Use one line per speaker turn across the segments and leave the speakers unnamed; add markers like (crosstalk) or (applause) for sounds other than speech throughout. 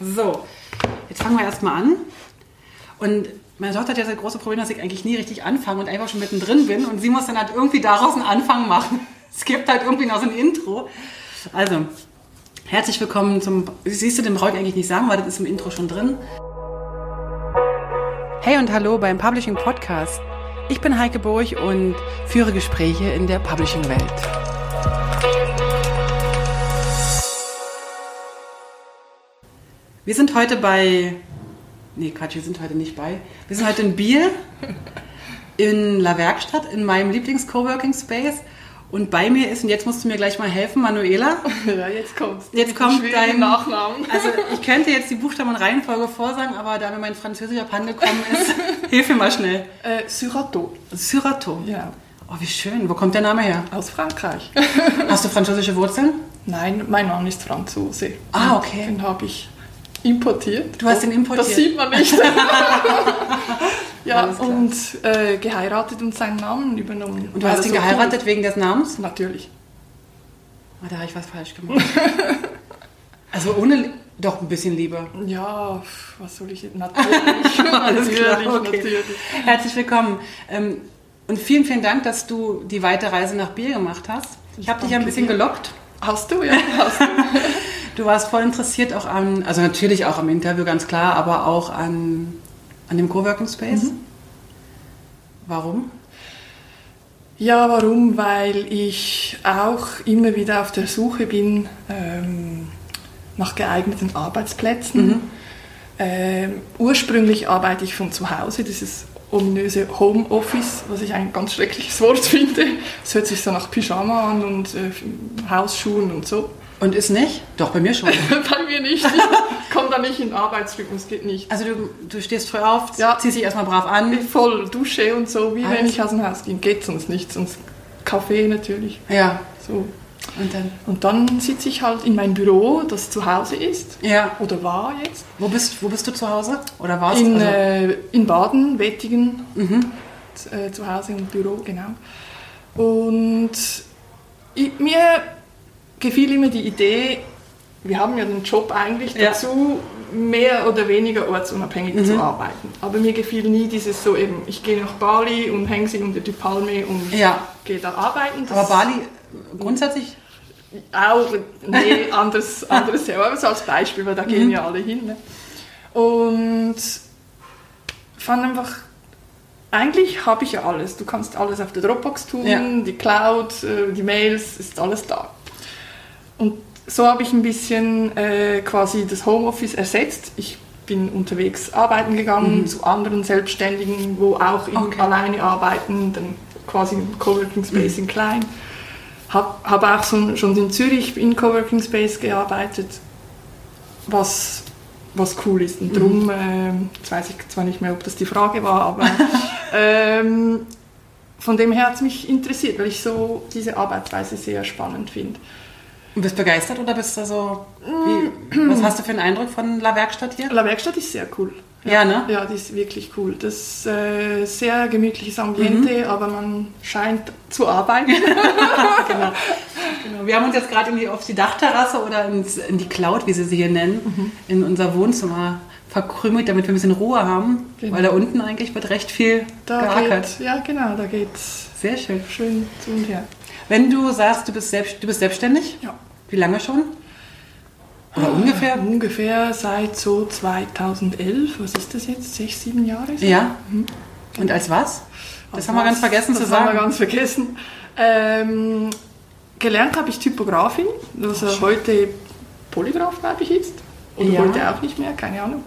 So, jetzt fangen wir erstmal an. Und meine Tochter hat ja das große Problem, dass ich eigentlich nie richtig anfange und einfach schon mittendrin bin. Und sie muss dann halt irgendwie daraus einen Anfang machen. (laughs) Es gibt halt irgendwie noch so ein Intro. Also, herzlich willkommen zum. Siehst du, den brauche ich eigentlich nicht sagen, weil das ist im Intro schon drin. Hey und hallo beim Publishing Podcast. Ich bin Heike Burg und führe Gespräche in der Publishing-Welt. Wir sind heute bei. Nee, Quatsch, wir sind heute nicht bei. Wir sind heute in Biel, in La Werkstatt, in meinem Lieblings-Coworking Space. Und bei mir ist, und jetzt musst du mir gleich mal helfen, Manuela. (laughs)
Ja, jetzt kommt's.
Jetzt kommt dein
Nachnamen. (laughs)
Also ich könnte jetzt die Buchstaben und Reihenfolge vorsagen, aber da mir mein Französisch abhandengekommen ist, (laughs) hilf mir mal schnell.
Äh, Syrato.
Syrato.
Ja.
Oh, wie schön. Wo kommt der Name her?
Aus Frankreich.
Hast du französische Wurzeln?
Nein, mein Mann ist Franzose.
Ah, okay.
Den habe ich importiert.
Du hast ihn importiert.
Das sieht man nicht. (laughs) ja, und äh, geheiratet und seinen Namen übernommen.
Und du hast ihn
so
geheiratet wegen des Namens?
cool. Natürlich.
Oh, da habe ich was falsch gemacht. (laughs) Also ohne, doch ein bisschen Liebe.
Ja, was soll ich Natürlich. (laughs)
Alles klar, okay.
natürlich.
Herzlich willkommen. Ähm, Und vielen, vielen Dank, dass du die weite Reise nach Biel gemacht hast. Ich habe dich ja ein bisschen gelockt.
Hast du, ja. Hast du.
Du warst voll interessiert auch an, also natürlich auch am Interview, ganz klar, aber auch an, an dem Coworking Space.
Mhm.
Warum?
Ja, warum? Weil ich auch immer wieder auf der Suche bin ähm, nach geeigneten Arbeitsplätzen. Ähm, ursprünglich arbeite ich von zu Hause, dieses ominöse Homeoffice, was ich ein ganz schreckliches Wort (laughs) finde. Es hört sich so nach Pyjama an und äh, Hausschuhen und so.
Und ist nicht? Doch, bei mir schon. (laughs)
Bei mir nicht. Ich komme da nicht in Arbeitsrhythmus, geht nicht.
Also du, du stehst früh auf,
Ja.
ziehst dich erstmal brav an.
Voll Dusche und so, wie wenn
Alles.
ich aus dem Haus gehe. Geht sonst nicht, sonst Kaffee natürlich.
Ja.
So.
Und dann?
Und dann sitze ich halt in meinem Büro, das zu Hause ist.
Ja.
Oder war jetzt.
Wo bist, wo bist du zu Hause? Oder warst
In,
also,
äh, in Baden, Wettigen,
mhm.
z- äh, zu Hause und Büro, genau. Und ich, mir gefiel immer die Idee, wir haben ja den Job eigentlich
Ja.
dazu, mehr oder weniger ortsunabhängig
Mhm.
zu arbeiten. Aber mir gefiel nie dieses so eben, ich gehe nach Bali und hänge sie unter die Palme und
Ja.
gehe da arbeiten. Das
Aber Bali grundsätzlich?
Auch, nee, anderes, (laughs) anderes Thema, aber so als Beispiel, weil da gehen
Mhm.
ja alle hin. Ne? Und fand einfach, eigentlich habe ich ja alles. Du kannst alles auf der Dropbox tun,
Ja.
die Cloud, äh, die Mails, ist alles da. Und so habe ich ein bisschen äh, quasi das Homeoffice ersetzt. Ich bin unterwegs arbeiten gegangen zu anderen Selbstständigen, wo auch
Mhm. Okay.
alleine arbeiten, dann quasi im Coworking Space in klein. Habe hab auch schon, schon in Zürich in Coworking Space gearbeitet, was, was cool ist. Und darum, ähm, jetzt weiß ich zwar nicht mehr, ob das die Frage war, aber (laughs) ähm, von dem her hat es mich interessiert, weil ich so diese Arbeitsweise sehr spannend finde.
Und bist begeistert oder bist du so. Wie, was hast du für einen Eindruck von La Werkstatt hier?
La Werkstatt ist sehr cool.
Ja, ne?
Ja, die ist wirklich cool. Das ist äh, sehr gemütliches Ambiente, aber man scheint zu arbeiten. (laughs)
genau. genau. Wir haben uns jetzt gerade irgendwie auf die Dachterrasse oder ins, in die Cloud, wie sie sie hier nennen,
Mhm.
in unser Wohnzimmer verkrümelt, damit wir ein bisschen Ruhe haben.
Genau.
Weil da unten eigentlich wird recht viel
Da
geackert.
geht, ja, genau, da geht's
Sehr schön.
schön zu und her.
Wenn du sagst, du bist, selbst, du bist selbstständig,
Ja.
wie lange schon? Oder ungefähr?
Ungefähr seit so 2011, was ist das jetzt? Sechs, sieben Jahre? so?
Ja. Und als was? Das
Als
haben wir ganz vergessen
das
zu sagen.
haben wir ganz vergessen. Ähm, gelernt habe ich Typografin, was ja heute Polygraph, glaube ich, ist. Oder
Ja.
heute auch nicht mehr, keine Ahnung.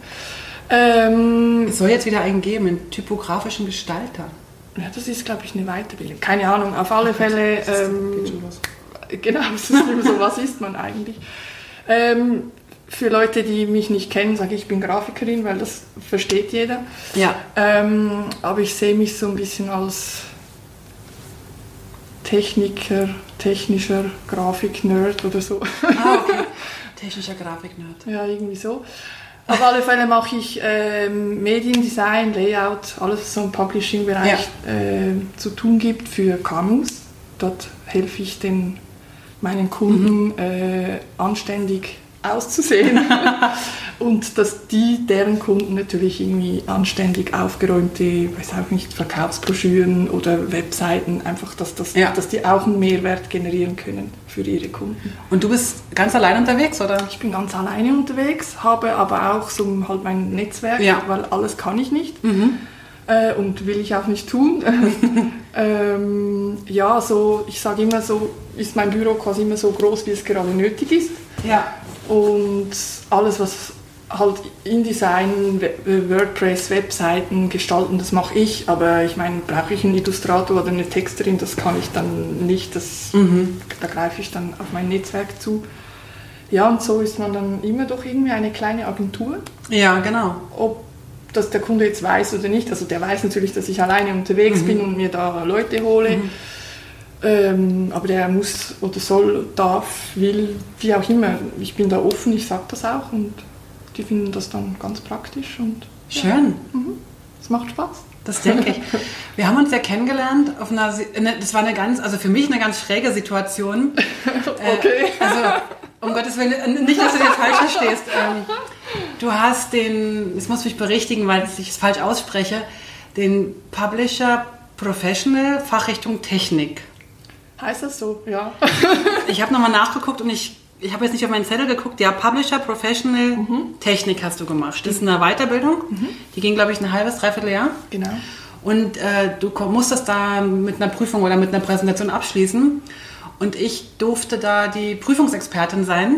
Ähm,
Es soll jetzt wieder einen geben, einen typografischen Gestalter.
Ja, das ist, glaube ich, eine Weiterbildung. Keine Ahnung, auf alle Fälle. (laughs) Ähm. Genau, (laughs) es ist immer so, was ist man eigentlich? Ähm, für Leute, die mich nicht kennen, sage ich, ich bin Grafikerin, weil das versteht jeder.
Ja.
Ähm, aber ich sehe mich so ein bisschen als Techniker, technischer Grafik-Nerd oder so.
Ah, okay. (laughs) Technischer Grafiknerd.
ja, irgendwie so. Auf alle Fälle mache ich ähm, Mediendesign, Layout, alles, was so im Publishing-Bereich äh, zu tun gibt für KMUs. Dort helfe ich den, meinen Kunden äh, anständig auszusehen. (laughs) und dass die, deren Kunden natürlich irgendwie anständig aufgeräumte, weiß auch nicht, Verkaufsbroschüren oder Webseiten, einfach, dass, das,
Ja.
dass die auch einen Mehrwert generieren können für ihre Kunden.
Und du bist ganz allein unterwegs, oder?
Ich bin ganz alleine unterwegs, habe aber auch so halt mein Netzwerk,
Ja. Mhm.
weil alles kann ich nicht. Äh, und will ich auch nicht tun. (laughs) ähm, ja, so, ich sage immer so, ist mein Büro quasi immer so groß, wie es gerade nötig ist.
Ja.
Und alles, was halt InDesign, WordPress, Webseiten gestalten, das mache ich. Aber ich meine, brauche ich einen Illustrator oder eine Texterin, das kann ich dann nicht. Das, Da greife ich dann auf mein Netzwerk zu. Ja, und so ist man dann immer doch irgendwie eine kleine Agentur.
Ja, genau.
Ob das der Kunde jetzt weiß oder nicht. Also der weiß natürlich, dass ich alleine unterwegs bin und mir da Leute hole. Ähm, aber der muss oder soll, darf, will, wie auch immer. Ich bin da offen, ich sage das auch und die finden das dann ganz praktisch und
Schön.
es macht Spaß.
Das denke ich. Wir haben uns ja kennengelernt auf einer, Si- ne, das war eine ganz, also für mich eine ganz schräge Situation. (laughs)
Okay.
Äh, also, um Gottes Willen, äh, nicht, dass du dir falsch verstehst. Ähm, du hast den, das muss mich berichtigen, weil ich es falsch ausspreche, den Publisher Professional Fachrichtung Technik.
Heißt das so? Ja.
Ich habe nochmal nachgeguckt und ich, ich habe jetzt nicht auf meinen Zettel geguckt. Ja, Publisher Professional Technik hast du gemacht. Das ist eine Weiterbildung. Die ging, glaube ich, ein halbes, dreiviertel Jahr.
genau.
Und äh, du ko- musst das da mit einer Prüfung oder mit einer Präsentation abschließen. Und ich durfte da die Prüfungsexpertin sein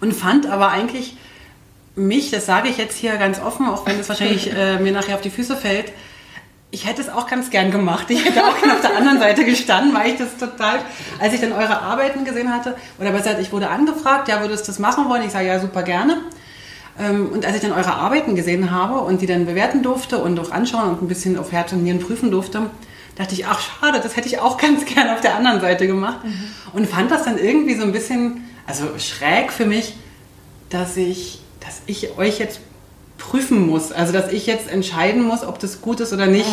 und fand aber eigentlich mich, das sage ich jetzt hier ganz offen, auch wenn es wahrscheinlich (laughs) äh, mir nachher auf die Füße fällt, ich hätte es auch ganz gern gemacht. Ich hätte auch gerne auf der anderen Seite gestanden, weil ich das total, als ich dann eure Arbeiten gesehen hatte, oder besser, ich wurde angefragt, ja, würdest du das machen wollen? Ich sage, ja, super gerne. Ähm, Und als ich dann eure Arbeiten gesehen habe und die dann bewerten durfte und auch anschauen und ein bisschen auf Herz und Nieren prüfen durfte, dachte ich, ach schade, das hätte ich auch ganz gern auf der anderen Seite gemacht. Und fand das dann irgendwie so ein bisschen, also schräg für mich, dass ich, dass ich euch jetzt prüfen muss. Also dass ich jetzt entscheiden muss, ob das gut ist oder nicht.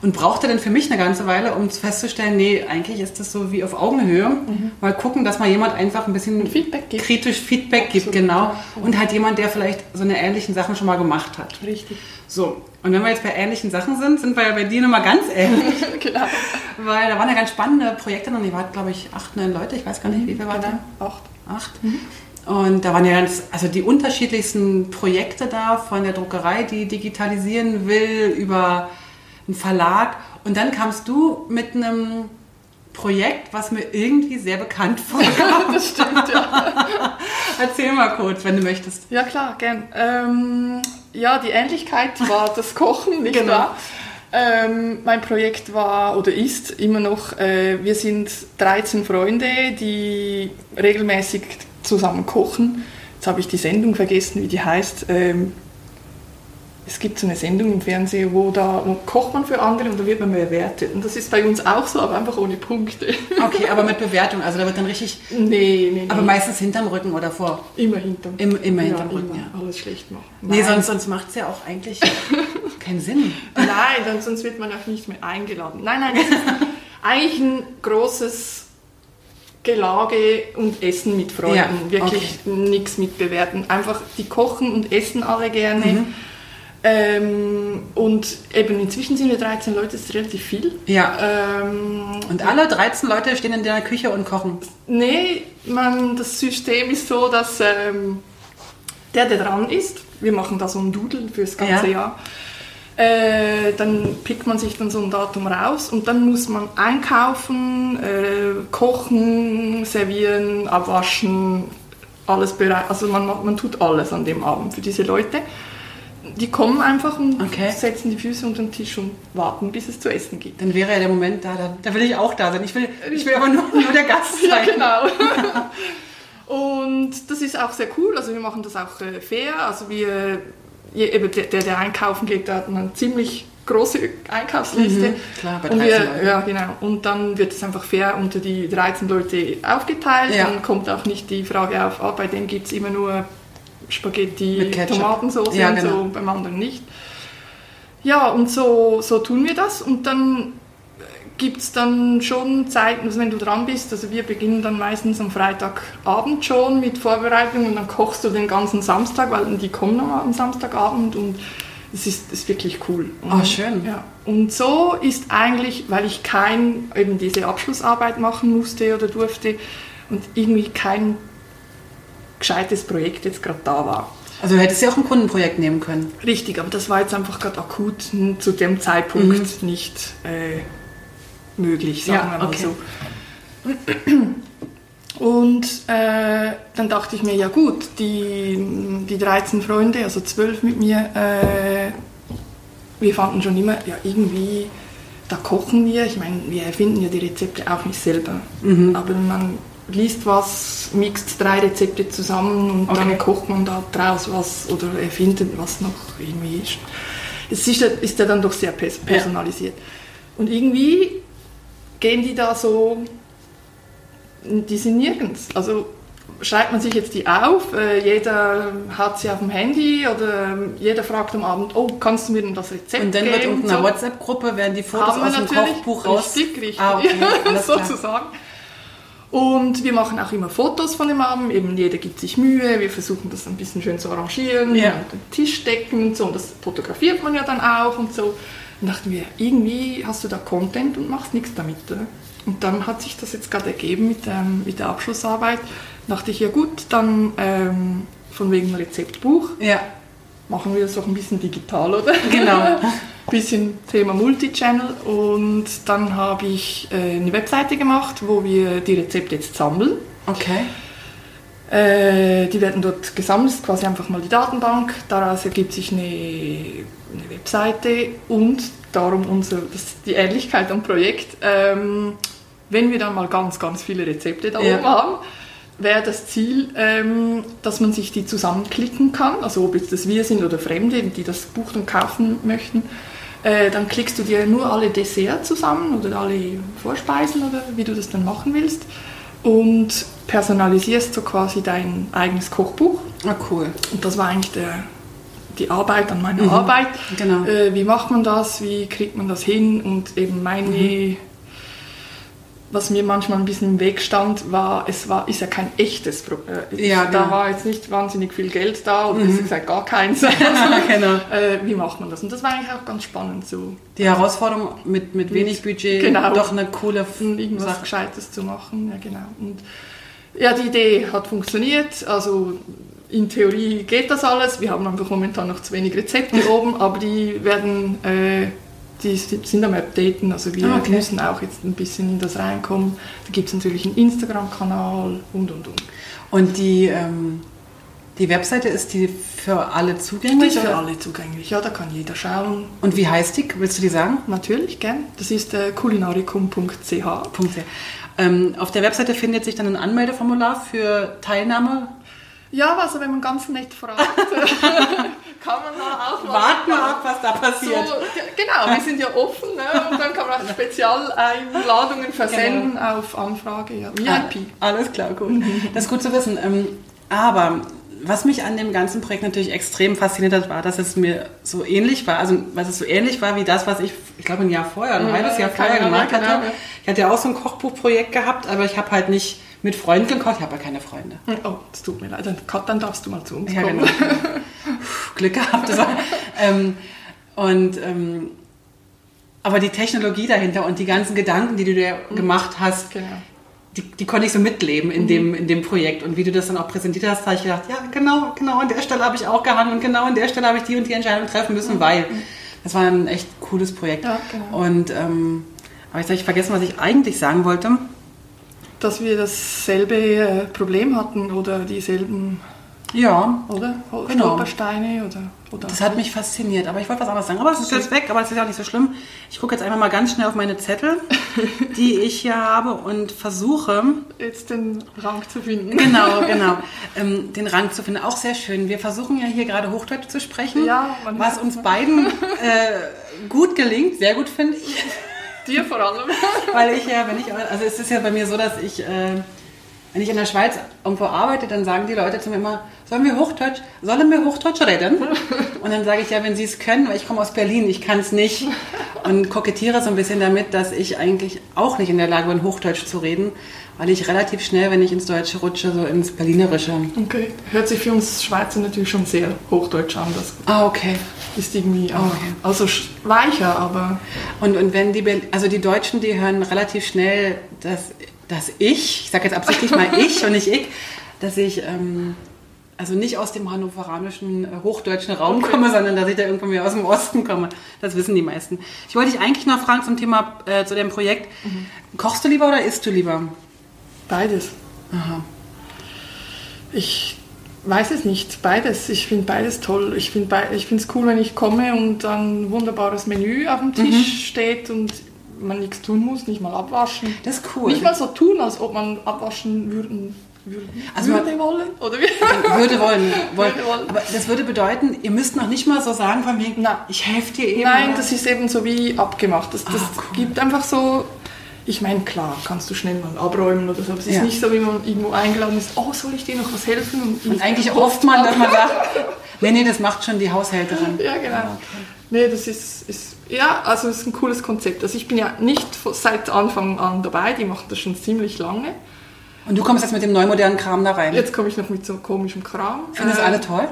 Und brauchte dann für mich eine ganze Weile, um festzustellen, nee, eigentlich ist das so wie auf Augenhöhe. Mal gucken, dass mal jemand einfach ein bisschen
Feedback gibt.
kritisch Feedback gibt,
Absolut,
genau.
ja.
Und halt jemand, der vielleicht so eine ähnlichen Sachen schon mal gemacht hat.
Richtig.
So, und wenn wir jetzt bei ähnlichen Sachen sind, sind wir ja bei dir nochmal ganz ähnlich. (laughs)
genau.
weil da waren ja ganz spannende Projekte und ihr wart, glaube ich, acht, neun Leute. Ich weiß gar nicht, wie viel wart ihr?
Genau. Acht.
acht. Und da waren ja ganz, also die unterschiedlichsten Projekte da von der Druckerei, die digitalisieren will, über einen Verlag. Und dann kamst du mit einem Projekt, was mir irgendwie sehr bekannt (laughs) vorkam.
Das stimmt, ja. (laughs)
Erzähl mal kurz, wenn du möchtest.
Ja, klar, gern. Ähm, ja, die Ähnlichkeit war das Kochen, nicht
Genau.
wahr? Ähm, mein Projekt war oder ist immer noch, äh, wir sind 13 Freunde, die regelmäßig zusammen kochen. Jetzt habe ich die Sendung vergessen, wie die heißt. Ähm, es gibt so eine Sendung im Fernsehen, wo da wo kocht man für andere und da wird man bewertet. Und das ist bei uns auch so, aber einfach ohne Punkte. (laughs)
Okay, aber mit Bewertung, also da wird dann richtig,
nee, nee, nee.
aber meistens hinterm Rücken oder vor.
immer hinterm
Im- immer
ja,
hinterm Rücken,
immer
ja.
Alles schlecht machen.
Nee,
Nein.
sonst, sonst macht es ja auch eigentlich (laughs) keinen Sinn.
Nein, sonst wird man auch nicht mehr eingeladen. Nein, nein, das ist (laughs) eigentlich ein großes Gelage und Essen mit Freunden.
Ja,
Wirklich nichts mit bewerten. Einfach, die kochen und essen alle gerne. Ähm, und eben inzwischen sind wir 13 Leute, das ist relativ viel.
Ja.
Ähm,
Und alle 13 Leute stehen in der Küche und kochen.
Nee, man, das System ist so, dass ähm, der, der dran ist, wir machen da so ein Doodle fürs ganze
Ja.
Jahr, äh, dann pickt man sich dann so ein Datum raus und dann muss man einkaufen, äh, kochen, servieren, abwaschen, alles bereit. Also man, man tut alles an dem Abend für diese Leute. Die kommen einfach und
Okay.
setzen die Füße unter den Tisch und warten, bis es zu essen gibt.
Dann wäre ja der Moment da, da, da will ich auch da sein. Ich will, ich will aber nur, (laughs) nur der Gast
Ja,
sein.
genau. (laughs) Und das ist auch sehr cool. Also wir machen das auch äh, fair. Also wir, eben der, der, einkaufen geht, der hat eine ziemlich große Einkaufsliste.
Mhm, klar, bei
und
13
wir,
Leuten.
Ja, genau. Und dann wird es einfach fair unter die 13 Leute aufgeteilt.
Ja.
Dann kommt auch nicht die Frage auf, ah, bei dem gibt es immer nur Spaghetti. Tomatensauce
Ja,
und
genau.
so, beim anderen nicht. Ja, und so, so tun wir das. Und dann gibt es dann schon Zeiten, also wenn du dran bist, also wir beginnen dann meistens am Freitagabend schon mit Vorbereitung und dann kochst du den ganzen Samstag, weil die kommen am Samstagabend und es ist, ist wirklich cool.
Oh,
und,
schön.
Ja. Und so ist eigentlich, weil ich kein, eben diese Abschlussarbeit machen musste oder durfte und irgendwie kein gescheites Projekt jetzt gerade da war.
Also du hättest ja auch ein Kundenprojekt nehmen können.
Richtig, aber das war jetzt einfach gerade akut zu dem Zeitpunkt mhm. nicht äh, möglich, sagen ja, wir mal okay. so. Und äh, dann dachte ich mir, ja gut, die, die 13 Freunde, also 12 mit mir, äh, wir fanden schon immer, ja irgendwie, da kochen wir. Ich meine, wir erfinden ja die Rezepte auch nicht selber. Mhm. Aber man liest was, mixt drei Rezepte zusammen und okay. dann kocht man da draus was oder erfindet was noch irgendwie ist. Es ist, ist ja dann doch sehr personalisiert. Ja. Und irgendwie gehen die da so, die sind nirgends. Also schreibt man sich jetzt die auf, äh, jeder hat sie auf dem Handy oder jeder fragt am Abend, oh, kannst du mir denn das Rezept
Und dann
geben?
wird unten so. WhatsApp-Gruppe, werden die Fotos aus dem Kochbuch raus...
Richtig, richtig, ah, okay, (laughs) sozusagen. Und wir machen auch immer Fotos von dem Abend, eben jeder gibt sich Mühe, wir versuchen das ein bisschen schön zu arrangieren, ja. den Tisch decken und so, und das fotografiert man ja dann auch und so. Und dachten wir, irgendwie hast du da Content und machst nichts damit. Oder? Und dann hat sich das jetzt gerade ergeben mit, ähm, mit der Abschlussarbeit. Da dachte ich, ja gut, dann ähm, von wegen Rezeptbuch.
Ja.
Machen wir das auch ein bisschen digital, oder?
Genau. (laughs)
bisschen Thema Multichannel und dann habe ich äh, eine Webseite gemacht, wo wir die Rezepte jetzt sammeln.
Okay.
Äh, die werden dort gesammelt, quasi einfach mal die Datenbank. Daraus ergibt sich eine, eine Webseite und darum unser, das, die Ähnlichkeit am Projekt. Ähm, wenn wir dann mal ganz, ganz viele Rezepte da ja. oben haben, wäre das Ziel, ähm, dass man sich die zusammenklicken kann, also ob jetzt das wir sind oder Fremde, die das Buch dann kaufen möchten äh, dann klickst du dir nur alle Desserts zusammen oder alle Vorspeisen oder wie du das dann machen willst und personalisierst so quasi dein eigenes Kochbuch.
Ah, cool.
Und das war eigentlich der, die Arbeit an meiner mhm. Arbeit.
Genau.
Äh, wie macht man das? Wie kriegt man das hin? Und eben meine mhm was mir manchmal ein bisschen im Weg stand, war, es war, ist ja kein echtes Problem. Äh, ja, da genau. war jetzt nicht wahnsinnig viel Geld da oder mhm. gesagt gar keins. Also, (laughs) genau. äh, wie macht man das? Und das war eigentlich auch ganz spannend so.
Die Herausforderung mit, mit wenig Budget, genau. doch eine coole
Irgendwas Sache. Gescheites zu machen, ja genau. Und ja, die Idee hat funktioniert, also in Theorie geht das alles. Wir haben einfach momentan noch zu wenig Rezepte (laughs) oben, aber die werden äh, die sind am Updaten, also wir ah, okay. müssen auch jetzt ein bisschen in das reinkommen. Da gibt es natürlich einen Instagram-Kanal und und und.
Und die, ähm, die Webseite ist die für alle zugänglich?
Die ist für alle zugänglich, ja, da kann jeder schauen.
Und wie heißt die? Willst du die sagen?
Natürlich, gern. Das ist äh, kulinaricum.ch.
Ähm, auf der Webseite findet sich dann ein Anmeldeformular für Teilnahme
ja, also wenn man ganz nett fragt, (laughs) kann man da auch
Warten wir ab, was da passiert. So,
genau, wir sind ja offen ne? und dann kann man auch Spezialeinladungen versenden genau. auf Anfrage. Ja.
VIP. Ah, alles klar, gut. Das ist gut zu wissen. Ähm, aber was mich an dem ganzen Projekt natürlich extrem fasziniert hat, war, dass es mir so ähnlich war, also was es so ähnlich war wie das, was ich, ich glaube ein Jahr vorher, ein halbes Jahr vorher gemacht hatte. Genau. Ich hatte ja auch so ein Kochbuchprojekt gehabt, aber ich habe halt nicht mit Freunden gekocht. Ich habe ja keine Freunde.
Oh, das tut mir leid. Dann, dann darfst du mal zu uns ja, kommen. Genau.
Glück gehabt. Das war, ähm, und ähm, aber die Technologie dahinter und die ganzen Gedanken, die du dir mhm. gemacht hast, genau. die, die konnte ich so mitleben in, mhm. dem, in dem Projekt. Und wie du das dann auch präsentiert hast, habe ich gedacht, ja, genau, genau an der Stelle habe ich auch gehandelt und genau an der Stelle habe ich die und die Entscheidung treffen müssen, mhm. weil das war ein echt cooles Projekt. Ja, genau. Und ähm, aber jetzt habe ich vergessen, was ich eigentlich sagen wollte
dass wir dasselbe äh, Problem hatten oder dieselben
ja,
oder? Genau. Stolpersteine oder, oder.
Das hat mich fasziniert, aber ich wollte was anderes sagen. Aber es ist jetzt weg, aber es ist ja auch nicht so schlimm. Ich gucke jetzt einfach mal ganz schnell auf meine Zettel, (laughs) die ich hier habe und versuche.
Jetzt den Rang zu finden.
Genau, genau. (laughs) Ähm, den Rang zu finden. Auch sehr schön. Wir versuchen ja hier gerade Hochdeutsch zu sprechen.
Ja,
was uns beiden äh, gut gelingt. Sehr gut, finde ich. (laughs)
Dir vor allem. (laughs)
Weil ich ja, wenn ich, also es ist ja bei mir so, dass ich äh, wenn ich in der Schweiz irgendwo arbeite, dann sagen die Leute zu mir immer, sollen wir Hochdeutsch, sollen wir Hochdeutsch reden? Und dann sage ich, ja, wenn sie es können, weil ich komme aus Berlin, ich kann es nicht. Und kokettiere so ein bisschen damit, dass ich eigentlich auch nicht in der Lage bin, Hochdeutsch zu reden, weil ich relativ schnell, wenn ich ins Deutsche rutsche, so ins Berlinerische.
Okay. Hört sich für uns Schweizer natürlich schon sehr Hochdeutsch an. Das
Ah, okay.
ist irgendwie auch,
Okay.
also weicher, aber
Und, und wenn die, also die Deutschen, die hören relativ schnell, dass, dass ich, ich sage jetzt absichtlich mal (laughs) ich und nicht ich, dass ich ähm, also nicht aus dem hannoveranischen äh, hochdeutschen Raum
Okay.
komme, sondern dass ich da irgendwann mehr aus dem Osten komme. Das wissen die meisten. Ich wollte dich eigentlich noch fragen zum Thema, äh, zu dem Projekt. Kochst du lieber oder isst du lieber?
Beides.
Aha.
Ich weiß es nicht, beides. Ich finde beides toll. Ich finde es cool, wenn ich komme und dann ein wunderbares Menü auf dem Tisch steht und man nichts tun muss, nicht mal abwaschen.
Das ist cool.
Nicht mal so tun, als ob man abwaschen würden, würden
Also
würde wollen. Oder wie?
Würde wollen, (laughs) wollen.
Würde wollen.
Aber das würde bedeuten, ihr müsst noch nicht mal so sagen von wegen,
Nein.
ich helfe dir eben.
Nein, das ist eben so wie abgemacht. Das, das
Ah, cool.
gibt einfach so. Ich meine, klar, kannst du schnell mal abräumen oder so, aber es ist
Ja.
nicht so, wie man irgendwo eingeladen ist, oh, soll ich dir noch was helfen?
Und eigentlich hofft man, dass man sagt, nee, nee, das macht schon die Haushälterin.
Ja, genau. Nee, das ist, ist, ja, also es ist ein cooles Konzept. Also ich bin ja nicht seit Anfang an dabei, die macht das schon ziemlich lange.
Und du kommst jetzt mit dem neumodernen Kram da rein.
Jetzt komme ich noch mit so komischem Kram.
Findest
Äh,
alle toll?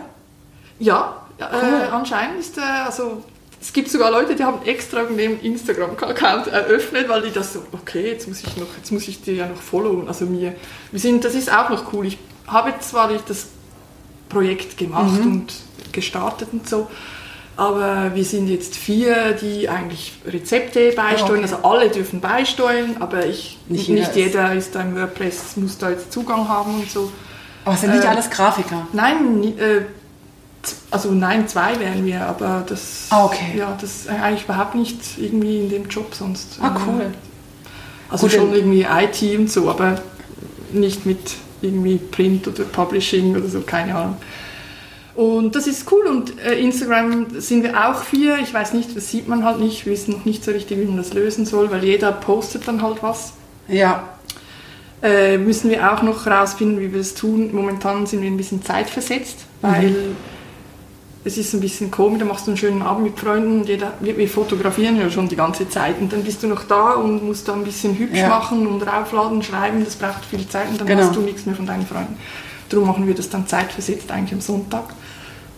Ja, äh,
Cool.
anscheinend ist äh, also es gibt sogar Leute, die haben extra den Instagram-Account eröffnet, weil die das so, okay, jetzt muss ich noch, jetzt muss ich dir ja noch followen. Also mir, wir sind, das ist auch noch cool. Ich habe zwar nicht das Projekt gemacht
Mhm.
und gestartet und so, aber wir sind jetzt vier, die eigentlich Rezepte beisteuern.
okay.
Also alle dürfen beisteuern, aber ich,
Nicht
nicht,
jeder
jeder,
ist-
da im WordPress, muss da jetzt Zugang haben und so.
Aber es sind nicht
äh,
alles Grafiker.
Nein, äh, also nein, zwei wären wir, aber das,
Ah, okay.
ja, das ist eigentlich überhaupt nicht irgendwie in dem Job sonst.
Ah,
Ähm,
cool.
Also
Gut,
schon irgendwie IT und so, aber nicht mit irgendwie Print oder Publishing oder so, keine Ahnung. Und das ist cool und äh, Instagram sind wir auch vier. Ich weiß nicht, das sieht man halt nicht. Wir wissen noch nicht so richtig, wie man das lösen soll, weil jeder postet dann halt was.
Ja.
Äh, müssen wir auch noch herausfinden, wie wir das tun. Momentan sind wir ein bisschen zeitversetzt, weil es ist ein bisschen komisch. Da machst du einen schönen Abend mit Freunden und jeder, wir, wir fotografieren ja schon die ganze Zeit und dann bist du noch da und musst da ein bisschen hübsch
Ja.
machen und raufladen, schreiben. Das braucht viel Zeit und dann
Genau.
hast du nichts mehr von deinen Freunden. Darum machen wir das dann zeitversetzt eigentlich am Sonntag.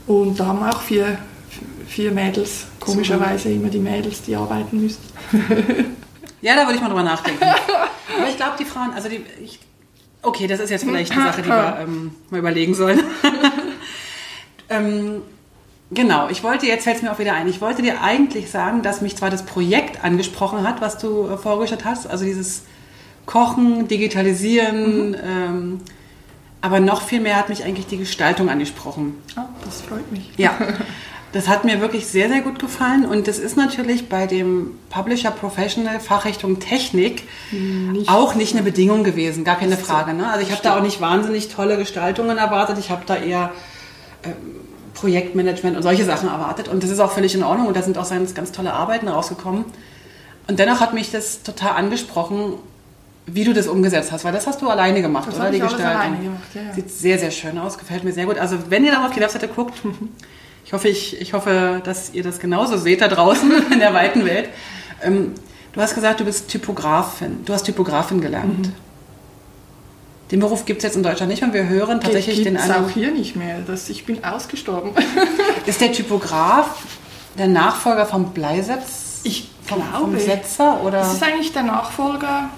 Und da haben wir auch vier, vier Mädels, komischerweise immer die Mädels, die arbeiten müssen. (laughs)
Ja, da würde ich mal drüber nachdenken. Aber ich glaube, die Frauen, also die. Ich, okay, das ist jetzt vielleicht eine Sache, die wir (laughs) ähm, mal überlegen sollen. (laughs) ähm, genau, ich wollte, jetzt fällt es mir auch wieder ein, ich wollte dir eigentlich sagen, dass mich zwar das Projekt angesprochen hat, was du äh, vorgestellt hast, also dieses Kochen, Digitalisieren, ähm, aber noch viel mehr hat mich eigentlich die Gestaltung angesprochen.
Ah, das freut mich.
Ja, (laughs) das hat mir wirklich sehr, sehr gut gefallen. Und das ist natürlich bei dem Publisher Professional Fachrichtung Technik
Nicht-
auch nicht eine Bedingung gewesen, gar keine Frage. Ne? Also ich habe da auch nicht wahnsinnig tolle Gestaltungen erwartet. Ich habe da eher ähm, Projektmanagement und solche Sachen erwartet. Und das ist auch völlig in Ordnung. Und da sind auch ganz, ganz tolle Arbeiten rausgekommen. Und dennoch hat mich das total angesprochen, wie du das umgesetzt hast, weil das hast du alleine gemacht,
Das
oder? Die Gestaltung.
alleine gemacht, ja, ja.
Sieht sehr, sehr schön aus, gefällt mir sehr gut. Also wenn ihr dann auf die Webseite guckt, (laughs) ich hoffe, ich, ich hoffe, dass ihr das genauso seht da draußen (laughs) in der weiten Welt. Ähm, du hast gesagt, du bist Typografin. Du hast Typografin gelernt.
Mhm.
Den Beruf gibt es jetzt in Deutschland nicht und wir hören tatsächlich
Gibt
den
es
anderen.
auch hier nicht mehr. Das, ich bin ausgestorben. (laughs)
Ist der Typograf der Nachfolger vom Bleisetz?
Ich
vom,
glaube.
vom Setzer? Oder?
Das ist eigentlich der Nachfolger.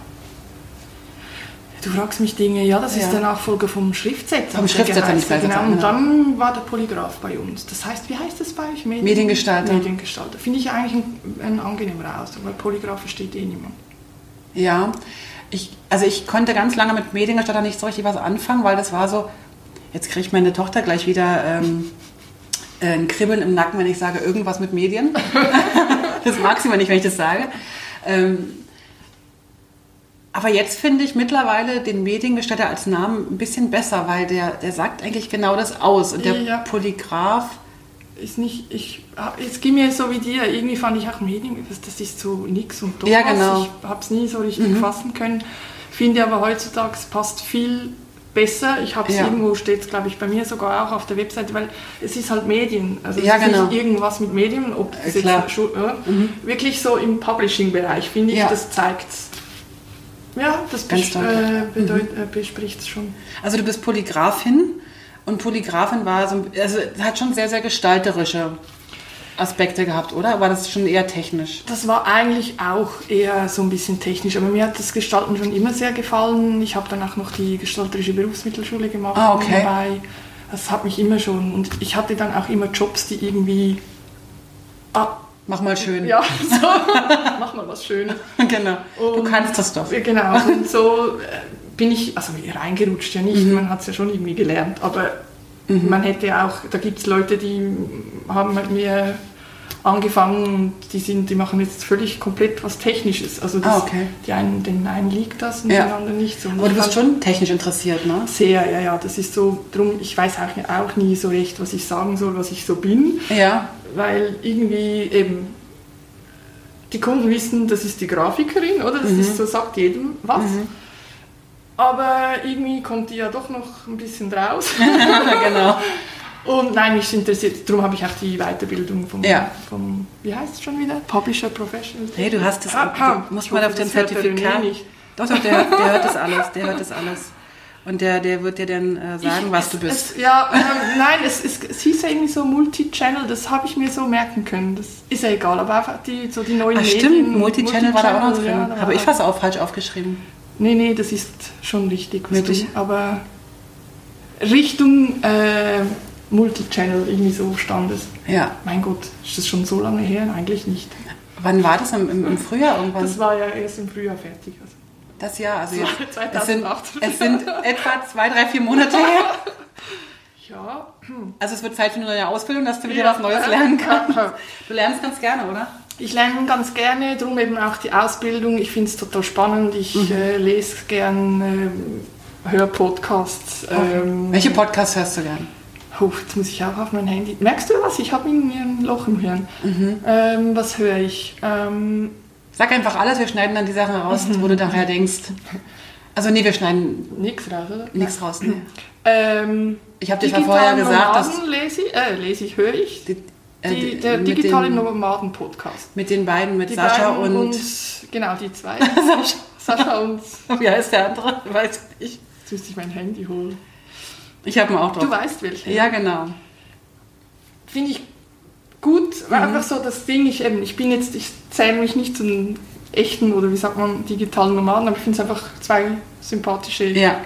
Du fragst mich Dinge, ja, das
Ja.
ist der Nachfolger vom Schriftsetzer.
Vom Schriftsetzer, nicht Bleisetzer,
Genau, und
genau.
dann war der Polygraph bei uns. Das heißt, wie heißt das bei euch? Medien-
Mediengestalter.
Mediengestalter. Finde ich eigentlich ein, ein angenehmer Ausdruck, weil Polygraph versteht eh niemand.
Ja, ich, also ich konnte ganz lange mit Mediengestalter nicht so richtig was anfangen, weil das war so, jetzt kriegt meine Tochter gleich wieder ähm, äh, ein Kribbeln im Nacken, wenn ich sage, irgendwas mit Medien. (laughs) das mag sie mal nicht, wenn ich das sage. Ähm, aber jetzt finde ich mittlerweile den Mediengestalter als Namen ein bisschen besser, weil der, der sagt eigentlich genau das aus. Und der
Ja.
Polygraph,
Ist nicht, ich, es ging mir so wie dir, irgendwie fand ich auch Medien, das, das ist so nix und doof.
Ja, genau.
Ich habe es nie so richtig fassen können. finde aber heutzutage, es passt viel besser. Ich habe es
Ja.
irgendwo, steht es glaube ich bei mir sogar auch auf der Webseite, weil es ist halt Medien. Also es
Ja,
ist
genau.
nicht irgendwas mit Medien, ob es
Äh,
jetzt äh, wirklich so im Publishing-Bereich, finde ich,
Ja.
das zeigt ja, das
Ganz
bes
stark.
äh, bedeut, äh, bespricht es schon.
Also du bist Polygraphin und Polygraphin war so, also hat schon sehr, sehr gestalterische Aspekte gehabt, oder? War das schon eher technisch?
Das war eigentlich auch eher so ein bisschen technisch, aber mir hat das Gestalten schon immer sehr gefallen. Ich habe dann auch noch die gestalterische Berufsmittelschule gemacht
Ah, okay.
nebenbei. Das hat mich immer schon und ich hatte dann auch immer Jobs, die irgendwie ah,
Mach mal schön.
ja, (laughs) so, mach mal was Schönes.
genau. Du
Und-
kannst das doch.
Genau, und so äh, bin ich, also reingerutscht ja nicht,
Mhm.
man hat es ja schon irgendwie gelernt, aber man hätte auch, da gibt es Leute, die haben mit mir angefangen und die, sind, die machen jetzt völlig komplett was Technisches. Also das,
Ah, okay.
die einen, den einen liegt das und
Ja.
den anderen nicht. So.
Aber du bist schon technisch interessiert, ne?
sehr, ja, ja, das ist so, drum, ich weiß auch, auch nie so recht, was ich sagen soll, was ich so bin
Ja.
weil irgendwie eben die Kunden wissen, das ist die Grafikerin, oder? Das
Mhm.
ist so, sagt jedem was. Aber irgendwie kommt die ja doch noch ein bisschen draus. (laughs)
genau.
Und nein, mich interessiert, darum habe ich auch die Weiterbildung vom,
Ja.
vom wie heißt es schon wieder? Publisher Professional.
Nee, du hast das.
Ah, ah,
du musst
ich
mal auf
der
Zertifikat. Doch, doch, der, der hört das (laughs) alles. Der hört das alles. Und der, der wird dir dann äh, sagen,
Ich-
was
es,
du bist.
Es, ja, ähm, nein, es, es, es hieß ja irgendwie so Multi-Channel, das habe ich mir so merken können. Das ist ja egal, aber einfach die, so die neuen
Ach
Medien.
stimmt, Multichannel war da auch noch drin.
ja,
Habe ich was auch falsch aufgeschrieben.
Nee, nee, das ist schon richtig.
Wirklich?
Du, aber Richtung äh, Multichannel irgendwie so stand es.
Ja.
Mein Gott, ist das schon so lange her? Eigentlich nicht.
Wann war das? Im, im, Frühjahr irgendwann?
Das war ja erst im Frühjahr fertig. Also.
Das Jahr, also jetzt, es, sind,
2008.
es sind etwa zwei, drei, vier Monate her. (laughs)
Ja.
Also es wird Zeit für eine neue Ausbildung, dass du wieder
Ja.
was Neues lernen (laughs) kannst. Du lernst ganz gerne, oder?
Ich lerne ganz gerne, darum eben auch die Ausbildung. Ich finde es total spannend. Ich
Mhm.
äh, lese gern, ähm, höre Podcasts. Ähm,
Welche Podcasts hörst du gern?
Oh, jetzt muss ich auch auf mein Handy. Merkst du was? Ich habe irgendwie ein Loch im Hirn.
Mhm.
Ähm, was höre ich? Ähm,
Sag einfach alles, wir schneiden dann die Sachen raus,
Mhm.
wo du nachher denkst. Also nee, wir schneiden
nix raus, oder?
nichts raus. Nee.
Ähm,
Ich habe dir
digitale
vorher gesagt, dass
Nomaden lese ich, äh, lese ich, höre ich.
die, äh,
Die,
die-
der digitale
den,
Nomaden-Podcast.
mit den beiden, mit
Die
Sascha
beiden
und,
Genau, die zwei. (laughs)
Sascha.
Sascha und...
Wie heißt der andere? Weiß ich nicht.
Jetzt müsste ich mein Handy holen.
Ich habe ihn auch
Du
drauf.
weißt welche.
Ja, genau.
Finde ich gut, weil
Mhm.
einfach so das Ding, ich eben, ich bin jetzt, ich zähle mich nicht zu den echten oder wie sagt man, digitalen Nomaden, aber ich finde es einfach zwei sympathische,
Ja,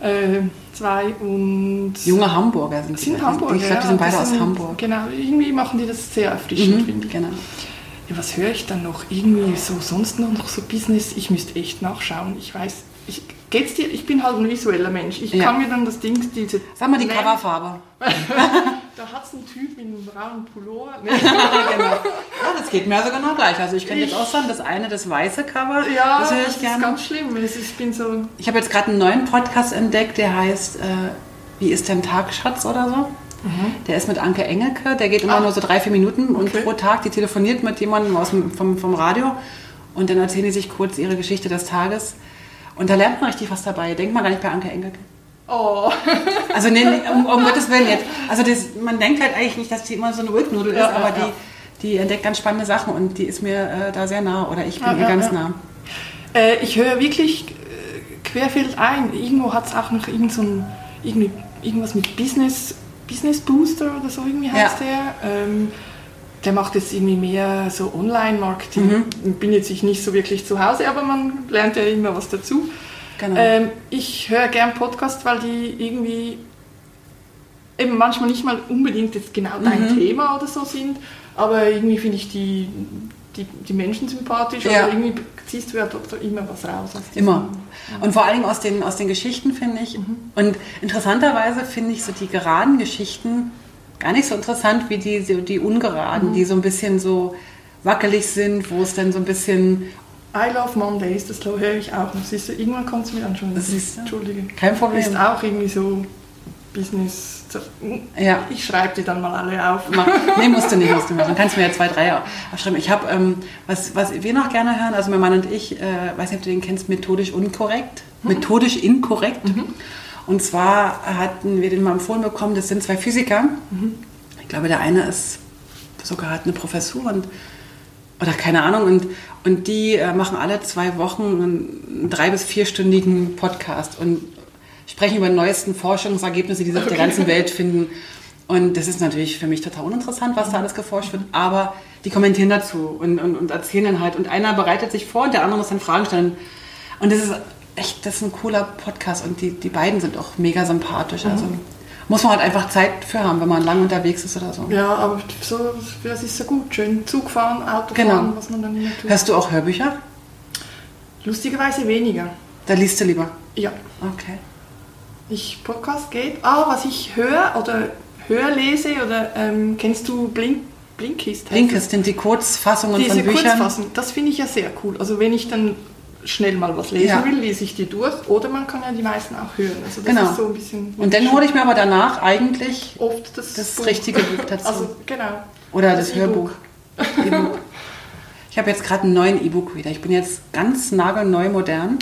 äh, zwei und...
junge Hamburger sind die.
sind Hamburger,
Ich glaube, die sind beide aus
sind-
Hamburg.
Genau, irgendwie machen die das sehr erfrischend,
Mhm,
finde ich.
genau.
Ja, was höre ich dann noch? Irgendwie so sonst noch, noch so Business. Ich müsste echt nachschauen. Ich weiß, ich, geht's dir? Ich bin halt ein visueller Mensch. Ich
Ja.
kann mir dann das Ding, diese...
Sag mal die Coverfarbe. (laughs)
Da hat es einen Typ mit einem braunen Pullover. (laughs) Nee.
genau. Ja, das geht mir sogar noch gleich. Also ich könnte jetzt auch sagen, das eine, das weiße Cover,
Ja,
das höre ich
das ist
gerne.
ganz schlimm. Ist- Ich bin so...
Ich habe jetzt gerade einen neuen Podcast entdeckt, der heißt äh, Wie ist dein Tag, Schatz oder so. Der ist mit Anke Engelke, der geht immer
Ah.
nur so drei, vier Minuten und
Okay.
pro Tag, die telefoniert mit jemandem aus dem, vom, vom Radio und dann erzählen die sich kurz ihre Geschichte des Tages. Und da lernt man richtig was dabei. Denkt man gar nicht bei Anke Engelke.
Oh. (laughs)
Also nee, um, um Gottes Willen jetzt. Also das, man denkt halt eigentlich nicht, dass die immer so eine Ulknudel
Ja,
ist, aber
ja,
die, die entdeckt ganz spannende Sachen und die ist mir äh, da sehr nah oder ich bin
Ja,
ihr ganz nah.
Äh, ich höre wirklich äh, querfeld ein. Irgendwo hat es auch noch irgend so ein, irgendwie, irgendwas mit Business, Business Booster oder so irgendwie heißt der. Ähm, der macht jetzt irgendwie mehr so Online-Marketing.
Mhm.
Bin jetzt ich nicht so wirklich zu Hause, aber man lernt ja immer was dazu.
Genau.
Ähm, ich höre gern Podcasts, weil die irgendwie eben manchmal nicht mal unbedingt jetzt genau dein
Mhm.
Thema oder so sind, aber irgendwie finde ich die, die, die Menschen sympathisch
Ja.
oder irgendwie ziehst du ja doch immer was raus.
Immer. Und vor Dingen aus den, aus den Geschichten, finde ich. Und interessanterweise finde ich so die geraden Geschichten gar nicht so interessant wie die, die ungeraden, die so ein bisschen so wackelig sind, wo es dann so ein bisschen,
I Love Mondays, das höre ich auch noch. Siehst du, irgendwann kommt es mir an schon.
Das du.
Entschuldige.
kein Problem.
Ist auch irgendwie so Business.
Ja.
Ich schreibe die dann mal alle auf.
Mach. Nee, musst du nicht, musst du. (laughs) Dann kannst du mir ja zwei, drei aufschreiben. Ich habe, ähm, was, was wir noch gerne hören, also mein Mann und ich, äh, weiß nicht, ob du den kennst, methodisch unkorrekt. Mhm. Methodisch inkorrekt. Mhm. Und zwar hatten wir den mal empfohlen bekommen, das sind zwei Physiker. Mhm. Ich glaube, der eine ist sogar hat eine Professur und oder keine Ahnung. Und, und die äh, machen alle zwei Wochen einen drei- bis vierstündigen Podcast und sprechen über die neuesten Forschungsergebnisse, die sie okay. auf der ganzen Welt finden. Und das ist natürlich für mich total uninteressant, was da alles geforscht wird, aber die kommentieren dazu und, und, und erzählen dann halt. Und einer bereitet sich vor und der andere muss dann Fragen stellen. Und das ist echt, das ist ein cooler Podcast und die, die beiden sind auch mega sympathisch. Also mhm. muss man halt einfach Zeit für haben, wenn man lang unterwegs ist oder so.
Ja, aber so, das ist so gut. Schön Zug fahren, Auto genau. fahren, was man dann immer
tut. Hörst du auch Hörbücher?
Lustigerweise weniger.
Da liest du lieber?
Ja.
Okay.
Ich Podcast geht. Ah, was ich höre oder hörlese oder ähm, kennst du Blink, Blinkist?
Blinkist sind die Kurzfassungen
Diese
von Büchern. Diese
Kurzfassungen, das finde ich ja sehr cool. Also wenn ich dann schnell mal was lesen ja. will, lese ich die durch. Oder man kann ja die meisten auch hören. Also
das genau. ist so ein bisschen. Und dann hole ich mir aber danach eigentlich
oft das,
das Buch. richtige Buch (laughs) dazu.
Also genau.
Oder das, das Hörbuch. E ich habe jetzt gerade einen neuen E-Book wieder. Ich bin jetzt ganz nagelneu modern.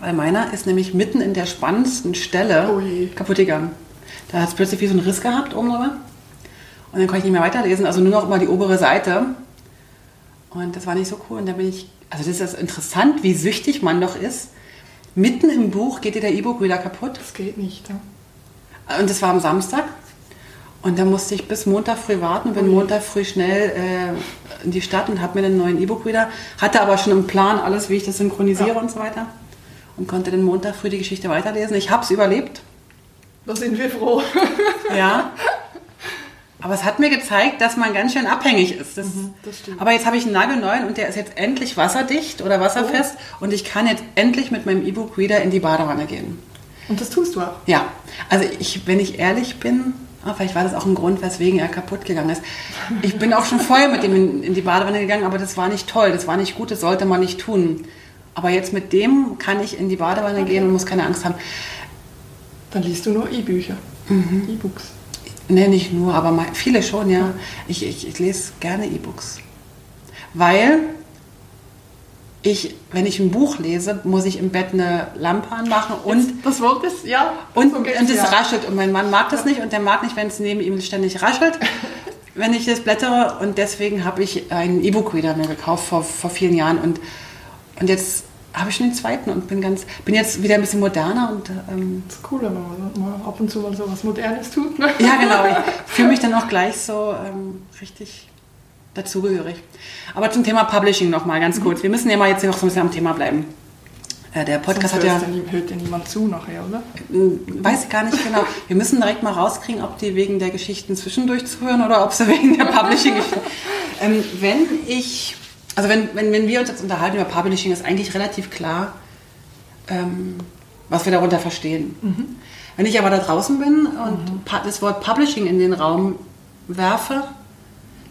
Weil meiner ist nämlich mitten in der spannendsten Stelle oh kaputt gegangen. Da hat es plötzlich wie so einen Riss gehabt oben drüber. Und dann konnte ich nicht mehr weiterlesen, also nur noch mal die obere Seite. Und das war nicht so cool. Und da bin ich also das ist interessant, wie süchtig man doch ist. Mitten im Buch geht dir der E-Book wieder kaputt.
Das geht nicht, ja.
Und das war am Samstag. Und da musste ich bis Montag früh warten, bin Ui. Montag früh schnell äh, in die Stadt und habe mir den neuen E-Book wieder. Hatte aber schon im Plan alles, wie ich das synchronisiere ja. und so weiter. Und konnte den Montag früh die Geschichte weiterlesen. Ich habe es überlebt.
Da sind wir froh.
ja. (laughs) Aber es hat mir gezeigt, dass man ganz schön abhängig ist. Das, mhm, das aber jetzt habe ich einen nagelneuen und der ist jetzt endlich wasserdicht oder wasserfest oh. und ich kann jetzt endlich mit meinem E-Book wieder in die Badewanne gehen.
Und das tust du auch?
Ja. Also ich, wenn ich ehrlich bin, oh, vielleicht war das auch ein Grund, weswegen er kaputt gegangen ist. Ich bin auch schon vorher mit dem in, in die Badewanne gegangen, aber das war nicht toll, das war nicht gut, das sollte man nicht tun. Aber jetzt mit dem kann ich in die Badewanne okay. gehen und muss keine Angst haben.
Dann liest du nur E-Bücher, mhm. E-Books.
Nee, nicht nur, aber viele schon, ja. Ich, ich, ich lese gerne E-Books. Weil ich, wenn ich ein Buch lese, muss ich im Bett eine Lampe anmachen und
das Wort ist ja
und, und es ja. raschelt und mein Mann mag das nicht und der mag nicht, wenn es neben ihm ständig raschelt, (laughs) wenn ich das blättere und deswegen habe ich einen E-Book-Reader mir gekauft vor, vor vielen Jahren und, und jetzt habe ich schon den zweiten und bin ganz, bin jetzt wieder ein bisschen moderner und
ähm, das ist cool, wenn man mal ab und zu mal so was Modernes tut. Ne?
Ja, genau. (laughs) Ich fühle mich dann auch gleich so ähm, richtig dazugehörig. Aber zum Thema Publishing noch mal ganz mhm. kurz. Wir müssen ja mal jetzt noch so ein bisschen am Thema bleiben. Äh, der Podcast Sonst hat
ja. hört ja niemand zu nachher, oder?
Äh, weiß ich gar nicht genau. Wir müssen direkt mal rauskriegen, ob die wegen der Geschichten zwischendurch zuhören oder ob sie wegen der Publishing-Geschichten. (laughs) ähm, wenn ich also wenn, wenn, wenn wir uns jetzt unterhalten über Publishing, ist eigentlich relativ klar, ähm, was wir darunter verstehen. Mhm. Wenn ich aber da draußen bin und mhm. das Wort Publishing in den Raum werfe,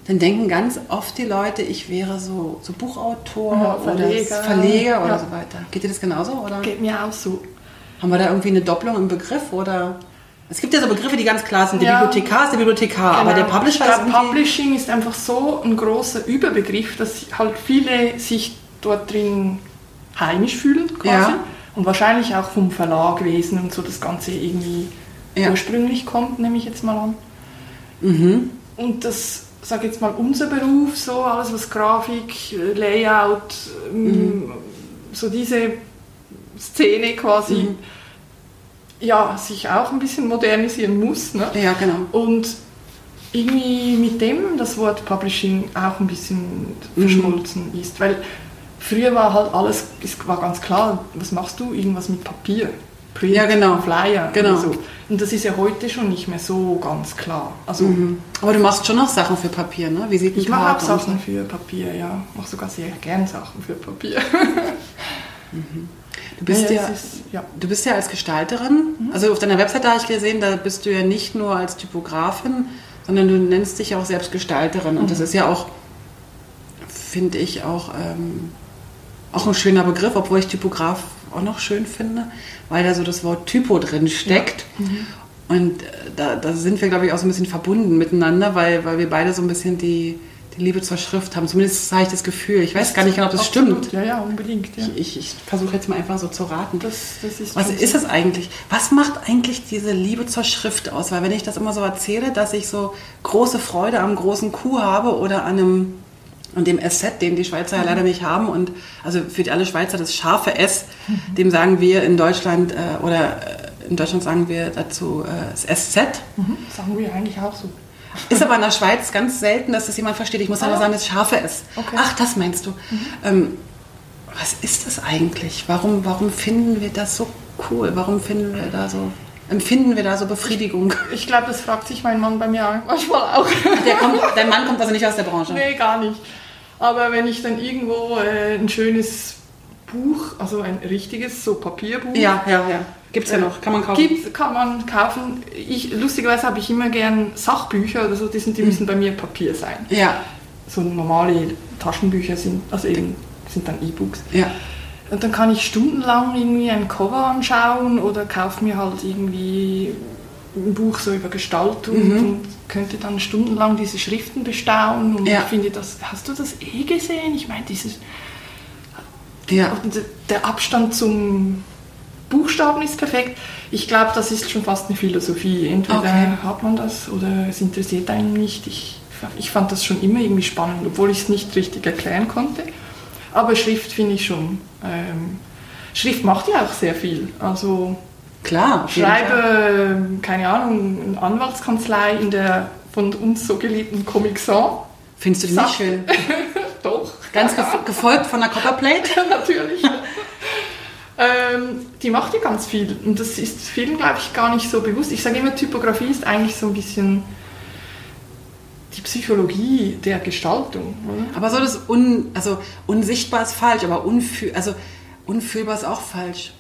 dann denken ganz oft die Leute, ich wäre so, so Buchautor ja, Verleger. oder Verleger oder ja. so weiter. Geht dir das genauso? Oder?
Geht mir auch so.
Haben wir da irgendwie eine Doppelung im Begriff oder? Es gibt ja so Begriffe, die ganz klar sind. Der ja, Bibliothekar ist der Bibliothekar, genau. aber der Publisher
ist Publishing ist einfach so ein großer Überbegriff, dass halt viele sich dort drin heimisch fühlen quasi. Ja. Und wahrscheinlich auch vom Verlagwesen und so das Ganze irgendwie ja. ursprünglich kommt, nehme ich jetzt mal an. Mhm. Und das, sage jetzt mal, unser Beruf, so alles was Grafik, Layout, mhm. so diese Szene quasi. Mhm ja, sich auch ein bisschen modernisieren muss. Ne?
Ja, genau.
Und irgendwie mit dem das Wort Publishing auch ein bisschen mhm. verschmolzen ist. Weil früher war halt alles, es war ganz klar, was machst du? Irgendwas mit Papier.
Print, ja, genau.
Flyer
genau.
und so. Und das ist ja heute schon nicht mehr so ganz klar. Also,
mhm. Aber du machst schon noch Sachen für Papier, ne?
Ich mache auch Sachen so. für Papier, ja. Ich mache sogar sehr gern Sachen für Papier. (laughs)
mhm. Du bist ja, ja, ist, ja, du bist ja als Gestalterin, mhm. also auf deiner Webseite habe ich gesehen, da bist du ja nicht nur als Typografin, sondern du nennst dich ja auch selbst Gestalterin. Und mhm. das ist ja auch, finde ich, auch, ähm, auch ein schöner Begriff, obwohl ich Typograf auch noch schön finde, weil da so das Wort Typo drin steckt. Ja. Mhm. Und äh, da, da sind wir, glaube ich, auch so ein bisschen verbunden miteinander, weil, weil wir beide so ein bisschen die Liebe zur Schrift haben. Zumindest habe ich das Gefühl. Ich weiß gar nicht genau, ob das
Absolut.
stimmt.
Ja, ja, unbedingt. Ja.
Ich, ich, ich versuche jetzt mal einfach so zu raten.
Das, das ist
Was ist es eigentlich? Was macht eigentlich diese Liebe zur Schrift aus? Weil wenn ich das immer so erzähle, dass ich so große Freude am großen Q habe oder an einem an dem SZ, den die Schweizer ja leider nicht haben und also für alle Schweizer das scharfe S, dem sagen wir in Deutschland äh, oder äh, in Deutschland sagen wir dazu äh, das SZ.
Mhm, sagen wir eigentlich auch so.
Ist aber in der Schweiz ganz selten, dass das jemand versteht. Ich muss aber
Ah.
sagen, das scharfe S.
Okay.
Ach, das meinst du. Ähm, was ist das eigentlich? Warum, warum finden wir das so cool? Warum finden wir da so, empfinden wir da so Befriedigung?
Ich glaube, das fragt sich mein Mann bei mir manchmal auch.
Der kommt, dein Mann kommt also nicht aus der Branche.
nee, gar nicht. Aber wenn ich dann irgendwo äh, ein schönes Buch, also ein richtiges, so Papierbuch,
Ja, ja, ja. Gibt's ja noch. Kann man kaufen.
Gibt, kann man kaufen. Ich, lustigerweise habe ich immer gern Sachbücher oder so, die, sind, die müssen bei mir Papier sein.
Ja,
So normale Taschenbücher sind, also eben, sind dann E-Books.
ja.
Und dann kann ich stundenlang irgendwie ein Cover anschauen oder kaufe mir halt irgendwie ein Buch so über Gestaltung und könnte dann stundenlang diese Schriften bestaunen. Und
Ja.
ich finde das, hast du das eh gesehen? Ich meine, dieses,
Ja.
der Abstand zum Buchstaben ist perfekt. Ich glaube, das ist schon fast eine Philosophie. Entweder
Okay.
hat man das oder es interessiert einen nicht. Ich, ich fand das schon immer irgendwie spannend, obwohl ich es nicht richtig erklären konnte. Aber Schrift finde ich schon. Ähm, Schrift macht ja auch sehr viel. Also
Klar.
schreibe, ähm, keine Ahnung, eine Anwaltskanzlei in der von uns so geliebten Comic Sans.
Findest du die nicht schön? (laughs)
Doch.
Ganz gef gefolgt von der Copperplate? (laughs)
natürlich. Ähm, die macht ja ganz viel und das ist vielen, glaube ich, gar nicht so bewusst. Ich sage immer, Typografie ist eigentlich so ein bisschen die Psychologie der Gestaltung. Oder?
Aber so das un, also unsichtbar ist falsch, aber unfühl, also unfühlbar ist auch falsch.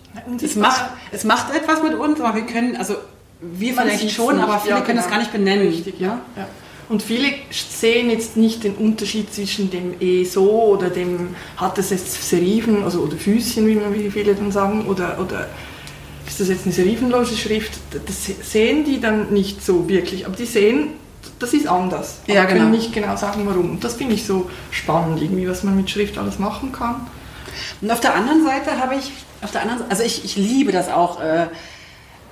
Es macht, es macht etwas mit uns, aber wir können, also wir
Man
vielleicht schon, aber viele
Ja,
können es
genau.
gar nicht benennen.
Richtig, ja. ja. Und viele sehen jetzt nicht den Unterschied zwischen dem E so oder dem hat es jetzt Serifen also, oder Füßchen, wie, man, wie viele dann sagen, oder, oder ist das jetzt eine serifenlose Schrift? Das sehen die dann nicht so wirklich, aber die sehen, das ist anders. Aber
Ja, genau.
können nicht genau sagen, warum. Und das finde ich so spannend, irgendwie, was man mit Schrift alles machen kann.
Und auf der anderen Seite habe ich, auf der anderen, also ich, ich liebe das auch, äh,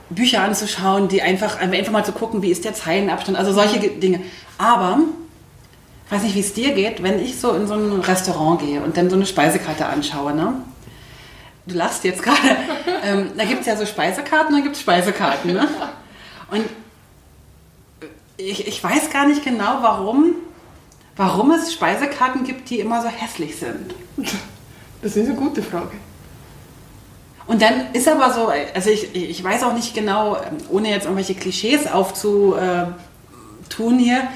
Bücher anzuschauen, die einfach, einfach mal zu gucken, wie ist der Zeilenabstand, also solche Ge- Dinge. Aber, ich weiß nicht, wie es dir geht, wenn ich so in so ein Restaurant gehe und dann so eine Speisekarte anschaue, ne? Du lachst jetzt gerade. (laughs) ähm, da gibt es ja so Speisekarten, dann gibt es Speisekarten, ne? Und ich, ich weiß gar nicht genau, warum, warum es Speisekarten gibt, die immer so hässlich sind.
Das ist eine gute Frage.
Und dann ist aber so, also ich, ich weiß auch nicht genau, ähm, ohne jetzt irgendwelche Klischees aufzutun hier,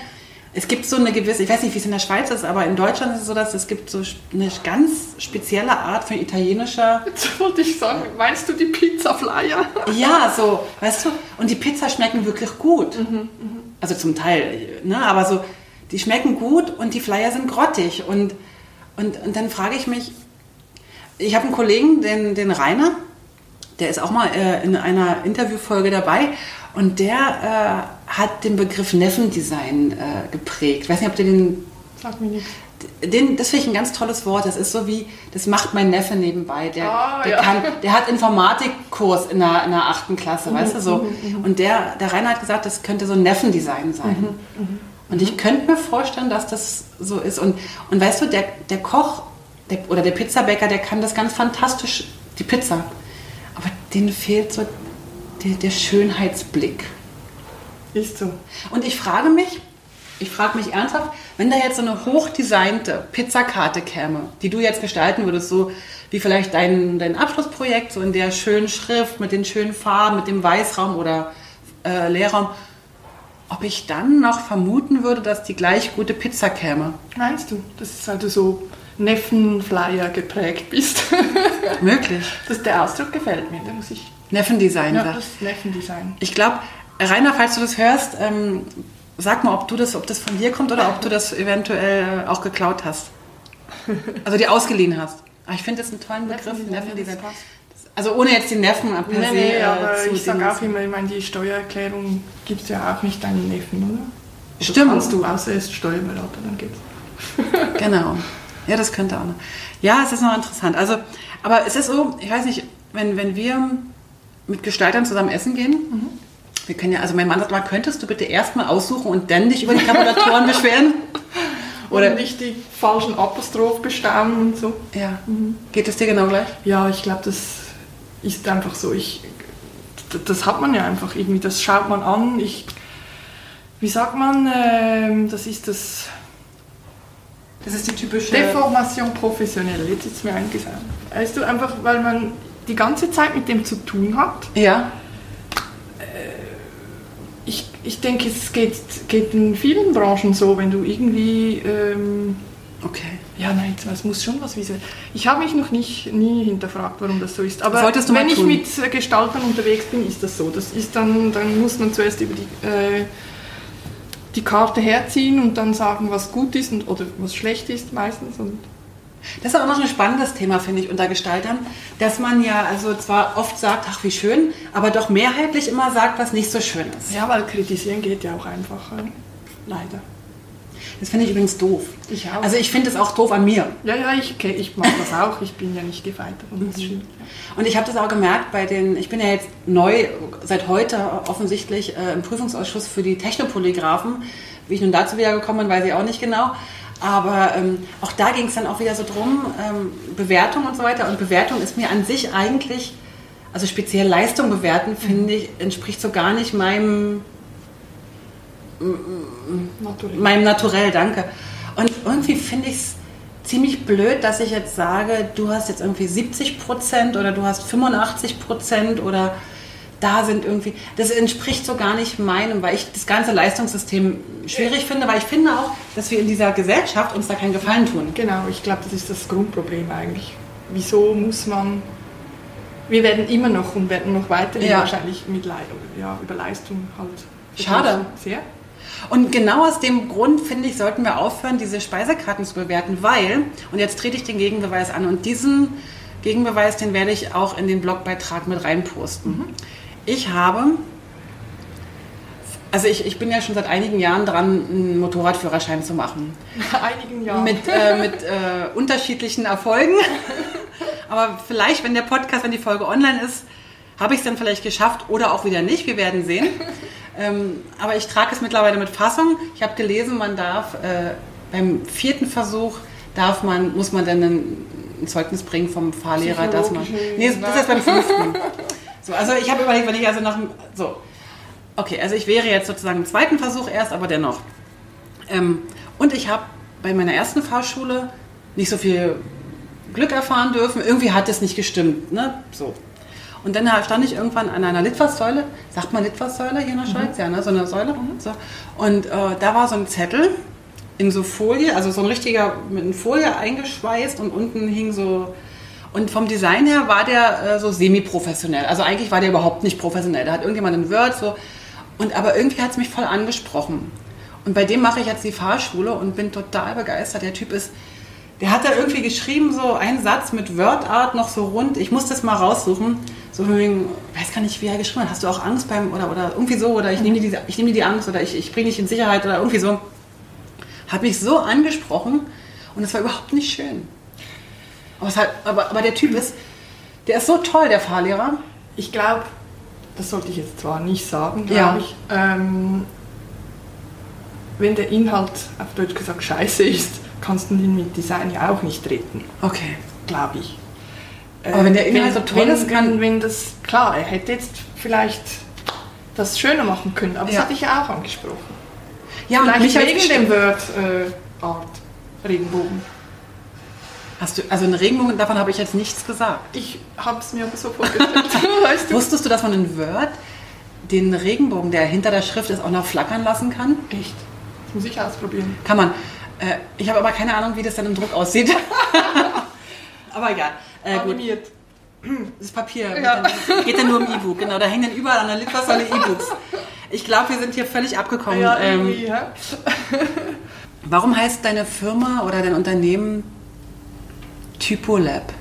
es gibt so eine gewisse, ich weiß nicht, wie es in der Schweiz ist, aber in Deutschland ist es so, dass es gibt so eine ganz spezielle Art von italienischer,
Jetzt wollte ich sagen, meinst du die Pizza-Flyer?
ja, so, weißt du, und die Pizza schmecken wirklich gut. Also zum Teil, ne, aber so, die schmecken gut und die Flyer sind grottig und, und, und dann frage ich mich, ich habe einen Kollegen, den, den Rainer, der ist auch mal äh, in einer Interviewfolge dabei und der äh, hat den Begriff Neffendesign äh, geprägt. Ich weiß nicht, ob du den,
Sag mir nichts.
den das finde ich ein ganz tolles Wort. Das ist so wie, das macht mein Neffe nebenbei. Der,
Ah,
der,
ja.
kann, der hat Informatikkurs in der, in der achten Klasse, weißt du so. Und der, der Rainer hat gesagt, das könnte so ein Neffendesign sein. Und ich könnte mir vorstellen, dass das so ist. Und, und weißt du, der, der Koch der, oder der Pizzabäcker, der kann das ganz fantastisch, die Pizza. Aber denen fehlt so der, der Schönheitsblick.
Ist so.
Und ich frage mich, ich frage mich ernsthaft, wenn da jetzt so eine hochdesignte Pizzakarte käme, die du jetzt gestalten würdest, so wie vielleicht dein, dein Abschlussprojekt, so in der schönen Schrift, mit den schönen Farben, mit dem Weißraum oder äh, Leerraum, ob ich dann noch vermuten würde, dass die gleich gute Pizza käme.
Meinst du? Das ist, weil du so Neffenflyer geprägt bist.
Möglich. (laughs)
das, der Ausdruck gefällt mir, da muss ich.
Neffendesign.
Ja, das Neffendesign.
Ich glaube, Rainer, falls du das hörst, ähm, sag mal, ob du das, ob das von dir kommt oder ob du das eventuell äh, auch geklaut hast. Also die ausgeliehen hast. Aber ich finde das einen tollen Begriff,
Neffendesign, das.
Das also ohne jetzt die Neffen per
Nee,
se,
nee,
äh,
aber ich sage auch immer, ich meine, die Steuererklärung gibt es ja auch nicht deinen Neffen, oder? Oder
Stimmt.
Kannst du, außer er ist Steuerberater, dann geht's. (laughs) (laughs)
Genau. Ja, das könnte auch noch. Ja, es ist noch interessant. Also, aber es ist so, ich weiß nicht, wenn, wenn wir mit Gestaltern zusammen essen gehen, wir können ja, also mein Mann sagt mal, könntest du bitte erstmal aussuchen und dann dich über die Tabulatoren (laughs) beschweren?
Oder
Oder,
nicht die falschen Apostroph bestaunen und so.
ja, geht es dir genau gleich?
Ja, ich glaube, das ist einfach so. Ich, das hat man ja einfach irgendwie, das schaut man an. Ich, wie sagt man, ähm, das ist das
Das ist die typische...
Deformation professionelle. Jetzt ist es mir eingefallen. Weißt du, einfach weil man die ganze Zeit mit dem zu tun hat.
Ja,
Ich, ich denke, es geht, geht in vielen Branchen so, wenn du irgendwie. Ähm,
okay.
ja, nein, es muss schon was visuell. Ich habe mich noch nicht, nie hinterfragt, warum das so ist. Aber wenn ich mit Gestaltern unterwegs bin, ist das so. Das ist dann, dann muss man zuerst über die, äh, die Karte herziehen und dann sagen, was gut ist und, oder was schlecht ist meistens. Und
Das ist auch noch ein spannendes Thema, finde ich, unter Gestaltern, dass man ja also zwar oft sagt, ach wie schön, aber doch mehrheitlich immer sagt, was nicht so schön ist.
ja, weil kritisieren geht ja auch einfacher. Leider.
Das finde ich übrigens doof.
Ich auch.
Also ich finde es auch doof an mir.
Ja, ja, ich, ke- ich mag das auch. Ich bin ja nicht gefeit. Das stimmt.
Und ich habe das auch gemerkt bei den, ich bin ja jetzt neu, seit heute offensichtlich äh, im Prüfungsausschuss für die Technopolygraphen. Wie ich nun dazu wieder gekommen bin, weiß ich auch nicht genau. Aber ähm, auch da ging es dann auch wieder so drum, ähm, Bewertung und so weiter. Und Bewertung ist mir an sich eigentlich, also speziell Leistung bewerten, finde ich, entspricht so gar nicht meinem
Naturell.
meinem Naturell, danke. Und irgendwie finde ich es ziemlich blöd, dass ich jetzt sage, du hast jetzt irgendwie 70 Prozent oder du hast 85 Prozent oder da sind irgendwie, das entspricht so gar nicht meinem, weil ich das ganze Leistungssystem schwierig finde, weil ich finde auch, dass wir in dieser Gesellschaft uns da keinen Gefallen tun.
Genau, ich glaube, das ist das Grundproblem eigentlich. Wieso muss man. Wir werden immer noch und werden noch weiterhin
Ja.
wahrscheinlich mit Le ja, über Leistung halt.
Schade.
Sehr.
Und genau aus dem Grund, finde ich, sollten wir aufhören, diese Speisekarten zu bewerten, weil, und jetzt trete ich den Gegenbeweis an, und diesen Gegenbeweis, den werde ich auch in den Blogbeitrag mit reinposten. Ich habe, also ich, ich bin ja schon seit einigen Jahren dran, einen Motorradführerschein zu machen. (laughs)
Einigen Jahren.
Mit, äh, mit äh, unterschiedlichen Erfolgen. (laughs) Aber vielleicht, wenn der Podcast, wenn die Folge online ist, habe ich es dann vielleicht geschafft oder auch wieder nicht. Wir werden sehen. (laughs) ähm, aber ich trage es mittlerweile mit Fassung. Ich habe gelesen, man darf äh, beim vierten Versuch darf man, muss man dann ein, Zeugnis bringen vom Fahrlehrer, dass man. Nee, das ist beim fünften. So, also ich habe überlegt, wenn ich also nach dem- so. Okay, also ich wäre jetzt sozusagen im zweiten Versuch erst, aber dennoch. Ähm, und ich habe bei meiner ersten Fahrschule nicht so viel Glück erfahren dürfen. Irgendwie hat es nicht gestimmt. Ne? So. Und dann stand ich irgendwann an einer Litfaßsäule. Sagt man Litfaßsäule hier in der Schweiz? Ja, ne? so eine Säule. So. Und äh, da war so ein Zettel in so Folie, also so ein richtiger mit einer Folie eingeschweißt und unten hing so. Und vom Design her war der äh, so semi-professionell. Also eigentlich war der überhaupt nicht professionell. Da hat irgendjemand in Word so. Und aber irgendwie hat es mich voll angesprochen. Und bei dem mache ich jetzt die Fahrschule und bin total begeistert. Der Typ ist, der hat da irgendwie geschrieben, so einen Satz mit Wordart noch so rund. Ich muss das mal raussuchen. So von wegen, weiß gar nicht, wie er geschrieben hat. Hast du auch Angst beim, oder, oder irgendwie so, oder ich nehme dir, diese, ich nehme dir die Angst, oder ich, ich bringe dich in Sicherheit, oder irgendwie so. Hat mich so angesprochen und es war überhaupt nicht schön. Aber, hat, aber, aber der Typ ist, der ist so toll, der Fahrlehrer.
Ich glaube, das sollte ich jetzt zwar nicht sagen, glaube
Ja.
ich. Ähm, wenn der Inhalt auf Deutsch gesagt scheiße ist, kannst du ihn mit Design ja auch nicht retten,
Okay.
glaube ich.
Aber wenn der Inhalt
wenn,
so toll
wenn,
ist, kann-
Wenn, wenn das, klar, er hätte jetzt vielleicht das schöner machen können, aber
Ja.
das hatte ich ja auch angesprochen.
Ja, und
vielleicht wegen dem Word äh, Art Regenbogen.
Hast du, also einen Regenbogen, davon habe ich jetzt nichts gesagt.
Ich habe es mir so vorgestellt, (laughs) weißt du?
Wusstest du, dass man in Word den Regenbogen, der hinter der Schrift ist, auch noch flackern lassen kann?
Echt? Das muss ich ausprobieren.
Kann man. Äh, ich habe aber keine Ahnung, wie das dann im Druck aussieht. (laughs) aber egal. Äh, gut.
Animiert.
Das Papier
Ja.
geht, dann, geht dann nur im E-Book. Genau, da hängen dann überall an der Litfaßsäule E-Books. Ich glaube, wir sind hier völlig abgekommen.
Ja,
ähm,
ja. (laughs)
warum heißt deine Firma oder dein Unternehmen Typolab?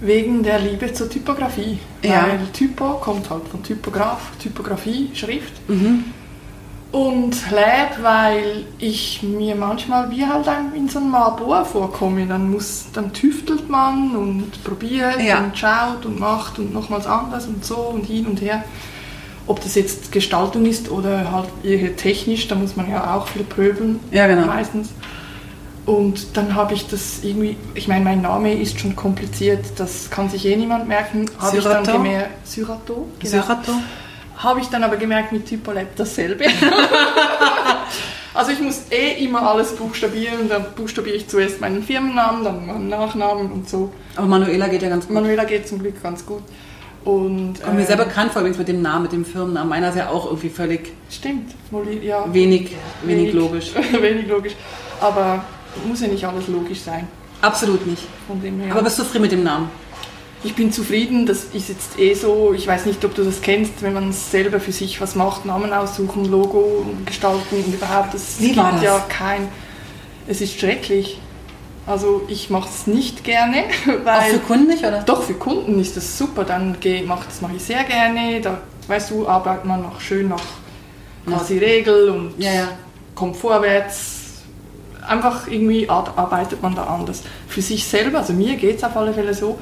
Wegen der Liebe zur Typografie.
Ja.
Weil Typo kommt halt von Typograf, Typografie, Schrift.
Mhm.
Und Lab, weil ich mir manchmal wie halt in so einem Labor vorkomme. Dann, muss, dann tüftelt man und probiert
Ja.
und schaut und macht und nochmals anders und so und hin und her. Ob das jetzt Gestaltung ist oder halt eher technisch, da muss man ja auch viel pröbeln.
Ja, genau.
Meistens. Und dann habe ich das irgendwie, ich meine, mein Name ist schon kompliziert, das kann sich eh niemand merken. Habe ich dann gemerkt, Syrato, genau.
Syrato?
Habe ich dann aber gemerkt mit Typolab dasselbe. (laughs) also ich muss eh immer alles buchstabieren. Dann buchstabiere ich zuerst meinen Firmennamen, dann meinen Nachnamen und so.
Aber Manuela geht ja ganz gut.
Manuela geht zum Glück ganz gut. Und,
Kommt mir
äh,
sehr bekannt vor, übrigens mit dem Namen, mit dem Firmennamen. Meiner ist ja auch irgendwie völlig
Stimmt, Moli- ja.
wenig, wenig logisch. (laughs)
wenig logisch. Aber muss ja nicht alles logisch sein.
Absolut nicht.
Von dem her.
Aber bist du zufrieden mit dem Namen?
Ich bin zufrieden, das ist jetzt eh so, ich weiß nicht, ob du das kennst, wenn man selber für sich was macht, Namen aussuchen, Logo gestalten und überhaupt, das
Wie war
gibt
das?
ja kein, es ist schrecklich. Also ich mache es nicht gerne, (laughs) weil...
Auch für Kunden nicht, oder?
Doch, für Kunden ist das super, dann mach, das mache ich sehr gerne, da, weißt du, arbeitet man noch schön nach quasi Regel und
Ja, ja.
kommt vorwärts. Einfach irgendwie ar- arbeitet man da anders. Für sich selber, also mir geht es auf alle Fälle so,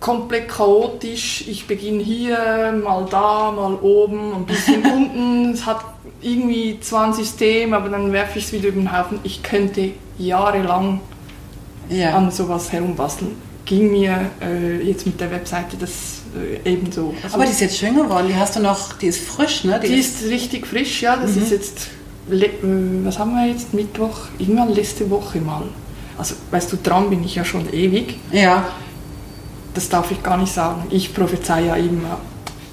komplett chaotisch. Ich beginne hier, mal da, mal oben, ein bisschen (laughs) unten. Es hat irgendwie zwar ein System, aber dann werfe ich es wieder über den Haufen. Ich könnte jahrelang
Ja.
an sowas herumbasteln. Ging mir äh, jetzt mit der Webseite das äh, ebenso. Also
Aber die ist jetzt schön geworden. Die hast du noch, die ist frisch, ne?
die ist richtig frisch, ja. Das ist jetzt, was haben wir jetzt, Mittwoch? Irgendwann letzte Woche mal. Also, weißt du, dran bin ich ja schon ewig.
Ja.
Das darf ich gar nicht sagen. Ich prophezei ja immer.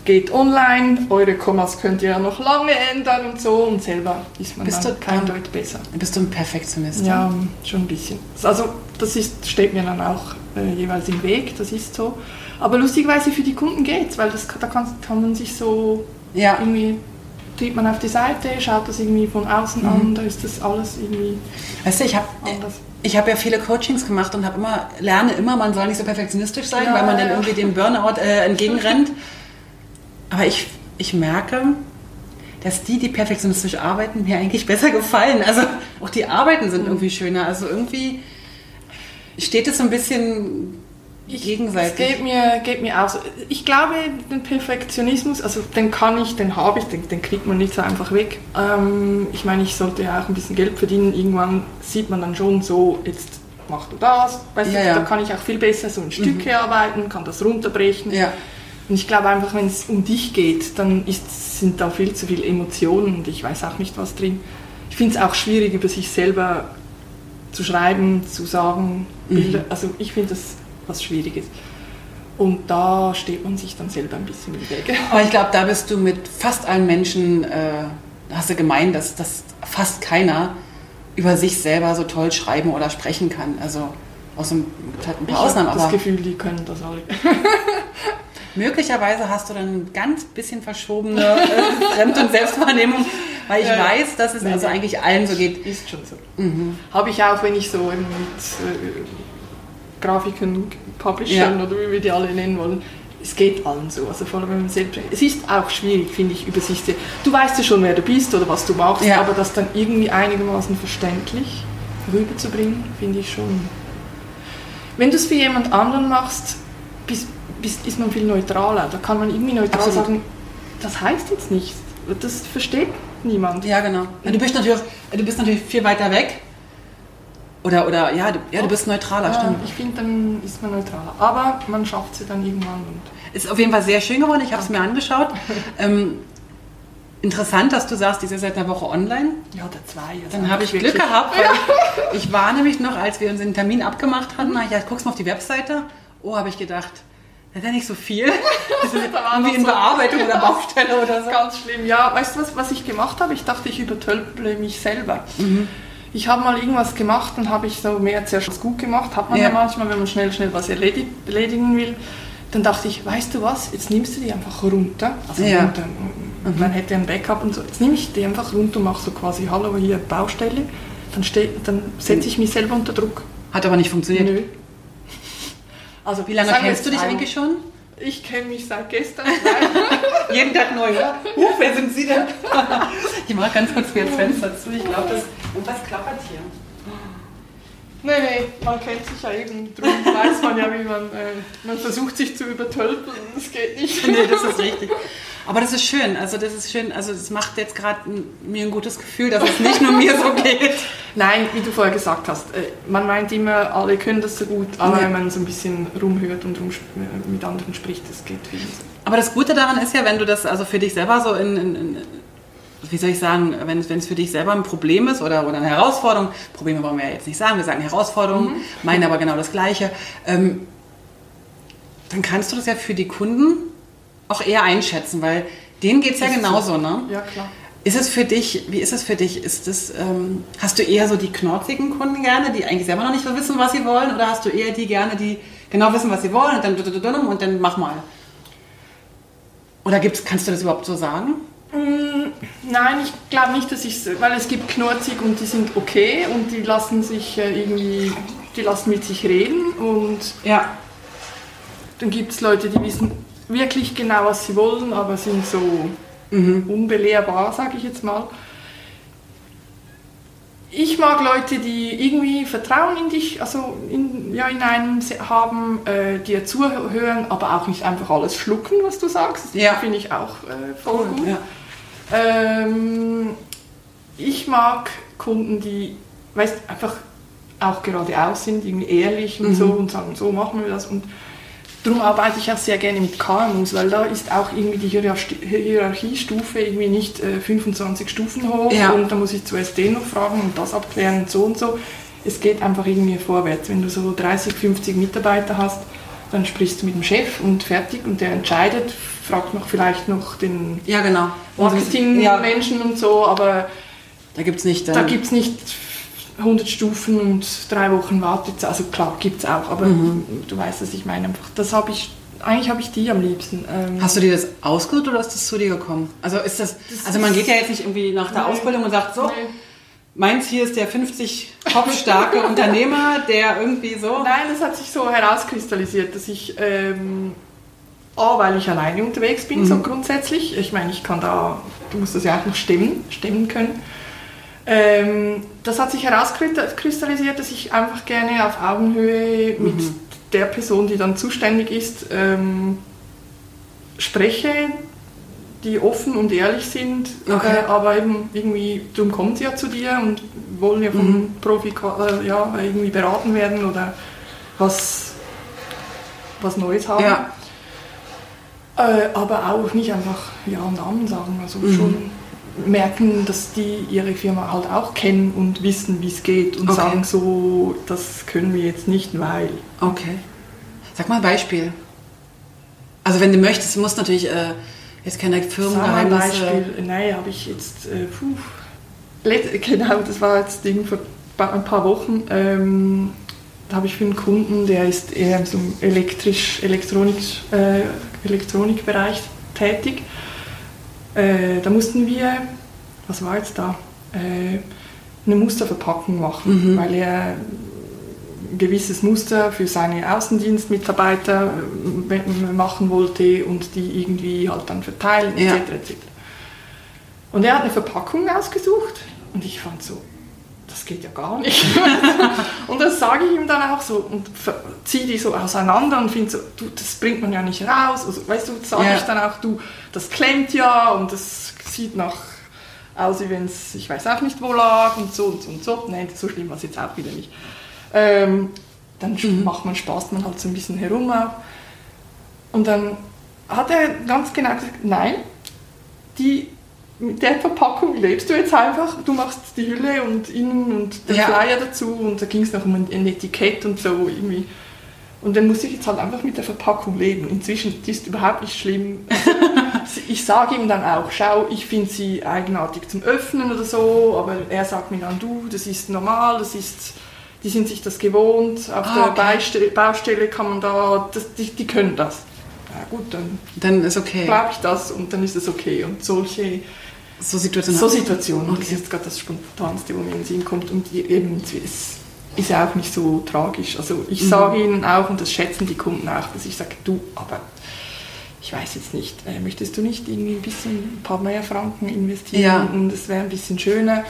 Geht online, eure Kommas könnt ihr ja noch lange ändern und so. Und selber ist man
Bist
dann
du-
kein
ähm,
Deut besser.
Bist du ein Perfektionist?
Ja, schon ein bisschen. Also das ist, steht mir dann auch äh, jeweils im Weg, das ist so. Aber lustigerweise für die Kunden geht's, weil das, da kann, kann man sich so
Ja.
irgendwie, tritt man auf die Seite, schaut das irgendwie von außen
Mhm.
an, da ist das alles irgendwie
Weißt du, ich habe ich hab ja viele Coachings gemacht und habe immer, lerne immer, man soll nicht so perfektionistisch sein,
Ja,
weil man dann
ja.
irgendwie dem Burnout äh, entgegenrennt. (laughs) Aber ich, ich merke, dass die, die perfektionistisch arbeiten, mir eigentlich besser gefallen. Also auch die Arbeiten sind irgendwie schöner. Also irgendwie steht es so ein bisschen
Es
gegenseitig.
geht mir, geht mir auch so. Ich glaube, den Perfektionismus, also den kann ich, den habe ich, den, den kriegt man nicht so einfach weg. Ähm, ich meine, ich sollte ja auch ein bisschen Geld verdienen. Irgendwann sieht man dann schon so, jetzt machst du das. Weißt
Ja,
du,
ja.
da kann ich auch viel besser so in Stücke arbeiten, kann das runterbrechen.
Ja.
Und ich glaube einfach, wenn es um dich geht, dann ist, sind da viel zu viele Emotionen und ich weiß auch nicht, was drin. Ich finde es auch schwierig, über sich selber zu schreiben, zu sagen, Bilder. Also ich finde das was Schwieriges. Und da steht man sich dann selber ein bisschen im Weg.
Aber ich glaube, da bist du mit fast allen Menschen, äh, hast du gemeint, dass, dass fast keiner über sich selber so toll schreiben oder sprechen kann. Also aus ein, ein
Ich
paar Ausnahmen,
habe das Gefühl, die können das alle. (laughs)
möglicherweise hast du dann ein ganz bisschen verschobene äh, Fremd- und Selbstwahrnehmung, weil ich
Ja,
weiß, dass es
Nee,
also eigentlich allen so geht.
Ist schon so. Habe ich auch, wenn ich so mit äh, Grafiken, Publishern
Ja.
oder wie wir die alle nennen wollen. Es geht allen so, also vor allem wenn man selbst. Es ist auch schwierig, finde ich, über sich. Du weißt ja schon, wer du bist oder was du machst,
Ja.
aber das dann irgendwie einigermaßen verständlich rüberzubringen, finde ich schon. Wenn du es für jemand anderen machst, bist, bist, ist man viel neutraler. Da kann man irgendwie neutral
Absolut.
sagen, das heißt jetzt nichts. Das versteht niemand.
Ja, genau. Du bist natürlich, du bist natürlich viel weiter weg. Oder, oder ja, du, ja, du bist neutraler,
Ja,
stimmt.
ich finde, dann ist man neutraler. Aber man schafft sie dann irgendwann. Und
Ist auf jeden Fall sehr schön geworden. Ich habe es mir angeschaut. (laughs) Ähm, interessant, dass du sagst, die ist ja seit einer Woche online.
ja, der zwei. also
Dann habe ich
wirklich-
Glück gehabt, weil (laughs) ich war nämlich noch, als wir uns den Termin abgemacht hatten, na, ja, guckst mal auf die Webseite. Oh, habe ich gedacht, das ist ja nicht so viel. (laughs) Das ist
Da
irgendwie in
so-
Bearbeitung oder Baustelle oder so.
Ganz schlimm. Ja, weißt du, was, was ich gemacht habe? Ich dachte, ich übertölple mich selber.
Mhm.
Ich habe mal irgendwas gemacht und habe ich so mehr zuerst was gut gemacht. Hat man ja.
Ja.
manchmal, wenn man schnell, schnell was erledi erledigen will. Dann dachte ich, weißt du was, jetzt nimmst du die einfach runter. Also
Ja. Mhm.
runter. Man hätte ein Backup und so. Jetzt nehme ich die einfach runter und mache so quasi, hallo, hier Baustelle. Dann, steh- dann setze ich mich selber unter Druck.
Hat aber nicht funktioniert.
Nö.
Also, Wie lange kennst du dich eigentlich schon?
Ich kenne mich seit gestern. (laughs)
Jeden Tag neu, oder? Huch, wer sind Sie denn? (laughs) ich mache ganz kurz mir das Fenster zu. Ich glaube, das irgendwas klappert hier.
Nee, nee, man kennt sich ja eben, darum (laughs) weiß man ja, wie man, äh, man versucht sich zu übertölpeln, das geht nicht. (laughs)
nee, das ist richtig. Aber das ist schön, also das ist schön, also es macht jetzt gerade mir ein gutes Gefühl, dass es nicht nur mir so (laughs) geht.
Nein, wie du vorher gesagt hast, äh, man meint immer, alle können das so gut, aber nee. wenn man so ein bisschen rumhört und rum, äh, mit anderen spricht, das geht viel.
Aber das Gute daran ist ja, wenn du das also für dich selber so in, in, in wie soll ich sagen, wenn, wenn es für dich selber ein Problem ist oder, oder eine Herausforderung, Probleme wollen wir ja jetzt nicht sagen, wir sagen Herausforderungen, mhm. meinen aber genau das Gleiche, ähm, dann kannst du das ja für die Kunden auch eher einschätzen, weil denen geht es ja genauso, ne?
Ja, klar.
Ist es für dich, wie ist es für dich? Ist das, ähm, hast du eher so die knorzigen Kunden gerne, die eigentlich selber noch nicht so wissen, was sie wollen? Oder hast du eher die gerne, die genau wissen, was sie wollen und dann, und dann mach mal? Oder gibt's, kannst du das überhaupt so sagen?
Mm, nein, ich glaube nicht, dass ich weil es gibt knorzig und die sind okay und die lassen sich äh, irgendwie, die lassen mit sich reden und
ja.
dann gibt es Leute, die wissen wirklich genau, was sie wollen, aber sind so mhm. unbelehrbar, sage ich jetzt mal. Ich mag Leute, die irgendwie Vertrauen in dich, also in, ja, in einem haben, äh, dir zuhören, aber auch nicht einfach alles schlucken, was du sagst.
Ja.
Finde ich auch äh, voll gut. Ja. Ähm, ich mag Kunden, die weißt, einfach auch geradeaus sind, irgendwie ehrlich und mhm. so und sagen, so machen wir das. Und Darum arbeite ich auch sehr gerne mit KMUs, weil da ist auch irgendwie die Hierarchiestufe irgendwie nicht äh, 25 Stufen hoch
ja.
und da muss ich zuerst den noch fragen und das abklären und so und so. Es geht einfach irgendwie vorwärts. Wenn du so 30, 50 Mitarbeiter hast, dann sprichst du mit dem Chef und fertig und der entscheidet, fragt noch vielleicht noch den
ja, genau.
Marketingmenschen ja. und so, aber
da gibt es nicht,
da gibt's nicht 100 Stufen und drei Wochen Wartezeit. Also klar, gibt es auch, aber mhm. du weißt, was ich meine. Einfach, das habe ich, eigentlich habe ich die am liebsten.
Ähm Hast du dir das ausgesucht oder ist das zu dir gekommen? Also ist das, das also man geht ja jetzt nicht irgendwie nach der nee. Ausbildung und sagt so, nee. meins hier ist der 50 kopfstarke (laughs) Unternehmer, der irgendwie so...
Nein, das hat sich so herauskristallisiert, dass ich... Ähm, A, weil ich alleine unterwegs bin, mhm. so grundsätzlich. Ich meine, ich kann da, du musst das ja auch noch stemmen, stemmen können. Ähm, das hat sich herauskristallisiert, dass ich einfach gerne auf Augenhöhe mit mhm. der Person, die dann zuständig ist, ähm, spreche, die offen und ehrlich sind, okay. äh, aber eben irgendwie, darum kommen sie ja zu dir und wollen ja vom mhm. Profi äh, ja, irgendwie beraten werden oder was, was Neues haben. Ja. Äh, aber auch nicht einfach Ja und Amen sagen, also mhm. schon merken, dass die ihre Firma halt auch kennen und wissen, wie es geht und okay. sagen so, das können wir jetzt nicht, weil.
Okay. Sag mal ein Beispiel. Also wenn du möchtest, du musst natürlich äh, jetzt keine Firmengeheimnisse...
Beispiel. Nein, habe ich jetzt... Äh, puh, genau, das war jetzt Ding vor ein paar Wochen. Ähm, da habe ich für einen Kunden, der ist eher im elektrisch, Elektronik, äh, Elektronikbereich tätig äh, da mussten wir, was war jetzt da, äh, eine Musterverpackung machen, mhm. weil er ein gewisses Muster für seine Außendienstmitarbeiter äh, machen wollte und die irgendwie halt dann verteilen, ja. etc. etc. Und er hat eine Verpackung ausgesucht und ich fand so, das geht ja gar nicht. (laughs) und das sage ich ihm dann auch so und ziehe die so auseinander und finde so, du, das bringt man ja nicht raus. Also, weißt du, sage ja. ich dann auch, du, das klemmt ja und das sieht nach aus, wie wenn es, ich weiß auch nicht wo lag und so und so und so. Nein, so schlimm war es jetzt auch wieder nicht. Ähm, dann mhm. macht man Spaß, man halt so ein bisschen herum auch. Und dann hat er ganz genau gesagt, nein, die mit der Verpackung lebst du jetzt einfach. Du machst die Hülle und innen und den ja. Flyer dazu und da ging es noch um ein, Etikett und so irgendwie. Und dann muss ich jetzt halt einfach mit der Verpackung leben. Inzwischen ist überhaupt nicht schlimm. (laughs) ich sage ihm dann auch, schau, ich finde sie eigenartig zum Öffnen oder so, aber er sagt mir dann, du, das ist normal, das ist, die sind sich das gewohnt, auf ah, der okay. Baustelle kann man da, das, die, die können das. Ja gut, dann,
dann ist okay.
glaube ich das und dann ist es okay. Und solche
so Situationen?
So Situationen. Okay. Das ist jetzt gerade das Spontanste, wo mir in den Sinn kommt. Und eben, es ist ja auch nicht so tragisch. Also ich sage ihnen auch, und das schätzen die Kunden auch, dass ich sage, du, aber ich weiß jetzt nicht, äh, möchtest du nicht irgendwie ein bisschen, ein paar mehr Franken investieren
Ja.
und es wäre ein bisschen schöner.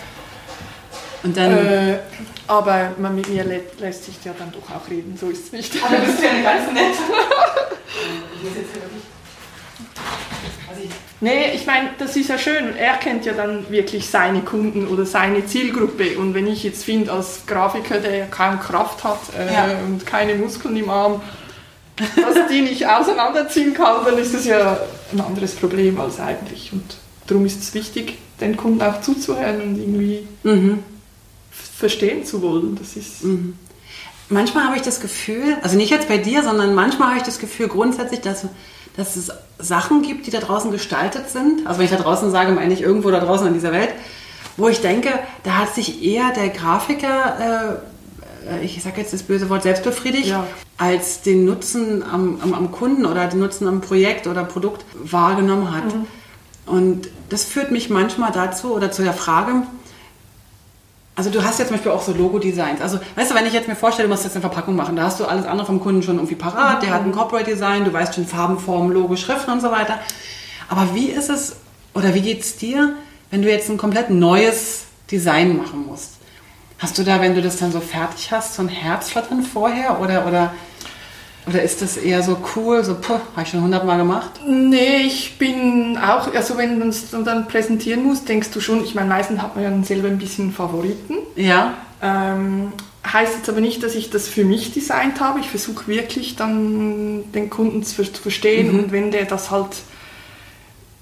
Und dann.
Äh, aber man, mit mir lä lässt sich ja dann doch auch reden, so ist es nicht.
Aber bist du ja ganz nett. (laughs)
Nee, ich meine, das ist ja schön. Er kennt ja dann wirklich seine Kunden oder seine Zielgruppe. Und wenn ich jetzt finde, als Grafiker, der ja kaum Kraft hat äh,
Ja.
und keine Muskeln im Arm, dass die nicht auseinanderziehen kann, dann ist das ja ein anderes Problem als eigentlich. Und darum ist es wichtig, den Kunden auch zuzuhören und irgendwie
Mhm.
verstehen zu wollen. Das ist
Manchmal habe ich das Gefühl, also nicht jetzt bei dir, sondern manchmal habe ich das Gefühl grundsätzlich, dass, dass es Sachen gibt, die da draußen gestaltet sind. Also wenn ich da draußen sage, meine ich irgendwo da draußen in dieser Welt, wo ich denke, da hat sich eher der Grafiker, äh, ich sage jetzt das böse Wort, selbst befriedigt,
Ja.
als den Nutzen am, am, am Kunden oder den Nutzen am Projekt oder Produkt wahrgenommen hat. Und das führt mich manchmal dazu oder zu der Frage, also du hast ja zum Beispiel auch so Logo-Designs. Also weißt du, wenn ich jetzt mir vorstelle, du musst jetzt eine Verpackung machen, da hast du alles andere vom Kunden schon irgendwie parat, der hat ein Corporate-Design, du weißt schon Farben, Form, Logo, Schriften und so weiter. Aber wie ist es, oder wie geht es dir, wenn du jetzt ein komplett neues Design machen musst? Hast du da, wenn du das dann so fertig hast, so ein Herzflattern vorher oder, oder, oder ist das eher so cool, so, puh, habe ich schon hundertmal gemacht?
Nee, ich bin auch, also wenn man es dann präsentieren muss, denkst du schon, ich meine, meistens hat man ja dann selber ein bisschen Favoriten.
Ja,
Ähm, heißt jetzt aber nicht, dass ich das für mich designt habe. Ich versuche wirklich dann den Kunden zu, zu verstehen und wenn der das halt,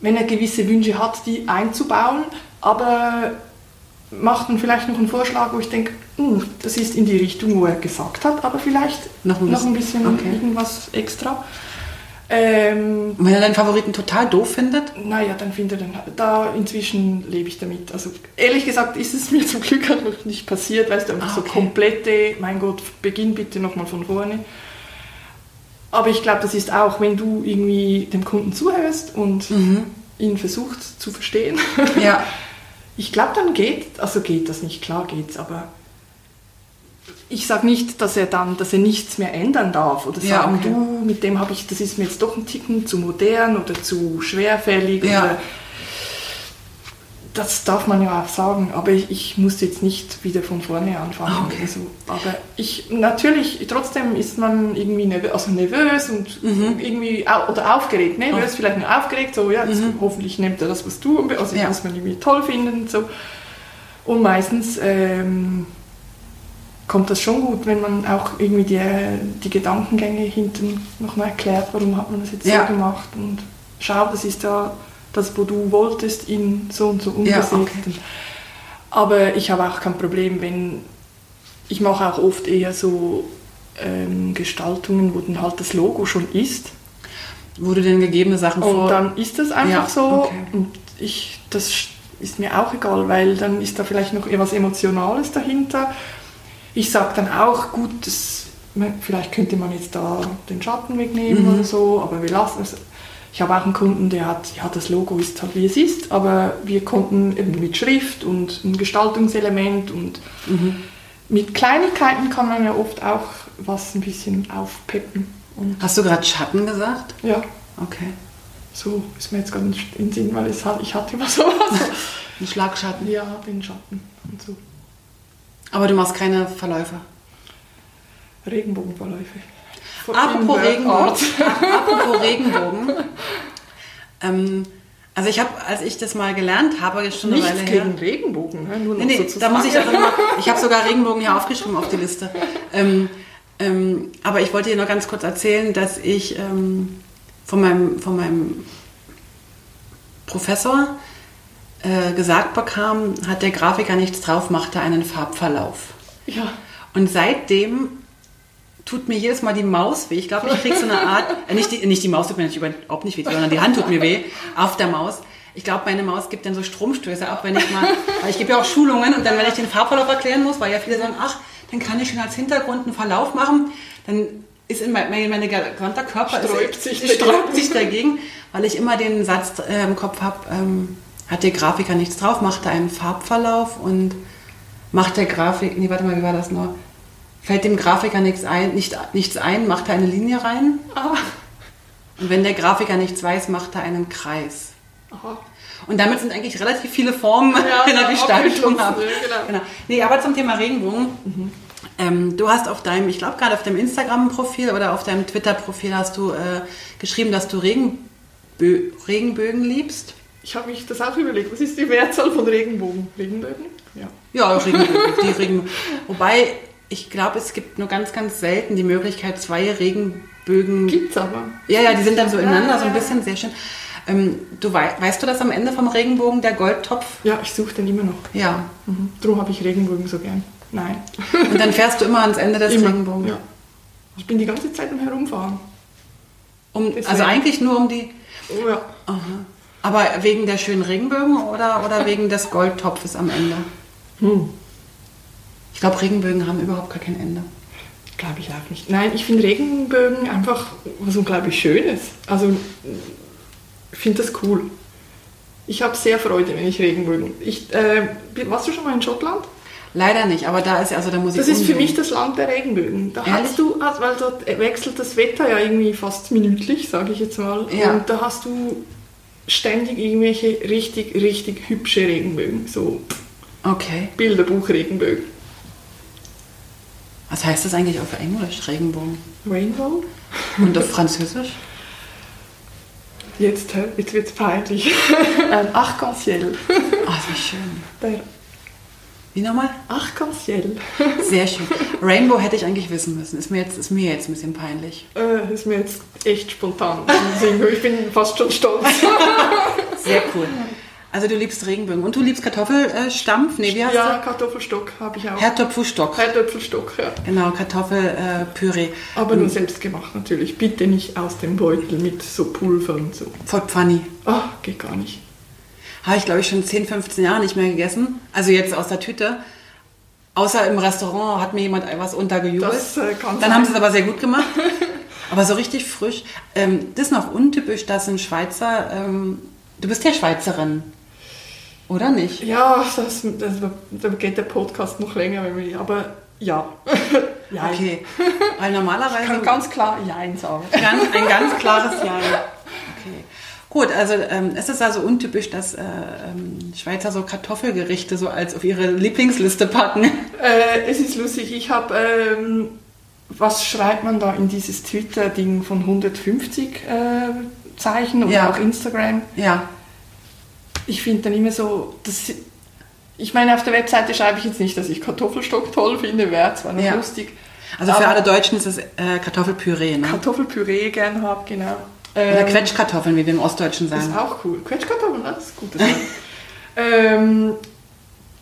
wenn er gewisse Wünsche hat, die einzubauen, aber macht dann vielleicht noch einen Vorschlag, wo ich denke, "Hm, das ist in die Richtung, wo er gesagt hat, aber vielleicht
Noch ein
noch ein
bisschen,
bisschen
okay.
irgendwas extra. Ähm,
wenn er deinen Favoriten total doof findet?
naja, dann findet er, da inzwischen lebe ich damit. Also ehrlich gesagt ist es mir (laughs) zum Glück auch noch nicht passiert, weißt du, einfach
Ah,
so
okay.
komplette, mein Gott, beginn bitte nochmal von vorne. Aber ich glaube, das ist auch, wenn du irgendwie dem Kunden zuhörst und ihn versuchst zu verstehen.
Ja. (laughs)
Ich glaube, dann geht, also geht das nicht, klar geht's, aber ich sage nicht, dass er dann, dass er nichts mehr ändern darf oder
Ja,
sagen,
okay.
du, mit dem habe ich, das ist mir jetzt doch ein Ticken zu modern oder zu schwerfällig
Ja.
oder das darf man ja auch sagen, aber ich, ich muss jetzt nicht wieder von vorne anfangen
okay.
oder so. Aber ich, natürlich, trotzdem ist man irgendwie nervös, also nervös und
Mhm.
irgendwie, oder aufgeregt, nervös, vielleicht nur aufgeregt, so, ja, jetzt hoffentlich nimmt er das, was du, also
Mhm. Ja.
muss man irgendwie toll finden, und so. Und meistens ähm, kommt das schon gut, wenn man auch irgendwie die, die Gedankengänge hinten nochmal erklärt, warum hat man das jetzt
Ja.
so gemacht und schau, das ist ja das, wo du wolltest, in so und so
Ja,
umgesetzt.
okay.
Aber ich habe auch kein Problem, wenn ich mache auch oft eher so ähm, Gestaltungen, wo dann halt das Logo schon ist.
Wo du denn gegebene Sachen
Und
vor...
dann ist das einfach
Ja,
so.
okay.
Und ich, das ist mir auch egal, weil dann ist da vielleicht noch etwas Emotionales dahinter. Ich sage dann auch, gut, das, vielleicht könnte man jetzt da den Schatten wegnehmen
Mhm.
oder so, aber wir lassen es. Ich habe auch einen Kunden, der hat, ja, das Logo ist halt wie es ist, aber wir konnten eben mit Schrift und ein Gestaltungselement und
Mhm.
mit Kleinigkeiten kann man ja oft auch was ein bisschen aufpeppen.
Hast du gerade Schatten gesagt?
ja,
Okay.
so ist mir jetzt gerade nicht in den Sinn, weil es hat, ich hatte immer sowas. (laughs)
Ein Schlagschatten.
ja, den Schatten und so.
Aber du machst keine Verläufe.
Regenbogenverläufe.
Apropos Regenbogen. Apropos Regenbogen. Ähm, also ich habe, als ich das mal gelernt habe, jetzt schon eine
Nichts
Weile her.
gegen Regenbogen, ne? nur noch
Nee, nee, da muss ich ich habe sogar Regenbogen hier aufgeschrieben auf die Liste. Ähm, ähm, aber ich wollte dir noch ganz kurz erzählen, dass ich ähm, von, meinem, von meinem Professor äh, gesagt bekam, hat der Grafiker nichts drauf, machte einen Farbverlauf.
Ja,
Und seitdem tut mir jedes Mal die Maus weh. Ich glaube, ich kriege so eine Art, äh, nicht, die, nicht die Maus tut mir natürlich überhaupt nicht weh, sondern die Hand tut mir weh auf der Maus. Ich glaube, meine Maus gibt dann so Stromstöße, auch wenn ich mal, weil ich gebe ja auch Schulungen und dann, wenn ich den Farbverlauf erklären muss, weil ja viele sagen, ach, dann kann ich schon als Hintergrund einen Verlauf machen, dann ist in mein, mein, mein gesamter Körper
Sträubt
ist,
sich
sträubt
dagegen.
sich dagegen, weil ich immer den Satz äh, im Kopf habe, ähm, hat der Grafiker nichts drauf, macht er einen Farbverlauf und macht der Grafik, nee, warte mal, wie war das noch? Fällt dem Grafiker nichts ein, nicht, nichts ein, macht er eine Linie rein.
Ah.
Und wenn der Grafiker nichts weiß, macht er einen Kreis.
Aha.
Und damit sind eigentlich relativ viele Formen
Ja, (laughs)
in der Gestaltung.
abgeschlossen,
ab.
ja, genau.
Nee, aber zum Thema Regenbogen. Ähm, du hast auf deinem, ich glaube gerade auf deinem Instagram-Profil oder auf deinem Twitter-Profil hast du äh, geschrieben, dass du Regenbö Regenbögen liebst.
Ich habe mich das auch überlegt. Was ist die Mehrzahl von Regenbogen? Regenbögen? Ja.
Ja, Regenbögen, die Regenbögen. (laughs) Wobei, ich glaube, es gibt nur ganz, ganz selten die Möglichkeit, zwei Regenbögen.
Gibt's aber.
Ja, ja, die sind dann so ineinander,
Ja,
so ein bisschen, sehr schön. Ähm, du wei weißt du das am Ende vom Regenbogen, der Goldtopf?
Ja, ich suche den immer noch.
Ja.
Mhm. Darum habe ich Regenbogen so gern. Nein.
Und dann fährst du immer ans Ende des (laughs)
Immer.
Regenbogens.
Ja. Ich bin die ganze Zeit am Herumfahren.
Um, also eigentlich nur um die.
Oh ja.
Aha. Aber wegen der schönen Regenbögen oder, oder wegen des Goldtopfes am Ende?
Hm.
Ich glaube, Regenbögen haben überhaupt gar kein Ende.
Glaube ich auch nicht. Nein, ich finde Regenbögen einfach was unglaublich Schönes. Also, ich finde das cool. Ich habe sehr Freude, wenn ich Regenbögen. Ich, äh, warst du schon mal in Schottland?
Leider nicht, aber da ist ja, also da muss ich
Das ist für mich das Land der Regenbögen. Da
Ehrlich?
hast du, also, weil dort wechselt das Wetter ja irgendwie fast minütlich, sage ich jetzt mal.
Ja.
Und da hast du ständig irgendwelche richtig, richtig hübsche Regenbögen. So
Okay.
Bilderbuch-Regenbögen.
Was heißt das eigentlich auf Englisch, Regenbogen?
Rainbow?
Und auf Französisch?
Jetzt, hä? jetzt wird es peinlich. ähm, Arc-en-ciel. (laughs)
Ah, war schön.
Der
Wie nochmal?
Arc-en-ciel.
Sehr schön. Rainbow hätte ich eigentlich wissen müssen. Ist mir jetzt, ist mir jetzt ein bisschen peinlich.
Äh, ist mir jetzt echt spontan. Ich bin fast schon stolz.
Sehr cool. Also du liebst Regenbögen. Und du liebst Kartoffelstampf? Nee, wie heißt
ja,
der?
Kartoffelstock habe ich auch.
Herdöpfelstock.
Herdöpfelstock, ja.
Genau, Kartoffelpüree.
Aber nur selbst gemacht natürlich. Bitte nicht aus dem Beutel mit so Pulver und so.
Voll Pfanni.
Ah, geht gar nicht.
Habe ich, glaube ich, schon 10, 15 Jahre nicht mehr gegessen. Also jetzt aus der Tüte. Außer im Restaurant hat mir jemand etwas untergejubelt.
Das äh,
Dann
sein.
haben sie es aber sehr gut gemacht. (laughs) aber so richtig frisch. Ähm, das ist noch untypisch, dass ein Schweizer... Ähm, du bist ja Schweizerin, oder nicht?
Ja, das, das, da geht der Podcast noch länger, wenn wir, aber ja. (laughs) ja.
Okay. Weil normalerweise...
Ich kann ganz klar Jein sagen.
Ganz, ein ganz klares (laughs) Ja. Okay. Gut, also ähm, es ist also untypisch, dass äh, ähm, Schweizer so Kartoffelgerichte so als auf ihre Lieblingsliste packen.
Äh, es ist lustig, ich habe, ähm, was schreibt man da in dieses Twitter-Ding von 150 äh, Zeichen oder
Ja.
auch Instagram?
Ja,
Ich finde dann immer so, das, ich meine, auf der Webseite schreibe ich jetzt nicht, dass ich Kartoffelstock toll finde, wäre zwar noch
Ja.
lustig.
also für alle Deutschen ist es äh, Kartoffelpüree, ne?
Kartoffelpüree gern habe, genau.
Oder
Ähm,
Quetschkartoffeln, wie wir im Ostdeutschen
Das
sagen.
ist auch cool. Quetschkartoffeln, das ist gut. Das (laughs) ähm,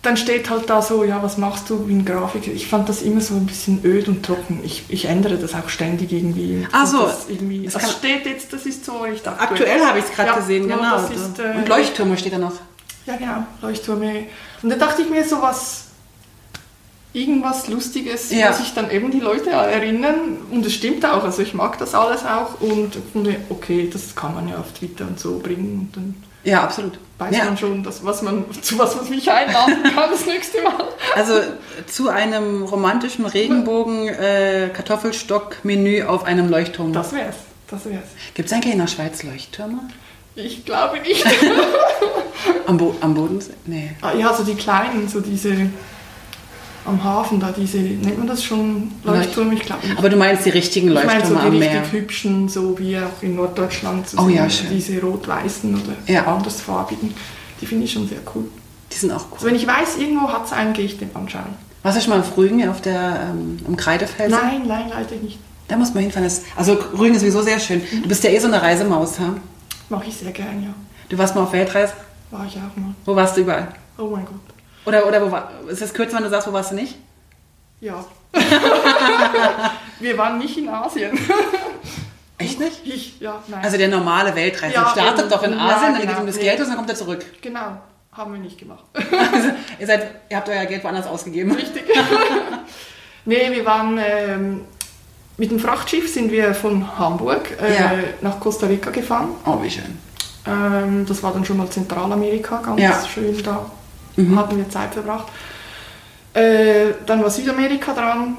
dann steht halt da so, ja, was machst du wie ein Grafiker? Ich fand das immer so ein bisschen öd und trocken. Ich, ich ändere das auch ständig irgendwie. Und
Ach so.
Das, irgendwie,
Das
steht jetzt, das ist so echt
Aktuell habe ich es gerade
Ja,
gesehen, genau.
das ist, äh,
Und Leuchttürme steht da noch.
Ja, genau, Leuchttürme. Und da dachte ich mir so was, irgendwas Lustiges,
Ja.
was sich dann eben die Leute erinnern. Und es stimmt auch, also ich mag das alles auch. Und finde, okay, das kann man ja auf Twitter und so bringen. Und dann
Ja, absolut.
weiß
Ja,
man schon, dass, was man, zu was man mich einladen (laughs) kann das nächste Mal.
also zu einem romantischen Regenbogen äh, auf einem Leuchtturm.
Das wär's, das wär's.
Gibt es eigentlich in der Schweiz Leuchttürme?
Ich glaube nicht. (laughs)
Am, Bo am Bodensee? Nee.
Ah, ja, so die kleinen, so diese am Hafen da, diese, nennt man das schon Leuchttürme? Ich glaube.
Aber du meinst die richtigen
Ich meine
Leuchttürme
so die
am
richtig
Meer?
hübschen, so wie auch in Norddeutschland, so
Oh ja, schön.
diese rot-weißen oder
Ja.
andersfarbigen. Die finde ich schon sehr cool.
Die sind auch cool.
Also wenn ich weiß, irgendwo hat es einen, gehe ich den anschauen.
Warst du schon mal auf Rügen auf der, ähm, am Kreidefelsen?
Nein, nein, leider nicht.
Da muss man hinfahren. Also Rügen ist sowieso sehr schön. Du bist ja eh so eine Reisemaus, ha?
Mache ich sehr gern, ja.
Du warst mal auf Weltreise.
War ich auch mal.
Wo warst du überall?
Oh mein Gott.
Oder, oder wo war, ist das kürzer, wenn du sagst, wo warst du nicht?
Ja. (laughs) Wir waren nicht in Asien. (laughs)
Echt nicht?
Ich, ja, nein.
Also der normale Weltreise
Ja,
startet
eben.
doch in
Ja,
Asien, dann
genau.
geht es um das
Nee.
Geld und dann kommt er zurück.
genau, haben wir nicht gemacht. (laughs)
Also, ihr, seid, ihr habt euer Geld woanders ausgegeben.
Richtig. nee, wir waren ähm, mit dem Frachtschiff sind wir von Hamburg äh,
Ja.
nach Costa Rica gefahren.
Oh, wie schön.
Ähm, das war dann schon mal Zentralamerika, ganz
Ja.
schön da.
Mhm.
Hatten wir Zeit verbracht. Äh, dann war Südamerika dran.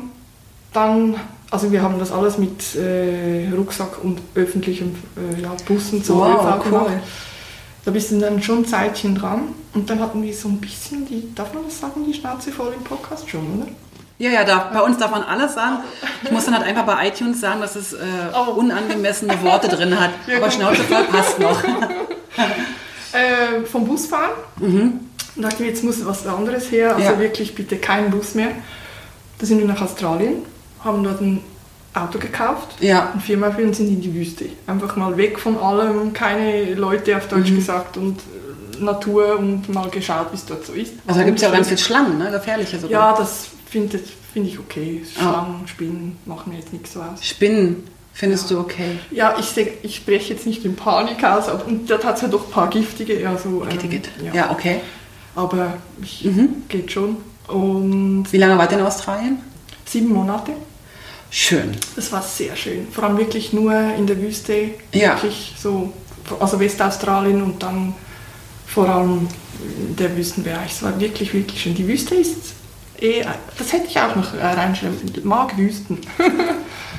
dann, also wir haben das alles mit äh, Rucksack und öffentlichem äh, ja, Bussen so
Wow, cool.
gemacht. Da bist du dann schon ein Zeitchen dran. Und dann hatten wir so ein bisschen die, darf man das sagen, die Schnauze voll im Podcast schon, oder?
Ja, ja, da, bei uns darf man alles sagen. Ich muss dann halt einfach bei iTunes sagen, dass es äh,
Oh.
unangemessene Worte drin hat.
Ja,
Aber. Schnauze voll passt noch. (laughs)
Äh, vom Busfahren. Und dachte mir, jetzt muss was anderes her. Also
Ja.
wirklich bitte kein Bus mehr. Da sind wir nach Australien, haben dort ein Auto gekauft.
Ja.
Ein Firma für und sind in die Wüste. Einfach mal weg von allem, keine Leute auf Deutsch
Mhm.
gesagt und äh, Natur und mal geschaut, wie es dort so ist.
Also da gibt es ja auch ganz viele Schlangen, ne? gefährliche sogar.
Ja, das finde find ich okay.
Ah.
Schlangen, Spinnen machen mir jetzt nichts so aus.
Spinnen findest du okay.
Ja, ich, seh- ich spreche jetzt nicht in Panik aus, aber und dort hat es ja doch ein paar giftige. Ja, so,
Geht,
ähm,
geht.
ja.
Ja, okay.
Aber ich,
Mhm.
geht schon. Und
Wie lange wart ihr in Australien?
sieben Monate.
Schön.
Das war sehr schön. Vor allem wirklich nur in der Wüste.
Ja.
Wirklich so, also Westaustralien und dann vor allem der Wüstenbereich. Es war wirklich, wirklich schön. Die Wüste ist eh, das hätte ich auch noch reinschreiben. Ich mag Wüsten. (laughs)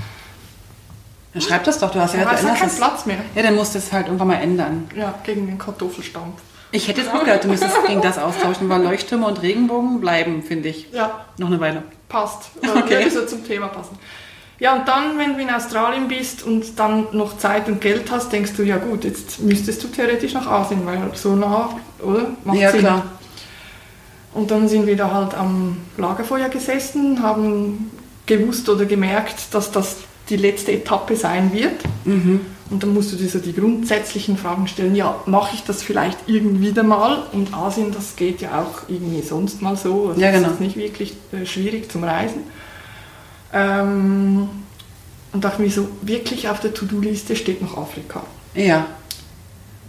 Dann schreib das doch, du hast ja änderst
keinen
es.
Platz mehr.
Ja, dann musst du es halt irgendwann mal ändern.
Ja, gegen den Kartoffelstampf.
Ich hätte jetzt auch gedacht, du müsstest gegen das austauschen, weil Leuchttürme und Regenbogen bleiben, finde ich.
Ja,
Noch eine Weile.
passt. (laughs)
Okay.
Würde so zum Thema passen. Ja, und dann, wenn du in Australien bist und dann noch Zeit und Geld hast, denkst du, ja gut, jetzt müsstest du theoretisch nach Asien, weil so nah, oder? Macht
ja,
Sinn.
klar.
Und dann sind wir da halt am Lagerfeuer gesessen, haben gewusst oder gemerkt, dass das die letzte Etappe sein wird.
Mhm.
Und dann musst du dir so die grundsätzlichen Fragen stellen, ja, mache ich das vielleicht irgendwie wieder mal? Und Asien, das geht ja auch irgendwie sonst mal so. Also
Ja,
das
genau.
ist nicht wirklich äh, schwierig zum Reisen. Ähm, und dachte mir so, wirklich auf der To-Do-Liste steht noch Afrika.
Ja.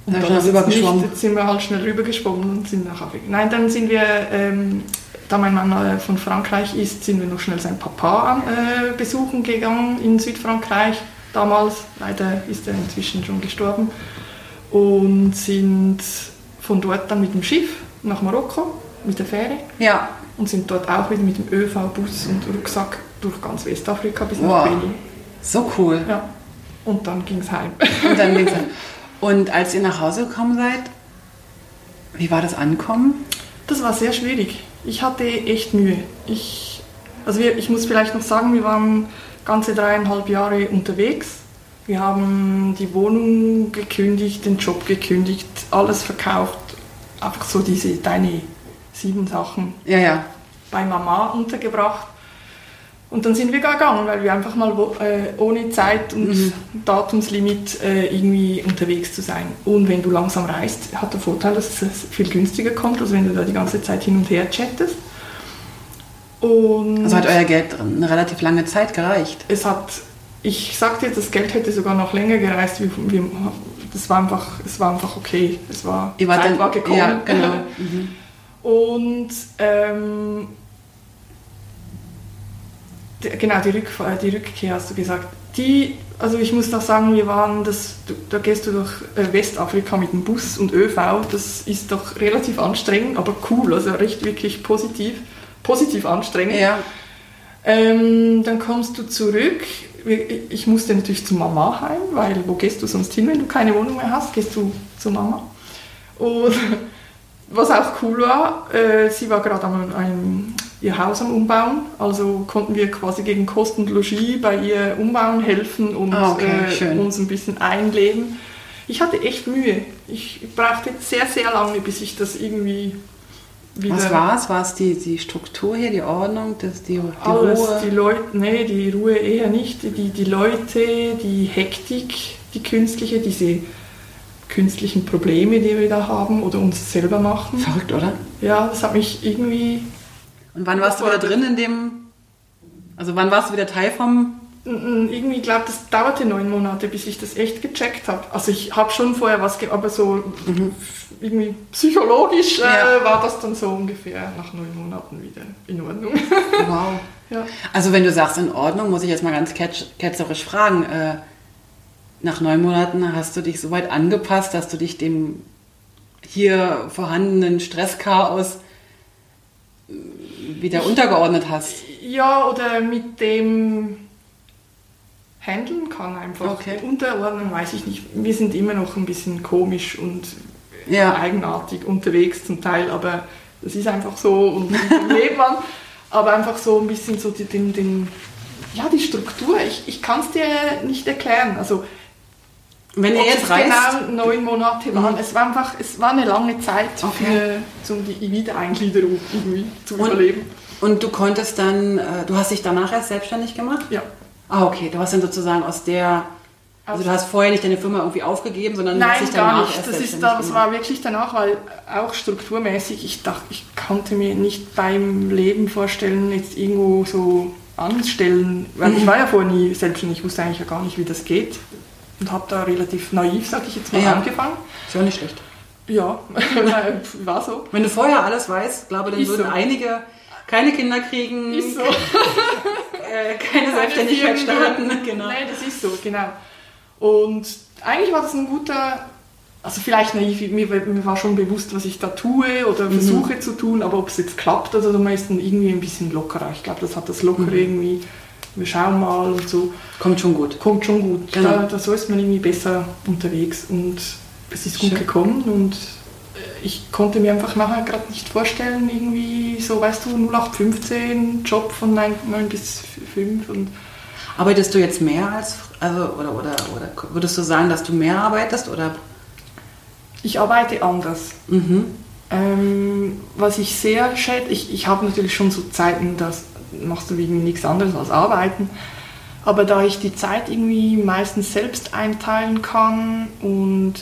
Und
Da
dann
schnell
ist es
rübergeschwommen.
Nicht, jetzt sind wir halt schnell rübergeschwommen und sind nach Afrika. Nein, dann sind wir, ähm, da mein Mann äh, von Frankreich ist, sind wir noch schnell seinen Papa an, äh, besuchen gegangen in Südfrankreich. Damals, leider ist er inzwischen schon gestorben. Und sind von dort dann mit dem Schiff nach Marokko, mit der Fähre.
Ja.
Und sind dort auch wieder mit dem ÖV, Bus und Rucksack durch ganz Westafrika bis nach
Wow.
Beni.
So cool.
Ja. Und dann ging es heim.
Und dann ging's halt. (laughs) Und als ihr nach Hause gekommen seid, wie war das Ankommen?
Das war sehr schwierig. Ich hatte echt Mühe. Ich, also wir, ich muss vielleicht noch sagen, wir waren ganze dreieinhalb Jahre unterwegs. Wir haben die Wohnung gekündigt, den Job gekündigt, alles verkauft. Einfach so diese deine sieben Sachen
Ja, ja.
bei Mama untergebracht. Und dann sind wir gegangen, weil wir einfach mal wo, äh, ohne Zeit und
Mhm.
Datumslimit äh, irgendwie unterwegs zu sein. Und wenn du langsam reist, hat der Vorteil, dass es viel günstiger kommt, als wenn du da die ganze Zeit hin und her chattest. Und
Also hat euer Geld eine relativ lange Zeit gereicht.
es hat, ich sagte jetzt, das Geld hätte sogar noch länger gereist. Wir, wir, das war einfach, es war einfach okay. Es war,
Ihr
Zeit
dann,
war gekommen.
Ja, genau. (laughs) Mhm.
Und ähm, genau, die, Rückfahr die Rückkehr hast du gesagt. Die, also ich muss noch sagen, wir waren, das, da gehst du durch äh, Westafrika mit dem Bus und ÖV, das ist doch relativ anstrengend, aber cool, also recht wirklich positiv, positiv anstrengend.
Ja.
Ähm, dann kommst du zurück. Ich musste natürlich zu Mama heim, weil wo gehst du sonst hin, wenn du keine Wohnung mehr hast? Gehst du zu Mama. Und (laughs) was auch cool war, äh, sie war gerade am einem, ihr Haus am Umbauen, also konnten wir quasi gegen Kosten und Logis bei ihr umbauen, helfen und
Ah, okay,
äh, uns ein bisschen einleben. Ich hatte echt Mühe. Ich brauchte sehr, sehr lange, bis ich das irgendwie wieder...
Was war es? War es die, die Struktur hier, die Ordnung, das, die, die
Alles,
Ruhe?
die Leute, nee, die Ruhe eher nicht. Die, die Leute, die Hektik, die künstliche, diese künstlichen Probleme, die wir da haben oder uns selber machen.
Verrückt, oder?
Ja, das hat mich irgendwie.
Und wann warst du wieder drin in dem... Also wann warst du wieder Teil vom...
Irgendwie, ich glaube, das dauerte neun Monate, bis ich das echt gecheckt habe. Also ich habe schon vorher was, aber so irgendwie psychologisch äh,
Ja.
war das dann so ungefähr nach neun Monaten wieder in Ordnung.
Wow. (laughs)
ja.
Also wenn du sagst in Ordnung, muss ich jetzt mal ganz ketz- ketzerisch fragen. Äh, nach neun Monaten hast du dich so weit angepasst, dass du dich dem hier vorhandenen Stresschaos äh, wieder untergeordnet hast.
Ja, oder mit dem handeln kann einfach.
Okay.
Unterordnen weiß ich nicht. Wir sind immer noch ein bisschen komisch und
Ja.
eigenartig unterwegs zum Teil, aber das ist einfach so und (laughs) lebt man. Aber einfach so ein bisschen so die, den, den, ja, die Struktur. Ich, ich kann es dir nicht erklären. Also,
Wenn ihr jetzt
es
reist,
genau neun Monate waren. Es war einfach, es war eine lange Zeit,
Okay.
für, um die Wiedereingliederung irgendwie zu
Und-
überleben.
und du konntest dann, äh, du hast dich danach erst selbstständig gemacht?
Ja.
Ah, okay. Du hast dann sozusagen aus der, also du hast vorher nicht deine Firma irgendwie aufgegeben, sondern du hast
Nein, gar
danach
nicht.
erst
Das, ist das war wirklich danach, weil auch strukturmäßig, ich dachte, ich konnte mir nicht beim Leben vorstellen, jetzt irgendwo so anstellen, weil
Mhm.
ich (laughs) war ja vorher nie selbstständig, ich wusste eigentlich ja gar nicht, wie das geht und habe da relativ naiv, sag ich jetzt mal,
Ja.
angefangen.
Ist ja auch nicht schlecht.
Ja, (laughs) war so.
Wenn du vorher alles weißt, glaube dann
Ist
würden
so.
einige keine Kinder kriegen,
Ist so. (laughs)
äh, keine Selbstständigkeit starten. Genau.
Nein, das ist so, genau. Und eigentlich war das ein guter, also vielleicht naiv, mir, mir war schon bewusst, was ich da tue oder
Mhm.
versuche zu tun, aber ob es jetzt klappt, also man ist dann irgendwie ein bisschen lockerer. Ich glaube, das hat das locker
Mhm.
irgendwie, wir schauen mal und so.
Kommt schon gut.
Kommt schon gut.
Genau.
Da, da so ist man irgendwie besser unterwegs und es ist gut
Schön.
gekommen und äh, ich konnte mir einfach nachher gerade nicht vorstellen, irgendwie so, weißt du, 0815, Job von 9, 9 bis 5 und
Arbeitest du jetzt mehr als, also, oder, oder, oder würdest du sagen, dass du mehr arbeitest? Oder?
ich arbeite anders.
Mhm.
Ähm, was ich sehr schätze, ich, ich habe natürlich schon so Zeiten, das machst du irgendwie nichts anderes als arbeiten. Aber da ich die Zeit irgendwie meistens selbst einteilen kann und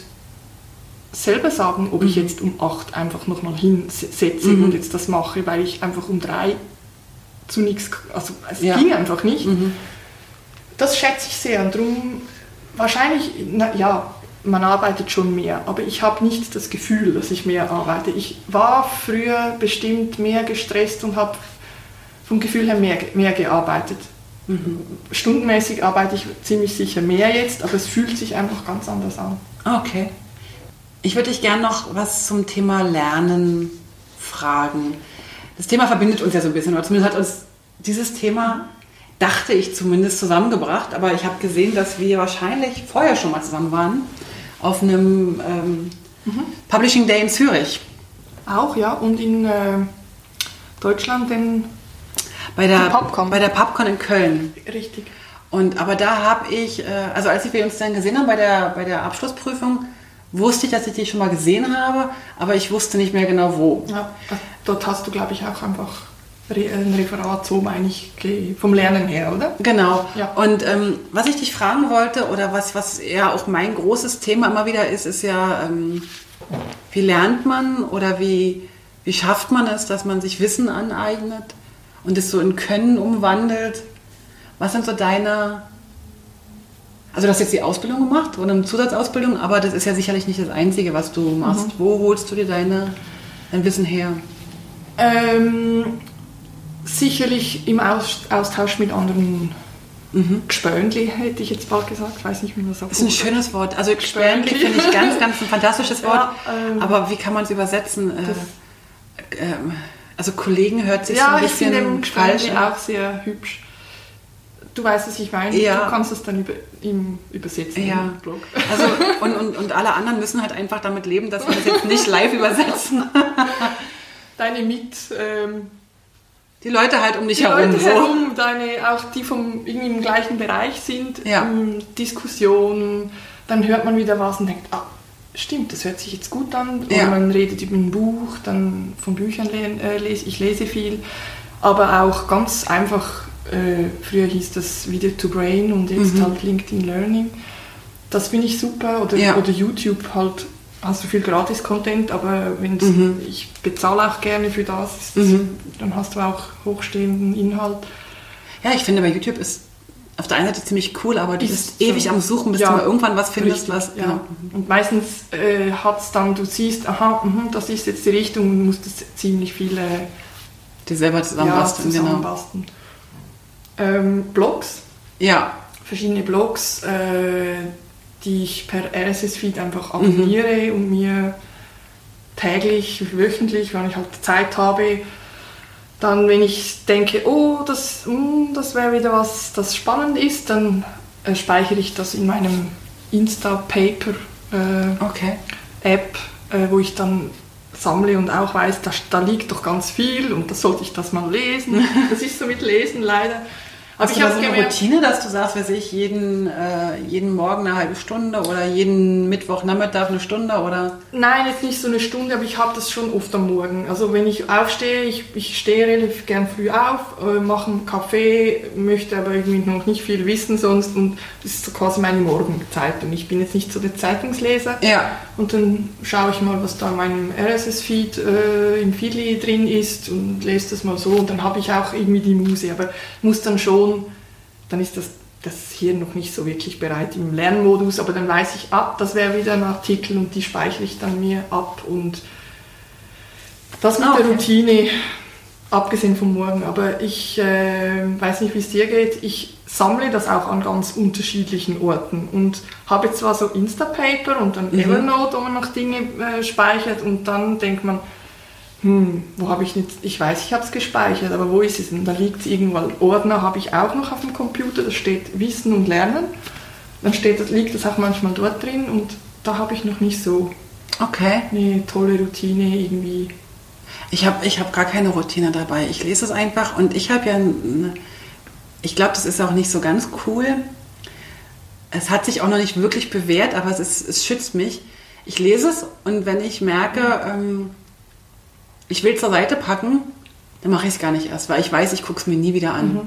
selber sagen, ob ich jetzt um 8 einfach nochmal hinsetze
Mhm.
und jetzt das mache, weil ich einfach um 3 zu nichts, also es
Ja.
ging einfach nicht.
Mhm.
Das schätze ich sehr und darum wahrscheinlich, na, ja, man arbeitet schon mehr, aber ich habe nicht das Gefühl, dass ich mehr arbeite. Ich war früher bestimmt mehr gestresst und habe vom Gefühl her mehr, mehr gearbeitet. Stundenmäßig arbeite ich ziemlich sicher mehr jetzt, aber es fühlt sich einfach ganz anders an.
Okay. Ich würde dich gerne noch was zum Thema Lernen fragen. Das Thema verbindet uns ja so ein bisschen, oder zumindest hat uns dieses Thema, dachte ich zumindest, zusammengebracht. Aber ich habe gesehen, dass wir wahrscheinlich vorher schon mal zusammen waren auf einem ähm, Publishing Day in Zürich.
Auch, ja, und in äh, Deutschland den
Bei der,
Popcorn.
bei der Popcorn in Köln.
richtig.
Und aber da habe ich, äh, also als wir uns dann gesehen haben bei der, bei der Abschlussprüfung, wusste ich, dass ich dich schon mal gesehen habe, aber ich wusste nicht mehr genau wo.
Ja, dort hast du, glaube ich, auch einfach ein Referat, so meine ich, vom Lernen her, oder?
Genau.
Ja.
Und ähm, was ich dich fragen wollte, oder was, was ja auch mein großes Thema immer wieder ist, ist ja, ähm, wie lernt man oder wie, wie schafft man es, dass man sich Wissen aneignet und es so in Können umwandelt? Was sind so deine... Also du hast jetzt die Ausbildung gemacht oder eine Zusatzausbildung, aber das ist ja sicherlich nicht das Einzige, was du machst. Wo holst du dir deine, dein Wissen her?
Ähm, sicherlich im Aus Austausch mit anderen Gespönli, hätte ich jetzt bald gesagt. Ich weiß nicht, wie man das sagt.
Das ist ein schönes Wort. Also Gespärlich finde ich ganz, ganz ein fantastisches (laughs) Wort.
Ja, ähm,
Aber wie kann man es übersetzen? Äh, ähm, also Kollegen hört sich so
Ja,
ein
ich finde
bisschen
den
falsch
Gespönli
an.
auch sehr hübsch. Du weißt, was ich meine.
Ja.
Du kannst es dann über, ihm übersetzen
Ja.
im Blog.
Also, (laughs) und, und, und alle anderen müssen halt einfach damit leben, dass wir das jetzt nicht live übersetzen. (laughs)
Deine Mit... Ähm,
Die Leute halt um dich
die
herum.
Leute
so.
herum, deine, auch die vom, irgendwie im gleichen Bereich sind,
Ja.
ähm, Diskussionen, dann hört man wieder was und denkt, ah, stimmt, das hört sich jetzt gut an.
Ja.
man redet über ein Buch, dann von Büchern äh, lese ich lese viel, aber auch ganz einfach, äh, früher hieß das Video to Brain und jetzt
Mhm.
halt LinkedIn Learning. Das finde ich super. Oder,
Ja.
oder YouTube halt hast du viel Gratis-Content, aber wenn
Mhm.
ich bezahle auch gerne für das,
Mhm.
dann hast du auch hochstehenden Inhalt.
Ja, ich finde bei YouTube ist auf der einen Seite ziemlich cool, aber du
Ist
bist
so.
ewig am Suchen, bis
Ja,
du mal irgendwann was findest,
Richtig,
was.
ja.
Genau.
Und meistens äh, hat es dann, du siehst, aha, mhm, das ist jetzt die Richtung und musst es ziemlich viele
Die selber
ja,
zusammenbasteln. genau.
zusammenbasteln. Ähm, Blogs,
Ja,
verschiedene Blogs, äh, die ich per RSS-Feed einfach
Mhm.
abonniere und mir täglich, wöchentlich, wenn ich halt Zeit habe, Dann, wenn ich denke, oh, das, mm, das wäre wieder was, das spannend ist, dann äh, speichere ich das in meinem Insta-Paper äh,
Okay.
App, äh, wo ich dann sammle und auch weiß, da, da liegt doch ganz viel und das sollte ich das mal lesen. (laughs) Das ist so mit Lesen leider. Aber
Hast
ich
du da
habe
so eine Routine, dass du sagst, weiß ich, jeden, äh, jeden Morgen eine halbe Stunde oder jeden Mittwochnachmittag eine Stunde oder?
nein, jetzt nicht so eine Stunde, aber ich habe das schon oft am Morgen. Also wenn ich aufstehe, ich, ich stehe relativ gern früh auf, äh, mache einen Kaffee, möchte aber irgendwie noch nicht viel wissen sonst und das ist so quasi meine Morgenzeit und ich bin jetzt nicht so der Zeitungsleser.
Ja.
Und dann schaue ich mal, was da in meinem RSS-Feed äh, im Feedly drin ist und lese das mal so. Und dann habe ich auch irgendwie die Muse. Aber muss dann schon, dann ist das, das Hirn noch nicht so wirklich bereit im Lernmodus. Aber dann weiß ich, ab, das wäre wieder ein Artikel und die speichere ich dann mir ab. Und das mit
Ah,
der
okay.
Routine, abgesehen vom Morgen. Aber ich äh, weiß nicht, wie es dir geht. Ich sammle das auch an ganz unterschiedlichen Orten und habe zwar so Instapaper und dann
Mhm.
Evernote, wo man noch Dinge äh, speichert und dann denkt man, hm, wo habe ich jetzt, ich weiß, ich habe es gespeichert, aber wo ist es denn? Da liegt es irgendwo. Ordner habe ich auch noch auf dem Computer, da steht Wissen und Lernen. Dann steht, das, liegt das auch manchmal dort drin und da habe ich noch nicht so
Okay.
eine tolle Routine irgendwie.
Ich habe ich hab gar keine Routine dabei. Ich lese es einfach und ich habe ja, eine- ich glaube, das ist auch nicht so ganz cool. Es hat sich auch noch nicht wirklich bewährt, aber es, ist, es schützt mich. Ich lese es und wenn ich merke, ähm, ich will es zur Seite packen, dann mache ich es gar nicht erst, weil ich weiß, ich gucke es mir nie wieder an.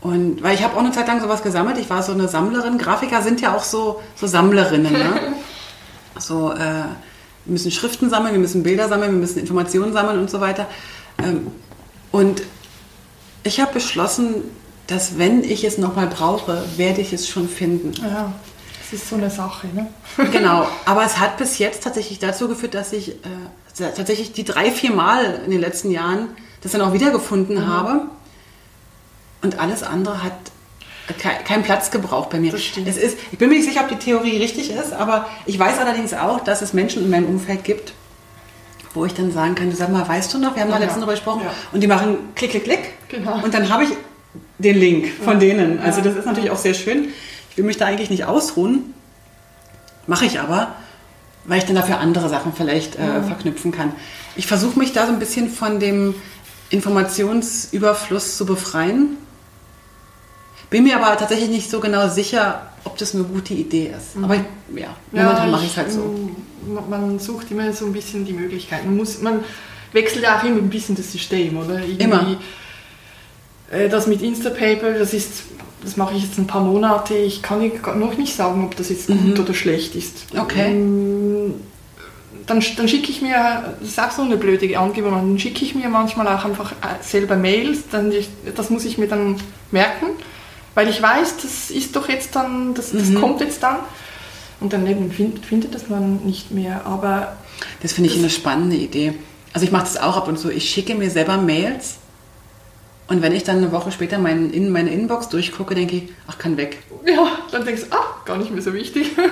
Und weil ich habe auch eine Zeit lang sowas gesammelt. Ich war so eine Sammlerin. Grafiker sind ja auch so, so Sammlerinnen. Ne? (laughs) so, äh, wir müssen Schriften sammeln, wir müssen Bilder sammeln, wir müssen Informationen sammeln und so weiter. Ähm, und ich habe beschlossen, dass wenn ich es nochmal brauche, werde ich es schon finden.
Ja, das ist so eine Sache, ne?
Genau, (laughs) aber es hat bis jetzt tatsächlich dazu geführt, dass ich äh, tatsächlich die drei, vier Mal in den letzten Jahren das dann auch wiedergefunden
Mhm.
habe. Und alles andere hat ke- keinen Platz gebraucht bei mir. Es ist, ich bin mir nicht sicher, ob die Theorie richtig ist, aber ich weiß allerdings auch, dass es Menschen in meinem Umfeld gibt, wo ich dann sagen kann, du sag mal, weißt du noch, wir haben da
Ja.
letztens darüber gesprochen,
Ja.
und die machen klick, klick, klick.
Genau.
Und dann habe ich den Link von denen. Also
Ja.
das ist natürlich auch sehr schön. Ich will mich da eigentlich nicht ausruhen. Mache ich aber, weil ich dann dafür andere Sachen vielleicht äh, verknüpfen kann. Ich versuche mich da so ein bisschen von dem Informationsüberfluss zu befreien. Bin mir aber tatsächlich nicht so genau sicher, ob das eine gute Idee ist. Aber ich, ja, momentan mache ich es halt so.
Man sucht immer so ein bisschen die Möglichkeit. Man, muss, man wechselt ja auch immer ein bisschen das System, oder? Irgendwie,
Immer.
Äh, das mit Instapaper, das ist, das mache ich jetzt ein paar Monate. Ich kann noch nicht sagen, ob das jetzt gut oder schlecht ist.
Mhm. Okay.
Mm, Dann, dann schicke ich mir, das ist auch so eine blöde Angewohnheit, dann schicke ich mir manchmal auch einfach äh, selber Mails, dann ich, das muss ich mir dann merken, weil ich weiß, das ist doch jetzt dann, das, das
Mhm.
kommt jetzt dann. Und dann eben find, findet das man nicht mehr. Aber
Das finde ich eine spannende Idee. Also ich mache das auch ab und zu. Ich schicke mir selber Mails und wenn ich dann eine Woche später mein, in meine Inbox durchgucke, denke ich, ach, kann weg.
ja, dann denkst du, ah, gar nicht mehr so wichtig. (laughs)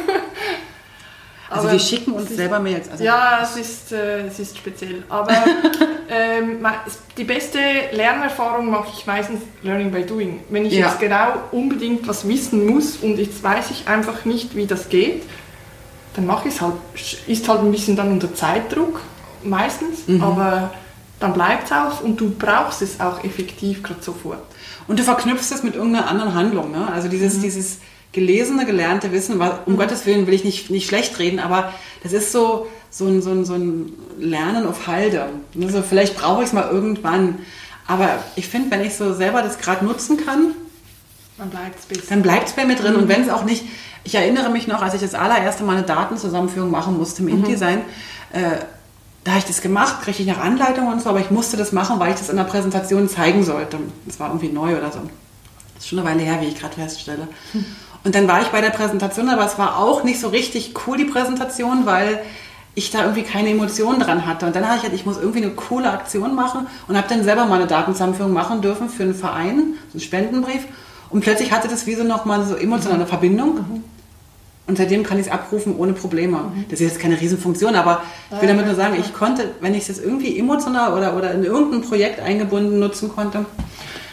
Also wir schicken uns
ist-
selber Mails. Also
ja, es ist, äh, es ist speziell. Aber (laughs) ähm, die beste Lernerfahrung mache ich meistens Learning by Doing. Wenn ich
Ja.
jetzt genau unbedingt was wissen muss und jetzt weiß ich einfach nicht, wie das geht, dann mache ich es halt. Ist halt ein bisschen dann unter Zeitdruck, meistens,
Mhm.
aber dann bleibt es auch und du brauchst es auch effektiv gerade sofort.
Und du verknüpfst es mit irgendeiner anderen Handlung. Ne? Also dieses,
Mhm.
dieses gelesene, gelernte Wissen, um Gottes Willen will ich nicht, nicht schlecht reden, aber das ist so, so, ein, so, ein, so ein Lernen auf Halde. Also vielleicht brauche ich es mal irgendwann. Aber ich finde, wenn ich so selber das gerade nutzen kann,
Dann bleibt es
bei mir drin. Und wenn es auch nicht, ich erinnere mich noch, als ich das allererste Mal eine Datenzusammenführung machen musste im InDesign, äh, da habe ich das gemacht, kriege ich nach Anleitung und so, aber ich musste das machen, weil ich das in der Präsentation zeigen sollte. Das war irgendwie neu oder so. Das ist schon eine Weile her, wie ich gerade feststelle. Und dann war ich bei der Präsentation, aber es war auch nicht so richtig cool, die Präsentation, weil ich da irgendwie keine Emotionen dran hatte. Und dann habe ich halt, ich muss irgendwie eine coole Aktion machen und habe dann selber mal eine Datenzusammenführung machen dürfen für einen Verein, so einen Spendenbrief. Und plötzlich hatte das wie so nochmal so emotionale Verbindung. Und seitdem kann ich es abrufen ohne Probleme. Mhm. Das ist jetzt keine Riesenfunktion, aber ich will damit nur sagen, ich konnte, wenn ich es jetzt irgendwie emotional oder, oder in irgendein Projekt eingebunden nutzen konnte.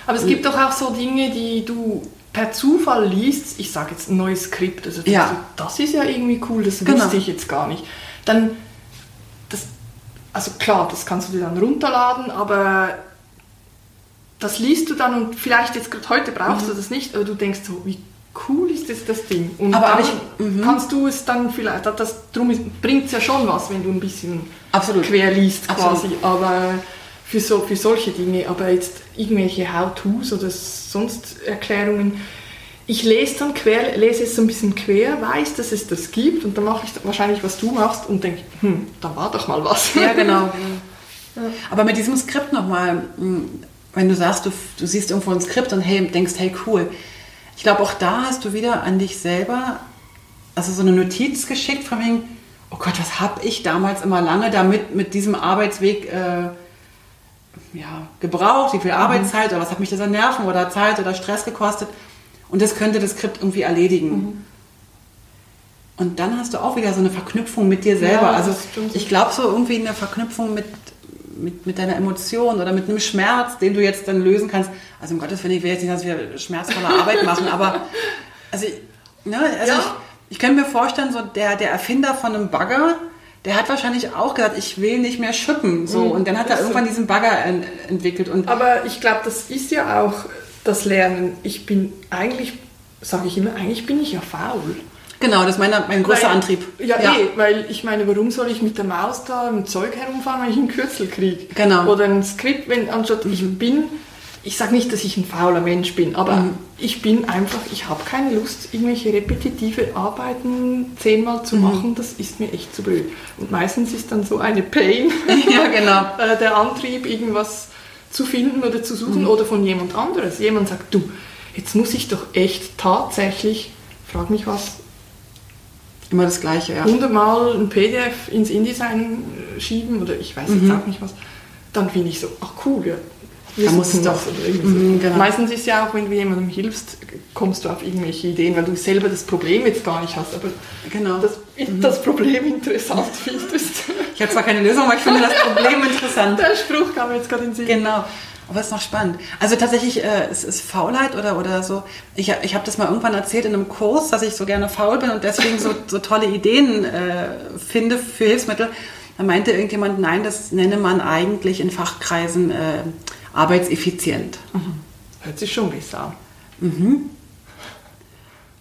Aber es gibt doch auch so Dinge, die du per Zufall liest. Ich sage jetzt ein neues Skript. Also
Ja.
du, das ist ja irgendwie cool, das
Genau.
wusste ich jetzt gar nicht. Dann, das, also klar, das kannst du dir dann runterladen, aber das liest du dann und vielleicht jetzt gerade heute brauchst
Mhm.
du das nicht, aber du denkst so, wie cool ist das, das Ding? Und
Aber
dann
ich- mhm.
kannst du es dann vielleicht, das, drum bringt es ja schon was, wenn du ein bisschen
Absolut.
quer liest
Absolut.
quasi, aber für, so, für solche Dinge, aber jetzt irgendwelche How-Tos oder sonst Erklärungen, ich lese dann quer, lese es so ein bisschen quer, weiß, dass es das gibt und dann mache ich wahrscheinlich, was du machst und denke, hm, da war doch mal was.
Ja, genau. (laughs) Aber mit diesem Skript nochmal, wenn du sagst, du, du siehst irgendwo ein Skript und hey, denkst, hey, cool. Ich glaube, auch da hast du wieder an dich selber, also so eine Notiz geschickt von wegen, oh Gott, was habe ich damals immer lange damit mit diesem Arbeitsweg äh, ja, gebraucht, wie viel Arbeitszeit oder was hat mich das an Nerven oder Zeit oder Stress gekostet. Und das könnte das Skript irgendwie erledigen. Und dann hast du auch wieder so eine Verknüpfung mit dir selber.
Ja,
also ich glaube so irgendwie eine Verknüpfung mit, mit, mit deiner Emotion oder mit einem Schmerz, den du jetzt dann lösen kannst. Also um Gottes Willen, ich will jetzt nicht, dass wir schmerzvolle Arbeit machen, aber (laughs) also, ich- ne, also
Ja.
ich, ich kann mir vorstellen, so der, der Erfinder von einem Bagger, der hat wahrscheinlich auch gesagt, ich will nicht mehr schippen. So,
Mhm,
und dann hat er irgendwann diesen Bagger en, entwickelt. Und
Aber ich glaube, das ist ja auch das Lernen. Ich bin eigentlich, sage ich immer, eigentlich bin ich ja faul.
Genau, das ist mein, mein größter
Weil-
Antrieb.
Ja, eh, weil ich meine, warum soll ich mit der Maus da im Zeug herumfahren, wenn ich einen Kürzel kriege?
Genau.
Oder ein Skript, wenn anstatt ich bin, ich sage nicht, dass ich ein fauler Mensch bin, aber
Mhm.
ich bin einfach, ich habe keine Lust, irgendwelche repetitive Arbeiten zehnmal
Mhm.
zu machen, das ist mir echt zu blöd. Und meistens ist dann so eine Pain, (laughs)
ja, genau. (laughs)
äh, der Antrieb, irgendwas zu finden oder zu
Mhm.
suchen oder von jemand anderes. Jemand sagt, du, jetzt muss ich doch echt tatsächlich, frag mich was,
Immer das Gleiche, ja.
hundertmal ein PDF ins InDesign äh, schieben oder ich weiß jetzt auch nicht was, dann finde ich so, ach cool, ja.
Da muss es doch- Mhm, genau.
Meistens ist ja auch, wenn du jemandem hilfst, kommst du auf irgendwelche Ideen, weil du selber das Problem jetzt gar nicht hast, aber
Genau.
das, das Problem interessant findest.
Ich habe zwar keine Lösung, aber ich finde das Problem interessant.
Der Spruch kam mir jetzt gerade in den Sinn.
Genau. Aber es ist noch spannend. Also tatsächlich, äh, es ist Faulheit oder, oder so. Ich, ich habe das mal irgendwann erzählt in einem Kurs, dass ich so gerne faul bin und deswegen so, so tolle Ideen äh, finde für Hilfsmittel. Da meinte irgendjemand, nein, das nenne man eigentlich in Fachkreisen äh, arbeitseffizient.
Hört sich schon besser an.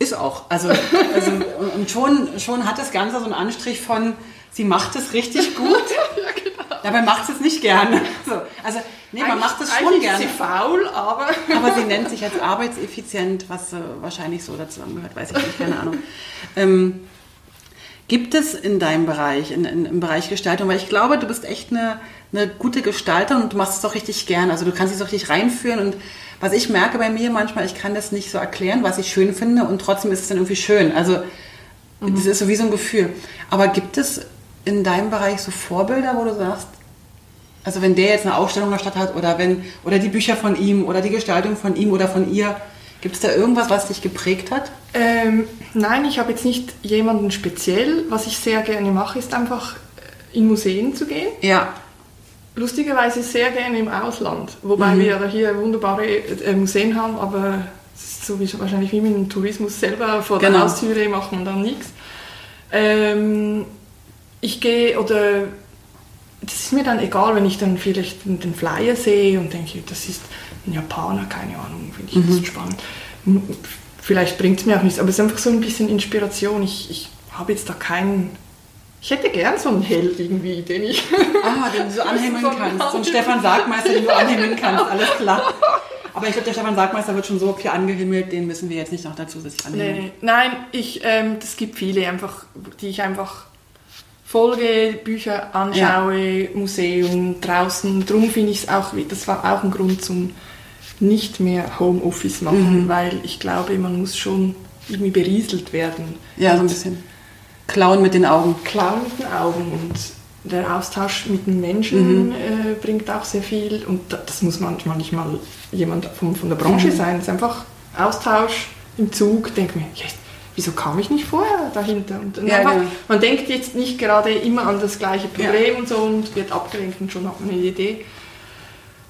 Ist auch. Also, also und- schon, schon hat das Ganze so einen Anstrich von, sie macht es richtig gut. (laughs) Dabei macht sie es nicht gerne. So, also, nee, man macht es schon gerne.
Ist sie faul, aber
Aber sie nennt sich als arbeitseffizient, was äh, wahrscheinlich so dazu angehört, weiß ich nicht, keine Ahnung. Ähm, gibt es in deinem Bereich, in, in, im Bereich Gestaltung, weil ich glaube, du bist echt eine, eine gute Gestalterin und du machst es doch richtig gern. Also du kannst dich so richtig reinführen und was ich merke bei mir manchmal, ich kann das nicht so erklären, was ich schön finde und trotzdem ist es dann irgendwie schön. Also das ist so wie so ein Gefühl. Aber gibt es in deinem Bereich so Vorbilder, wo du sagst, also wenn der jetzt eine Ausstellung Stadt hat oder wenn oder die Bücher von ihm oder die Gestaltung von ihm oder von ihr, gibt es da irgendwas, was dich geprägt hat?
Ähm, nein, ich habe jetzt nicht jemanden speziell. Was ich sehr gerne mache, ist einfach äh, in Museen zu gehen.
Ja.
Lustigerweise sehr gerne im Ausland. Wobei
Mhm.
wir ja hier wunderbare äh, Museen haben, aber es ist so wie, wahrscheinlich wie mit dem Tourismus selber vor
Genau.
der Haustüre macht man dann nichts. Ähm, ich gehe oder das ist mir dann egal, wenn ich dann vielleicht den Flyer sehe und denke, das ist ein Japaner, keine Ahnung, finde ich
Mhm.
das spannend. Vielleicht bringt es mir auch nichts, aber es ist einfach so ein bisschen Inspiration. Ich, ich habe jetzt da keinen. Ich hätte gern so einen Held irgendwie, den ich. (laughs)
Ah, den du so (laughs) anhimmeln
So
kannst. So ein
Anhimmeln.
Stefan Sargmeister, den du anhimmeln kannst, alles klar. Aber ich glaube, der Stefan Sargmeister wird schon so viel angehimmelt, den müssen wir jetzt nicht noch dazu sich anhimmeln.
Nee. Nein, ich, ähm, es gibt viele einfach, die ich einfach folge, Bücher anschaue, Museum, draußen. Drum finde ich es auch, das war auch ein Grund zum nicht mehr Homeoffice machen,
Mhm.
weil ich glaube, man muss schon irgendwie berieselt werden.
Ja, so ein bisschen. Klauen mit den Augen.
Klar mit den Augen und der Austausch mit den
Mhm.
Menschen äh, bringt auch sehr viel und da- das muss manchmal nicht mal jemand von, von der
Mhm.
Branche sein, es ist einfach Austausch im Zug, denke mir, yes, wieso kam ich nicht vorher dahinter? Und
Ja,
einfach,
genau.
man denkt jetzt nicht gerade immer an das gleiche Problem
Ja.
und so und wird abgelenkt und schon hat man eine Idee.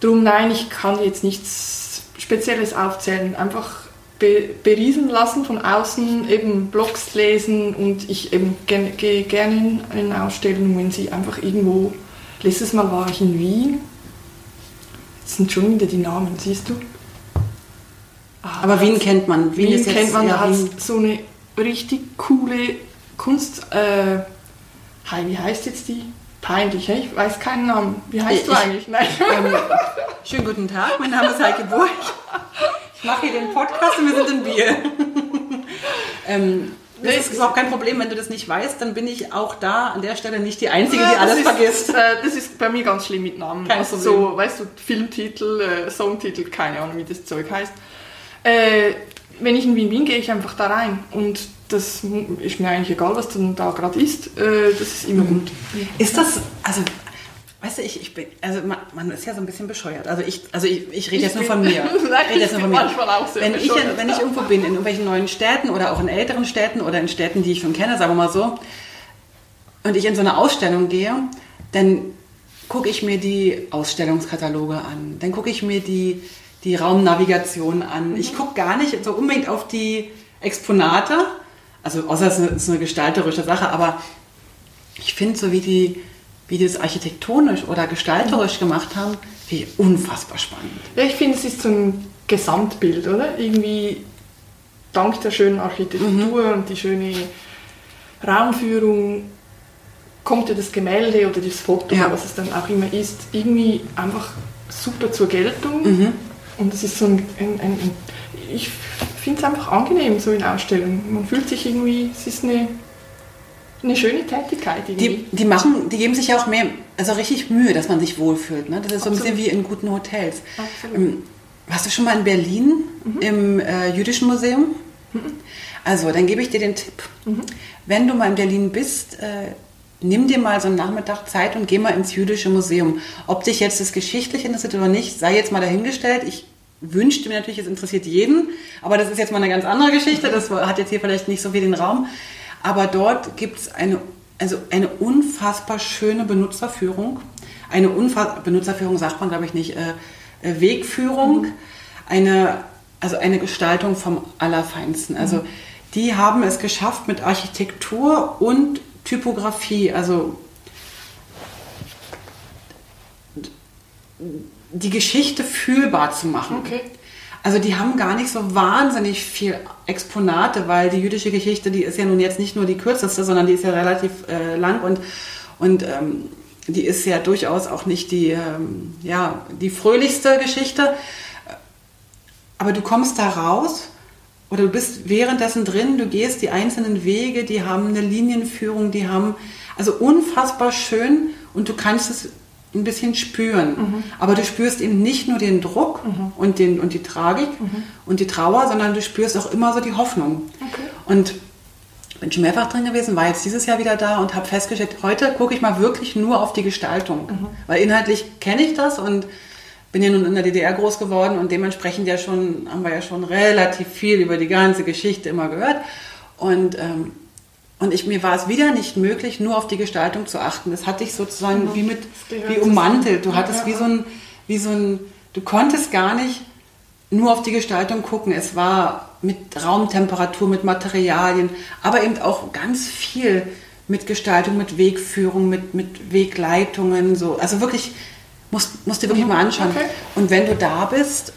Drum nein, ich kann jetzt nichts Spezielles aufzählen. Einfach be beriesen lassen von außen, eben Blogs lesen und ich eben gehe gerne in, Ausstellungen, wenn sie einfach irgendwo. Letztes Mal war ich in Wien. Jetzt sind schon wieder die Namen, siehst du?
Aber
da
Wien kennt man. Wien,
Wien
ist jetzt,
kennt man, da
ja,
hat
Wien.
so eine richtig coole Kunst. Äh, hi, wie heißt jetzt die? Peinlich, ich weiß keinen Namen. Wie heißt
Ich-
du eigentlich? Nein.
Ähm, schönen guten Tag, mein Name ist Heike Burg. Ich mache hier den Podcast und wir sind in Biel. ähm, das ist überhaupt kein Problem, wenn du das nicht weißt, dann bin ich auch da an der Stelle nicht die Einzige, die
Ja,
alles
das
vergisst.
Ist, äh, das ist bei mir ganz schlimm mit Namen.
Kein
also
Problem.
so, weißt du, Filmtitel, äh, Songtitel, keine Ahnung, wie das Zeug heißt. Äh, wenn ich in Wien bin, gehe ich einfach da rein. Und das ist mir eigentlich egal, was dann da gerade ist. Äh, das ist immer gut.
Ist das, also, weißt du, ich, ich bin, also man, man ist ja so ein bisschen bescheuert. Also ich, also ich, ich rede jetzt nur von mir. (laughs)
Nein,
ich rede jetzt nur von mir.
manchmal auch sehr
wenn ich, wenn ich irgendwo bin, in irgendwelchen neuen Städten oder auch in älteren Städten oder in Städten, die ich schon kenne, sagen wir mal so, und ich in so eine Ausstellung gehe, dann gucke ich mir die Ausstellungskataloge an. Dann gucke ich mir die, die Raumnavigation an. Ich gucke gar nicht so unbedingt auf die Exponate, also außer es ist eine, es ist eine gestalterische Sache, aber ich finde so wie die, wie die das architektonisch oder gestalterisch gemacht haben, wie unfassbar spannend.
Ja, ich finde, es ist so ein Gesamtbild, oder? Irgendwie dank der schönen Architektur
Mhm.
und die schöne Raumführung kommt ja das Gemälde oder das Foto,
Ja.
was es dann auch immer ist, irgendwie einfach super zur Geltung.
Mhm.
Und es ist so ein, ein, ein ich finde es einfach angenehm, so in Ausstellungen. Man fühlt sich irgendwie, es ist eine, eine schöne Tätigkeit irgendwie.
Die, die machen, die geben sich ja auch mehr, also richtig Mühe, dass man sich wohlfühlt. Ne? Das ist so ein bisschen wie in guten Hotels.
Absolut.
Ähm, warst du schon mal in Berlin im äh, Jüdischen Museum? Also, dann gebe ich dir den Tipp. Wenn du mal in Berlin bist, äh, nimm dir mal so einen Nachmittag Zeit und geh mal ins Jüdische Museum. Ob dich jetzt das Geschichtliche interessiert oder nicht, sei jetzt mal dahingestellt. Ich wünschte mir natürlich, es interessiert jeden, aber das ist jetzt mal eine ganz andere Geschichte. Das hat jetzt hier vielleicht nicht so viel den Raum. Aber dort gibt es eine, also eine unfassbar schöne Benutzerführung. Eine unfassbar, Benutzerführung sagt man, glaube ich, nicht, äh, äh, Wegführung. Eine, also eine Gestaltung vom Allerfeinsten. Also die haben es geschafft mit Architektur und Typografie, also die Geschichte fühlbar zu machen.
Okay.
Also die haben gar nicht so wahnsinnig viel Exponate, weil die jüdische Geschichte, die ist ja nun jetzt nicht nur die kürzeste, sondern die ist ja relativ äh, lang und, und ähm, die ist ja durchaus auch nicht die, ähm, ja, die fröhlichste Geschichte. Aber du kommst da raus oder du bist währenddessen drin, du gehst die einzelnen Wege, die haben eine Linienführung, die haben also unfassbar schön und du kannst es ein bisschen spüren. Aber du spürst eben nicht nur den Druck und, den, und die Tragik und die Trauer, sondern du spürst auch immer so die Hoffnung.
Okay.
Und bin schon mehrfach drin gewesen, war jetzt dieses Jahr wieder da und habe festgestellt, heute gucke ich mal wirklich nur auf die Gestaltung. Weil inhaltlich kenne ich das und bin ja nun in der DDR groß geworden und dementsprechend ja schon, haben wir ja schon relativ viel über die ganze Geschichte immer gehört. Und, ähm, und ich, mir war es wieder nicht möglich, nur auf die Gestaltung zu achten. Das hatte ich sozusagen wie mit, wie ummantelt. Du hattest
Ja,
wie
ja.
so ein, wie so ein, du konntest gar nicht nur auf die Gestaltung gucken. Es war mit Raumtemperatur, mit Materialien, aber eben auch ganz viel mit Gestaltung, mit Wegführung, mit, mit Wegleitungen, so. Also wirklich, musst, musst dir wirklich mal anschauen.
okay.
Und wenn du da bist,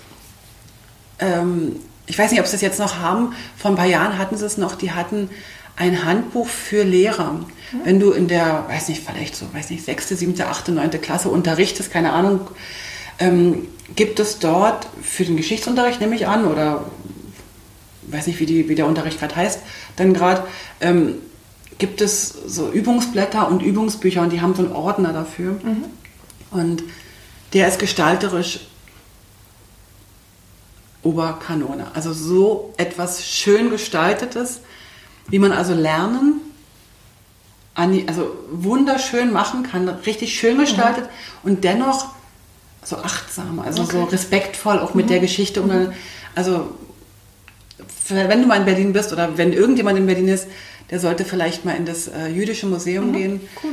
ähm, ich weiß nicht, ob sie es jetzt noch haben, vor ein paar Jahren hatten sie es noch, die hatten ein Handbuch für Lehrer. Wenn du in der, weiß nicht, vielleicht so, weiß nicht, sechste, siebte, achte, neunte Klasse unterrichtest, keine Ahnung, ähm, gibt es dort für den Geschichtsunterricht, nehme ich an, oder weiß nicht, wie, die, wie der Unterricht gerade heißt, dann gerade, ähm, gibt es so Übungsblätter und Übungsbücher und die haben so einen Ordner dafür. Und der ist gestalterisch Oberkanone. Also so etwas schön gestaltetes, wie man also lernen, also wunderschön machen kann, richtig schön gestaltet und dennoch so achtsam, also so
Okay.
respektvoll auch mit der Geschichte. Und dann, also wenn du mal in Berlin bist oder wenn irgendjemand in Berlin ist, der sollte vielleicht mal in das äh, jüdische Museum mhm, gehen. Cool.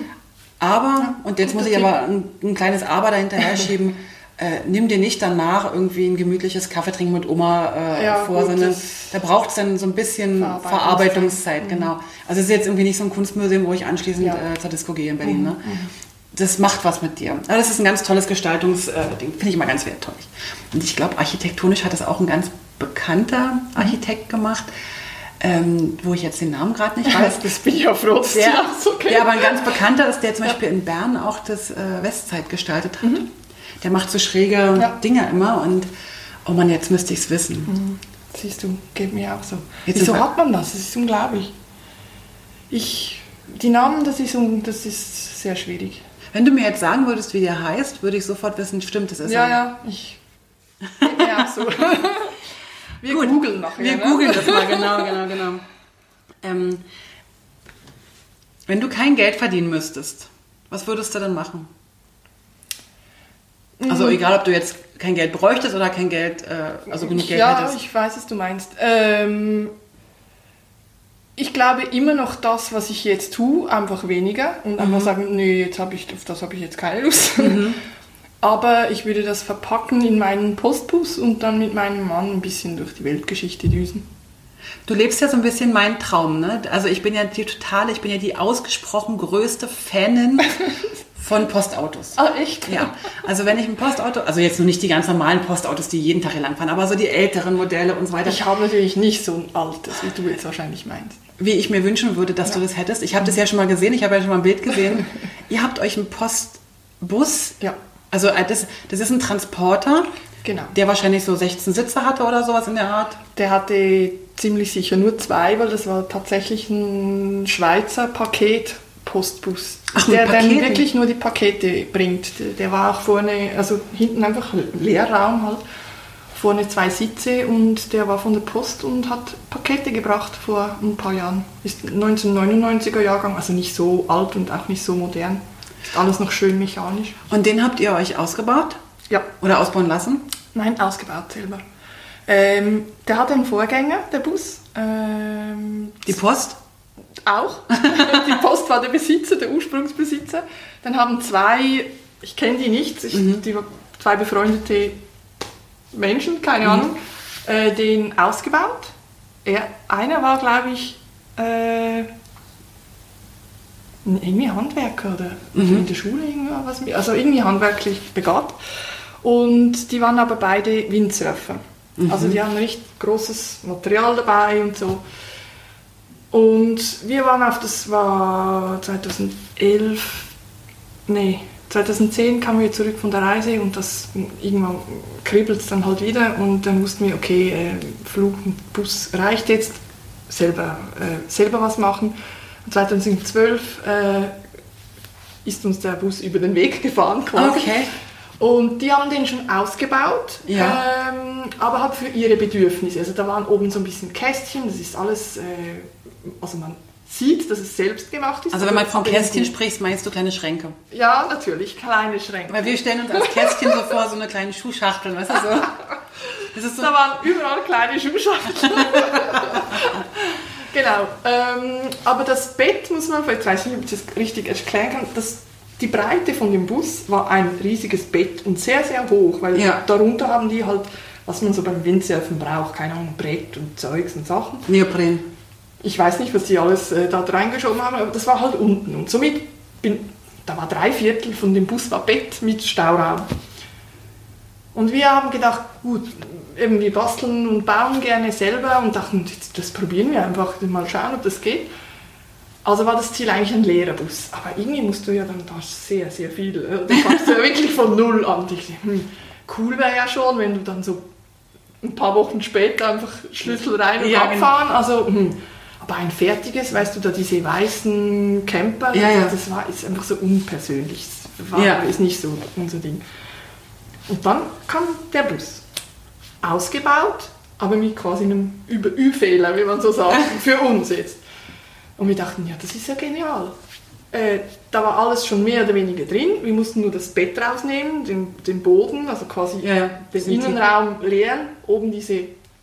Aber, und jetzt muss ich aber ein, ein, kleines Aber dahinterher (laughs) schieben, äh, nimm dir nicht danach irgendwie ein gemütliches Kaffee trinken mit Oma äh, ja, vor, gut, sondern da braucht es dann so ein bisschen Verarbeitungszeit, Verarbeitungszeit mhm. genau. Also es ist jetzt irgendwie nicht so ein Kunstmuseum, wo ich anschließend ja. äh, zur Disco gehe in Berlin. Ne? Mhm. Ne? Das macht was mit dir. Aber das ist ein ganz tolles Gestaltungsding, finde ich immer ganz wertvoll. Und ich glaube, architektonisch hat das auch ein ganz bekannter Architekt gemacht. Ähm, wo ich jetzt den Namen gerade nicht weiß. (laughs)
Das bin ich ja froh,
dass der, okay. der aber ein ganz bekannter ist, der zum Beispiel in Bern auch das äh, Westzeit gestaltet hat. Mhm. Der macht so schräge ja. Dinge immer und oh man, jetzt müsste ich es wissen. Mhm.
Siehst du, geht mir auch so. Jetzt Wieso hat man das? Das ist unglaublich. Ich, die Namen, das ist, das ist sehr schwierig.
Wenn du mir jetzt sagen würdest, wie der heißt, würde ich sofort wissen, stimmt, das ist
Ja, er. ja, ich. Ja, so. (laughs)
Wir Gut, googeln nachher. Wir ne? googeln das mal, genau, genau, genau. Ähm, wenn du kein Geld verdienen müsstest, was würdest du dann machen? Also mhm. egal, ob du jetzt kein Geld bräuchtest oder kein Geld, äh, also genug Geld
ja, hättest. Ja, ich weiß, was du meinst. Ähm, ich glaube immer noch das, was ich jetzt tue, einfach weniger und mhm. einfach sagen, nee, jetzt habe ich, auf das habe ich jetzt keine Lust. Mhm. (laughs) Aber ich würde das verpacken in meinen Postbus und dann mit meinem Mann ein bisschen durch die Weltgeschichte düsen.
Du lebst ja so ein bisschen meinen Traum, ne? Also ich bin ja die totale, ich bin ja die ausgesprochen größte Fanin (laughs) von Postautos.
Ah, echt?
Ja. Also wenn ich ein Postauto, also jetzt nur nicht die ganz normalen Postautos, die jeden Tag hier langfahren, aber so die älteren Modelle und so weiter.
Ich habe natürlich nicht so ein altes, wie du jetzt wahrscheinlich meinst.
Wie ich mir wünschen würde, dass ja. du das hättest. Ich habe das ja schon mal gesehen, ich habe ja schon mal ein Bild gesehen. (laughs) Ihr habt euch einen Postbus
ja.
Also äh, das, das ist ein Transporter,
genau.
der wahrscheinlich so 16 Sitze hatte oder sowas in der Art.
Der hatte ziemlich sicher nur zwei, weil das war tatsächlich ein Schweizer Paket-Postbus. Ach, der dann wirklich nur die Pakete bringt. Der war auch vorne, also hinten einfach Leerraum halt. Vorne zwei Sitze und der war von der Post und hat Pakete gebracht vor ein paar Jahren. Ist 1999er Jahrgang, also nicht so alt und auch nicht so modern. Ist alles noch schön mechanisch.
Und den habt ihr euch ausgebaut?
Ja.
Oder ausbauen lassen?
Nein, ausgebaut selber. Ähm, der hat einen Vorgänger, der Bus. Ähm,
Die Post?
Auch. (laughs) die Post war der Besitzer, der Ursprungsbesitzer. Dann haben zwei, ich kenne die nicht, ich, mhm. die zwei befreundete Menschen, keine mhm. Ahnung, äh, den ausgebaut. Er, einer war, glaube ich, äh, irgendwie Handwerker oder mhm. in der Schule irgendwas, also irgendwie handwerklich begabt. Und die waren aber beide Windsurfer. Mhm. Also die haben richtig großes Material dabei und so. Und wir waren auf, das war 2011, nee, 2010 kamen wir zurück von der Reise und das irgendwann kribbelt es dann halt wieder und dann wussten wir, okay, äh, Flug und Bus reicht jetzt, selber, äh, selber was machen. 2012 äh, ist uns der Bus über den Weg gefahren
quasi. Okay.
Und die haben den schon ausgebaut, ja. ähm, aber halt für ihre Bedürfnisse. Also da waren oben so ein bisschen Kästchen, das ist alles, äh, also man sieht, dass es selbst gemacht ist.
Also wenn man von Kästchen spricht, meinst du kleine Schränke?
Ja, natürlich, kleine Schränke.
Weil wir stellen uns als Kästchen so vor, so eine kleine Schuhschachtel, weißt du so. (laughs)
so. Da waren überall kleine Schuhschachteln. (laughs) Genau. Ähm, aber das Bett muss man, vielleicht weiß ich nicht, ob ich das richtig erklären kann, das, die Breite von dem Bus war ein riesiges Bett und sehr, sehr hoch, weil ja. darunter haben die halt, was man so beim Windsurfen braucht, keine Ahnung, Brett und Zeugs und Sachen.
Neopren.
Ich weiß nicht, was die alles äh, da reingeschoben haben, aber das war halt unten. Und somit bin, da war drei Viertel von dem Bus war Bett mit Stauraum. Und wir haben gedacht, gut, wir basteln und bauen gerne selber und dachten, das probieren wir einfach, mal schauen, ob das geht. Also war das Ziel eigentlich ein leerer Bus. Aber irgendwie musst du ja dann da sehr, sehr viel. Äh, du ja (laughs) wirklich von Null an. Ich hm, cool wäre ja schon, wenn du dann so ein paar Wochen später einfach Schlüssel rein und ja, genau. abfahren. Also, hm. Aber ein fertiges, weißt du, da diese weißen Camper,
ja, ja.
das war ist einfach so unpersönlich. Das war, ist nicht so unser Ding. Und dann kam der Bus. Ausgebaut, aber mit quasi einem Ü-Fehler, wie man so sagt, (laughs) für uns jetzt. Und wir dachten, ja, das ist ja genial. Äh, da war alles schon mehr oder weniger drin. Wir mussten nur das Bett rausnehmen, den, den Boden, also quasi ja, den Innenraum leeren, oben diese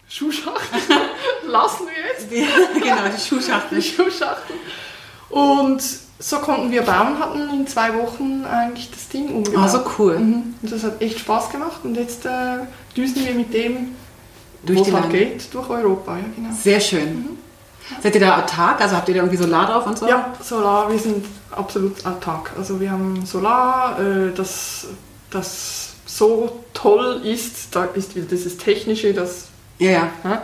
Schuhschachtel (laughs) lassen wir jetzt.
Die, genau, die Schuhschachtel.
Die Schuhschachtel. Und so konnten wir bauen, hatten in zwei Wochen eigentlich das Ding umgebaut.
Ah, so cool.
Mhm. Und das hat echt Spaß gemacht und jetzt äh, düsen wir mit dem,
Durch
wo
die Lande.
geht, durch Europa. Ja, genau.
Sehr schön. Seid ihr da autark? Also habt ihr da irgendwie Solar drauf und so?
Ja, Solar, wir sind absolut autark. Also wir haben Solar, äh, das, das so toll ist, da ist wieder dieses Technische, das,
Ja, ja.
ja,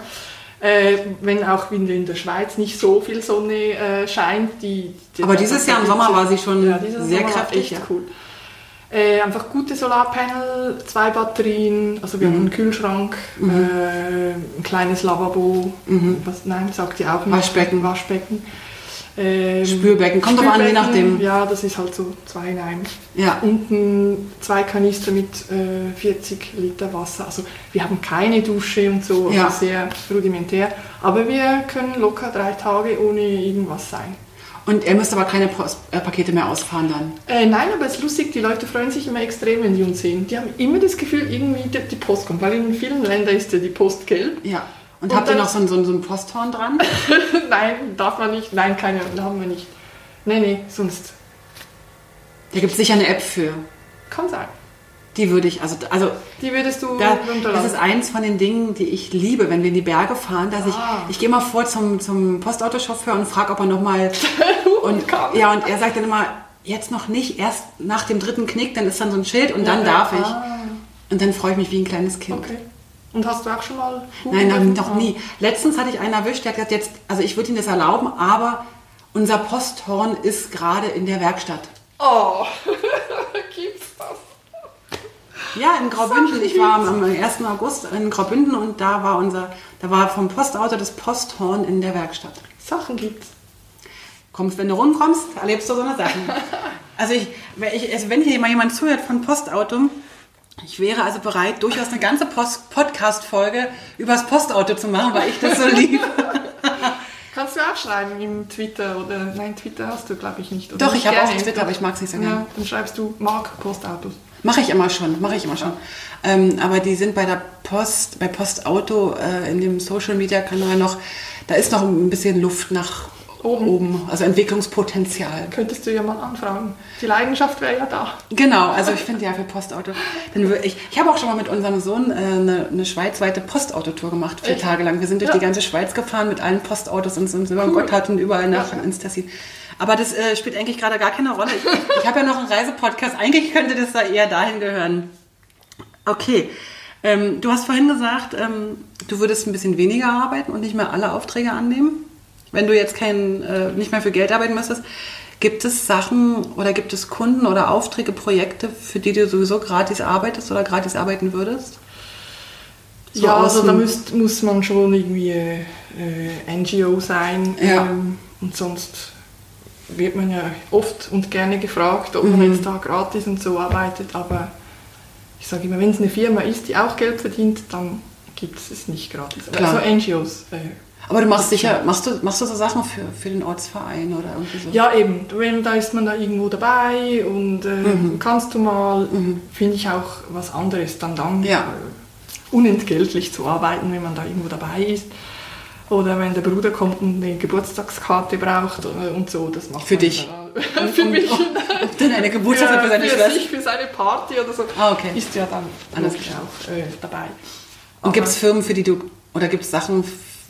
äh, wenn auch in der- in der Schweiz nicht so viel Sonne äh, scheint. Die, die,
Aber dieses Jahr im Sommer war sie schon
ja,
sehr
Sommer
kräftig.
Echt
ja.
cool. Äh, einfach gute Solarpanel, zwei Batterien, also wir haben einen Kühlschrank,
Mhm.
äh, ein kleines Lavabo, was, nein, sagt ihr auch nicht.
Waschbecken.
Waschbecken. Ähm,
Spülbecken, kommt drauf an, je
Spülbecken,
nachdem.
Ja, das ist halt so zwei in einem.
Ja.
Unten zwei Kanister mit äh, 40 Liter Wasser. Also wir haben keine Dusche und so, also
Ja.
sehr rudimentär. Aber wir können locker drei Tage ohne irgendwas sein.
Und ihr müsst aber keine Post äh, Pakete mehr ausfahren dann.
Äh, nein, aber es ist lustig, die Leute freuen sich immer extrem, wenn die uns sehen. Die haben immer das Gefühl, irgendwie die, die Post kommt, weil in vielen Ländern ist ja die Post gelb.
Ja. Und,
Und
habt ihr
dann-
noch so ein, so ein, so ein Posthorn dran? (laughs)
nein, darf man nicht. Nein, keine, haben wir nicht. Nee, nee, sonst
Da gibt es sicher eine App für.
kann sein.
Die würde ich, also, also
Die würdest du
da, das ist eins von den Dingen, die ich liebe, wenn wir in die Berge fahren, dass ich,
Ah.
ich gehe mal vor zum, zum Postautochauffeur und frage, ob er nochmal, (laughs) und, ja, und er sagt dann immer, jetzt noch nicht, erst nach dem dritten Knick, dann ist dann so ein Schild und dann
Ja,
darf ich.
ah.
Und dann freue ich mich wie ein kleines Kind.
Okay. Und hast du auch schon mal
Nein, noch, nie. Letztens hatte ich einen erwischt, der hat gesagt, jetzt, also ich würde ihm das erlauben, aber unser Posthorn ist gerade in der Werkstatt.
Oh, (laughs) gibt's das?
Ja, in Graubünden. Ich war am, am 1. August in Graubünden und da war unser, da war vom Postauto das Posthorn in der Werkstatt.
Sachen gibt's.
Kommst, wenn du rumkommst, erlebst du so eine Sachen. (laughs) Also, ich, also wenn hier mal jemand zuhört von Postauto, ich wäre also bereit, durchaus eine ganze Podcast-Folge übers Postauto zu machen, weil ich das so liebe. (laughs)
Kannst du auch schreiben im Twitter oder nein, Twitter hast du glaube ich nicht. Oder
Doch, ich habe auch. Twitter, aber ich mag es nicht so gerne.
Ja, dann schreibst du Mark Postautos.
Mache ich immer schon, mache ich immer schon. Ähm, aber die sind bei der Post, bei Postauto äh, in dem Social Media Kanal noch, da ist noch ein bisschen Luft nach
Oben.
oben, also Entwicklungspotenzial.
Könntest du ja mal anfragen. Die Leidenschaft wäre ja da.
Genau, also ich finde ja für Postauto. Ich ich habe auch schon mal mit unserem Sohn äh, eine, eine schweizweite Postautotour gemacht, vier
Echt?
Tage lang. Wir sind durch
Ja.
die ganze Schweiz gefahren mit allen Postautos und sind über
Cool.
Gotthard und überall nach
Ja.
ins Tessin. Aber das äh, spielt eigentlich gerade gar keine Rolle. Ich, ich habe ja noch einen Reisepodcast. Eigentlich könnte das da eher dahin gehören. Okay. Ähm, du hast vorhin gesagt, ähm, du würdest ein bisschen weniger arbeiten und nicht mehr alle Aufträge annehmen. Wenn du jetzt kein, äh, nicht mehr für Geld arbeiten müsstest, gibt es Sachen oder gibt es Kunden oder Aufträge, Projekte, für die du sowieso gratis arbeitest oder gratis arbeiten würdest? So
ja, also da müsst, muss man schon irgendwie äh, NGO sein.
Ja.
Ähm, und sonst wird man ja oft und gerne gefragt, ob
Mhm.
man jetzt da gratis und so arbeitet. Aber ich sage immer, wenn es eine Firma ist, die auch Geld verdient, dann gibt es es nicht gratis. Aber
Klar.
Also NGOs. Äh,
Aber du machst sicher, machst du, machst du so Sachen für, für den Ortsverein oder irgendwie so?
Ja, eben. Wenn, da ist man da irgendwo dabei und äh,
Mhm.
kannst du mal, finde ich auch was anderes, dann dann
Ja.
äh, unentgeltlich zu arbeiten, wenn man da irgendwo dabei ist. Oder wenn der Bruder kommt und eine Geburtstagskarte braucht äh, und so, das macht
Für dich?
dann. (laughs) für mich.
Und dann eine Geburtstag für seine
für
Schwester.
sich, für seine Party oder so.
Ah, okay.
Ist ja dann
Alles
auch äh, dabei.
Und gibt es Firmen, für die du, oder gibt es Sachen,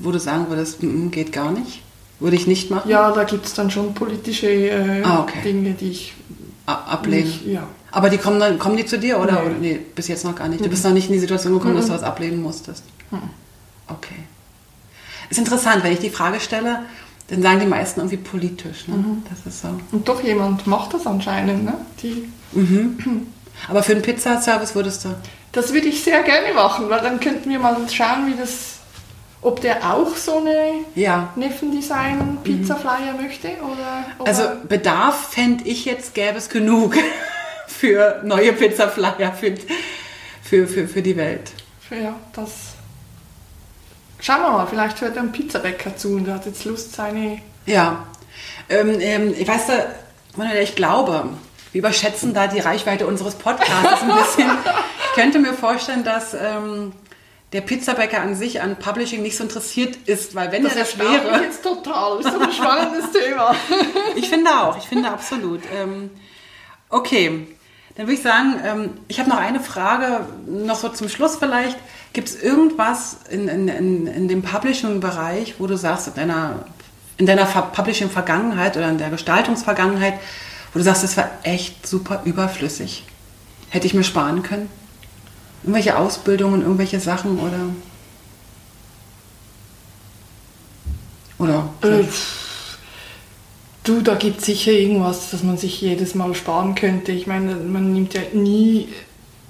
wo du sagen würdest, "Mm, mm, geht gar nicht? Würde ich nicht machen?
Ja, da gibt es dann schon politische äh,
Ah, okay.
Dinge, die ich
A- Ablehnen.
nicht, ja.
Aber die kommen dann, kommen die zu dir oder?
Nee.
oder nee, bis jetzt noch gar nicht. Du bist noch nicht in die Situation gekommen, dass du was ablehnen musstest. Okay. Ist interessant, wenn ich die Frage stelle, dann sagen die meisten irgendwie politisch. Ne? Das ist so.
Und doch jemand macht das anscheinend, ne? Die
Aber für einen Pizzaservice würdest du.
Das würde ich sehr gerne machen, weil dann könnten wir mal schauen, wie das, ob der auch so eine
Ja.
Neffen-Design-Pizza-Flyer möchte oder. oder
Also Bedarf fände ich jetzt gäbe es genug (laughs) für neue Pizzaflyer für, für, für, für die Welt.
ja, das. Schauen wir mal, vielleicht hört ein Pizzabäcker zu und der hat jetzt Lust, seine.
Ja. Ähm, ähm, ich weiß, da, ich glaube, wir überschätzen da die Reichweite unseres Podcasts ein bisschen. (laughs) Ich könnte mir vorstellen, dass, ähm, der Pizzabäcker an sich an Publishing nicht so interessiert ist, weil wenn
Das
er das wäre.
jetzt total. Das ist doch ein spannendes Thema. (laughs)
Ich finde auch, ich finde absolut. Ähm, okay, dann würde ich sagen, ähm, ich habe noch eine Frage, noch so zum Schluss vielleicht. Gibt es irgendwas in, in, in, dem Publishing-Bereich, wo du sagst, in deiner, in deiner Ver- Publishing-Vergangenheit oder in der Gestaltungsvergangenheit, wo du sagst, das war echt super überflüssig? Hätte ich mir sparen können? Irgendwelche Ausbildungen, irgendwelche Sachen oder? Oder?
Äh, du, da gibt es sicher irgendwas, das man sich jedes Mal sparen könnte. Ich meine, man nimmt ja nie,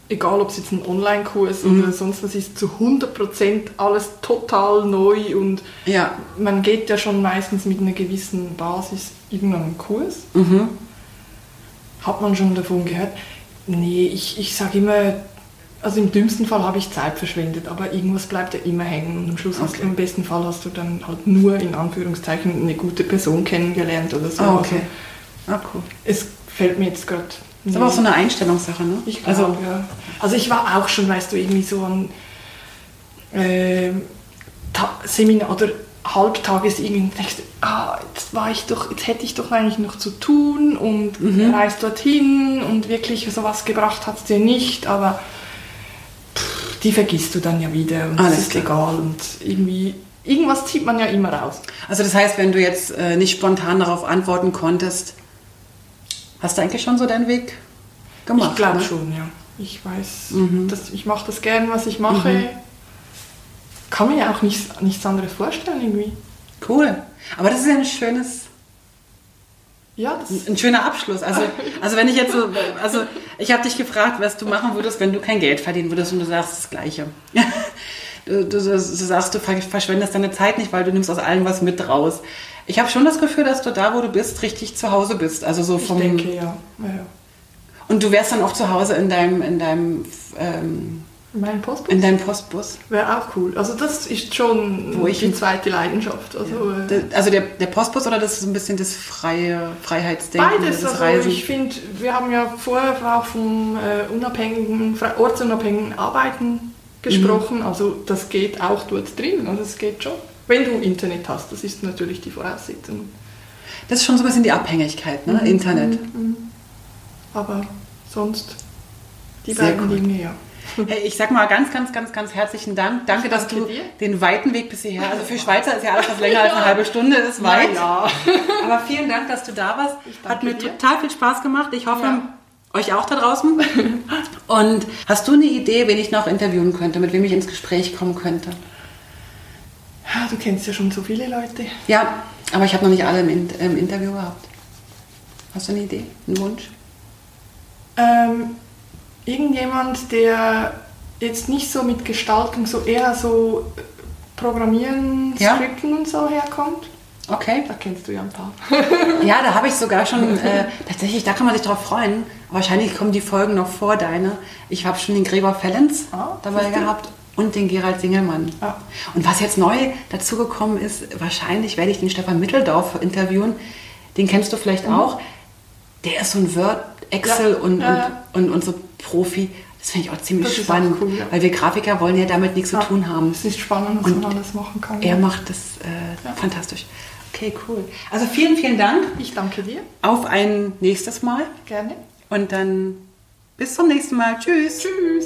egal ob es jetzt ein Online-Kurs oder sonst was ist, zu 100% alles total neu und
Ja.
man geht ja schon meistens mit einer gewissen Basis irgendeinen Kurs.
Mhm.
Hat man schon davon gehört? Nee, ich, ich sage immer, also im dümmsten Fall habe ich Zeit verschwendet, aber irgendwas bleibt ja immer hängen und am Schluss hast
Okay.
du, im besten Fall hast du dann halt nur in Anführungszeichen eine gute Person kennengelernt oder so.
Ah, okay.
Also,
Ah, cool.
es fällt mir jetzt gerade.
ist aber auch so eine Einstellungssache, ne?
Ich glaube,
also,
ja. Also ich war auch schon, weißt du, irgendwie so an Ta- Seminar oder Halbtages irgendwie denkst du, ah, jetzt war ich doch, jetzt hätte ich doch eigentlich noch zu tun und
Mhm.
reist dorthin und wirklich sowas gebracht hat es dir nicht, aber die vergisst du dann ja wieder und
Alles
es ist
klar.
egal und irgendwie, irgendwas zieht man ja immer raus.
also das heißt, wenn du jetzt äh, nicht spontan darauf antworten konntest, hast du eigentlich schon so deinen Weg gemacht?
ich glaube
ne?
schon, ja. Ich weiß,
Mhm.
dass ich mache das gern, was ich mache. Kann mir ja auch nichts, nichts anderes vorstellen irgendwie.
Cool. Aber das ist ja ein schönes,
Ja, das
ein schöner Abschluss. Also, (laughs) also wenn ich jetzt so, also ich habe dich gefragt, was du machen würdest, wenn du kein Geld verdienen würdest und du sagst das Gleiche. (laughs) Du, du, du sagst, du ver- verschwendest deine Zeit nicht, weil du nimmst aus allem was mit raus. Ich habe schon das Gefühl, dass du da, wo du bist, richtig zu Hause bist. Also so
ich
vom,
denke, ja. ja, ja.
Und du wärst dann auch zu Hause in deinem, in deinem, ähm,
Mein Postbus
in deinem Postbus.
wäre auch cool. Also das ist schon
Wo ich-
die zweite Leidenschaft. Also äh,
Der- Also der, der Postbus oder das ist ein bisschen das freie Freiheitsdenken,
beides.
das
Also
Reisen?
ich finde, wir haben ja vorher auch vom äh, unabhängigen, ortsunabhängigen Arbeiten gesprochen.
Mhm.
Also das geht auch dort drin. Also es geht schon. Wenn du Internet hast, das ist natürlich die Voraussetzung.
Das ist schon so ein bisschen die Abhängigkeit,
Mhm.
ne? Internet.
Aber sonst die
Sehr
beiden
cool.
Dinge, ja.
Hey, ich sag mal ganz, ganz, ganz, ganz herzlichen Dank. Danke, dass du
dir.
den weiten Weg bis hierher, also für Schweizer ist ja alles, was (laughs) länger als eine halbe Stunde ist, weit.
ja. (laughs)
Aber vielen Dank, dass du da warst. Hat mir
dir.
total viel Spaß gemacht. Ich hoffe,
Ja.
euch auch da draußen. (laughs) Und hast du eine Idee, wen ich noch interviewen könnte, mit wem ich ins Gespräch kommen könnte?
Ja, Du kennst ja schon so viele Leute.
Ja, aber ich habe noch nicht alle im, im Interview gehabt. Hast du eine Idee, einen Wunsch?
Ähm, irgendjemand, der jetzt nicht so mit Gestaltung, so eher so äh, Programmieren,
Ja.
Skripten und so herkommt.
Okay.
Da kennst du ja ein paar. (laughs)
Ja, da habe ich sogar schon, äh, tatsächlich, da kann man sich drauf freuen. Wahrscheinlich kommen die Folgen noch vor deine. Ich habe schon den Gregor Fellens
Ah,
dabei gehabt und den Gerald Singelmann.
Ja.
Und was jetzt neu dazugekommen ist, wahrscheinlich werde ich den Stefan Mitteldorf interviewen. Den kennst du vielleicht auch. Der ist so ein Word, Excel
Mhm. Ja,
und,
ja.
Und, und, und so Profi. Das finde ich auch ziemlich
Das
spannend,
auch cool, ja.
weil wir Grafiker wollen ja damit nichts zu
Ja,
tun haben.
Es ist spannend, was
Und
man alles machen kann.
Er macht das äh, fantastisch. Okay, cool. Also vielen, vielen Dank.
Ich danke dir.
Auf ein nächstes Mal
Gerne.
und dann bis zum nächsten Mal. Tschüss.
Tschüss.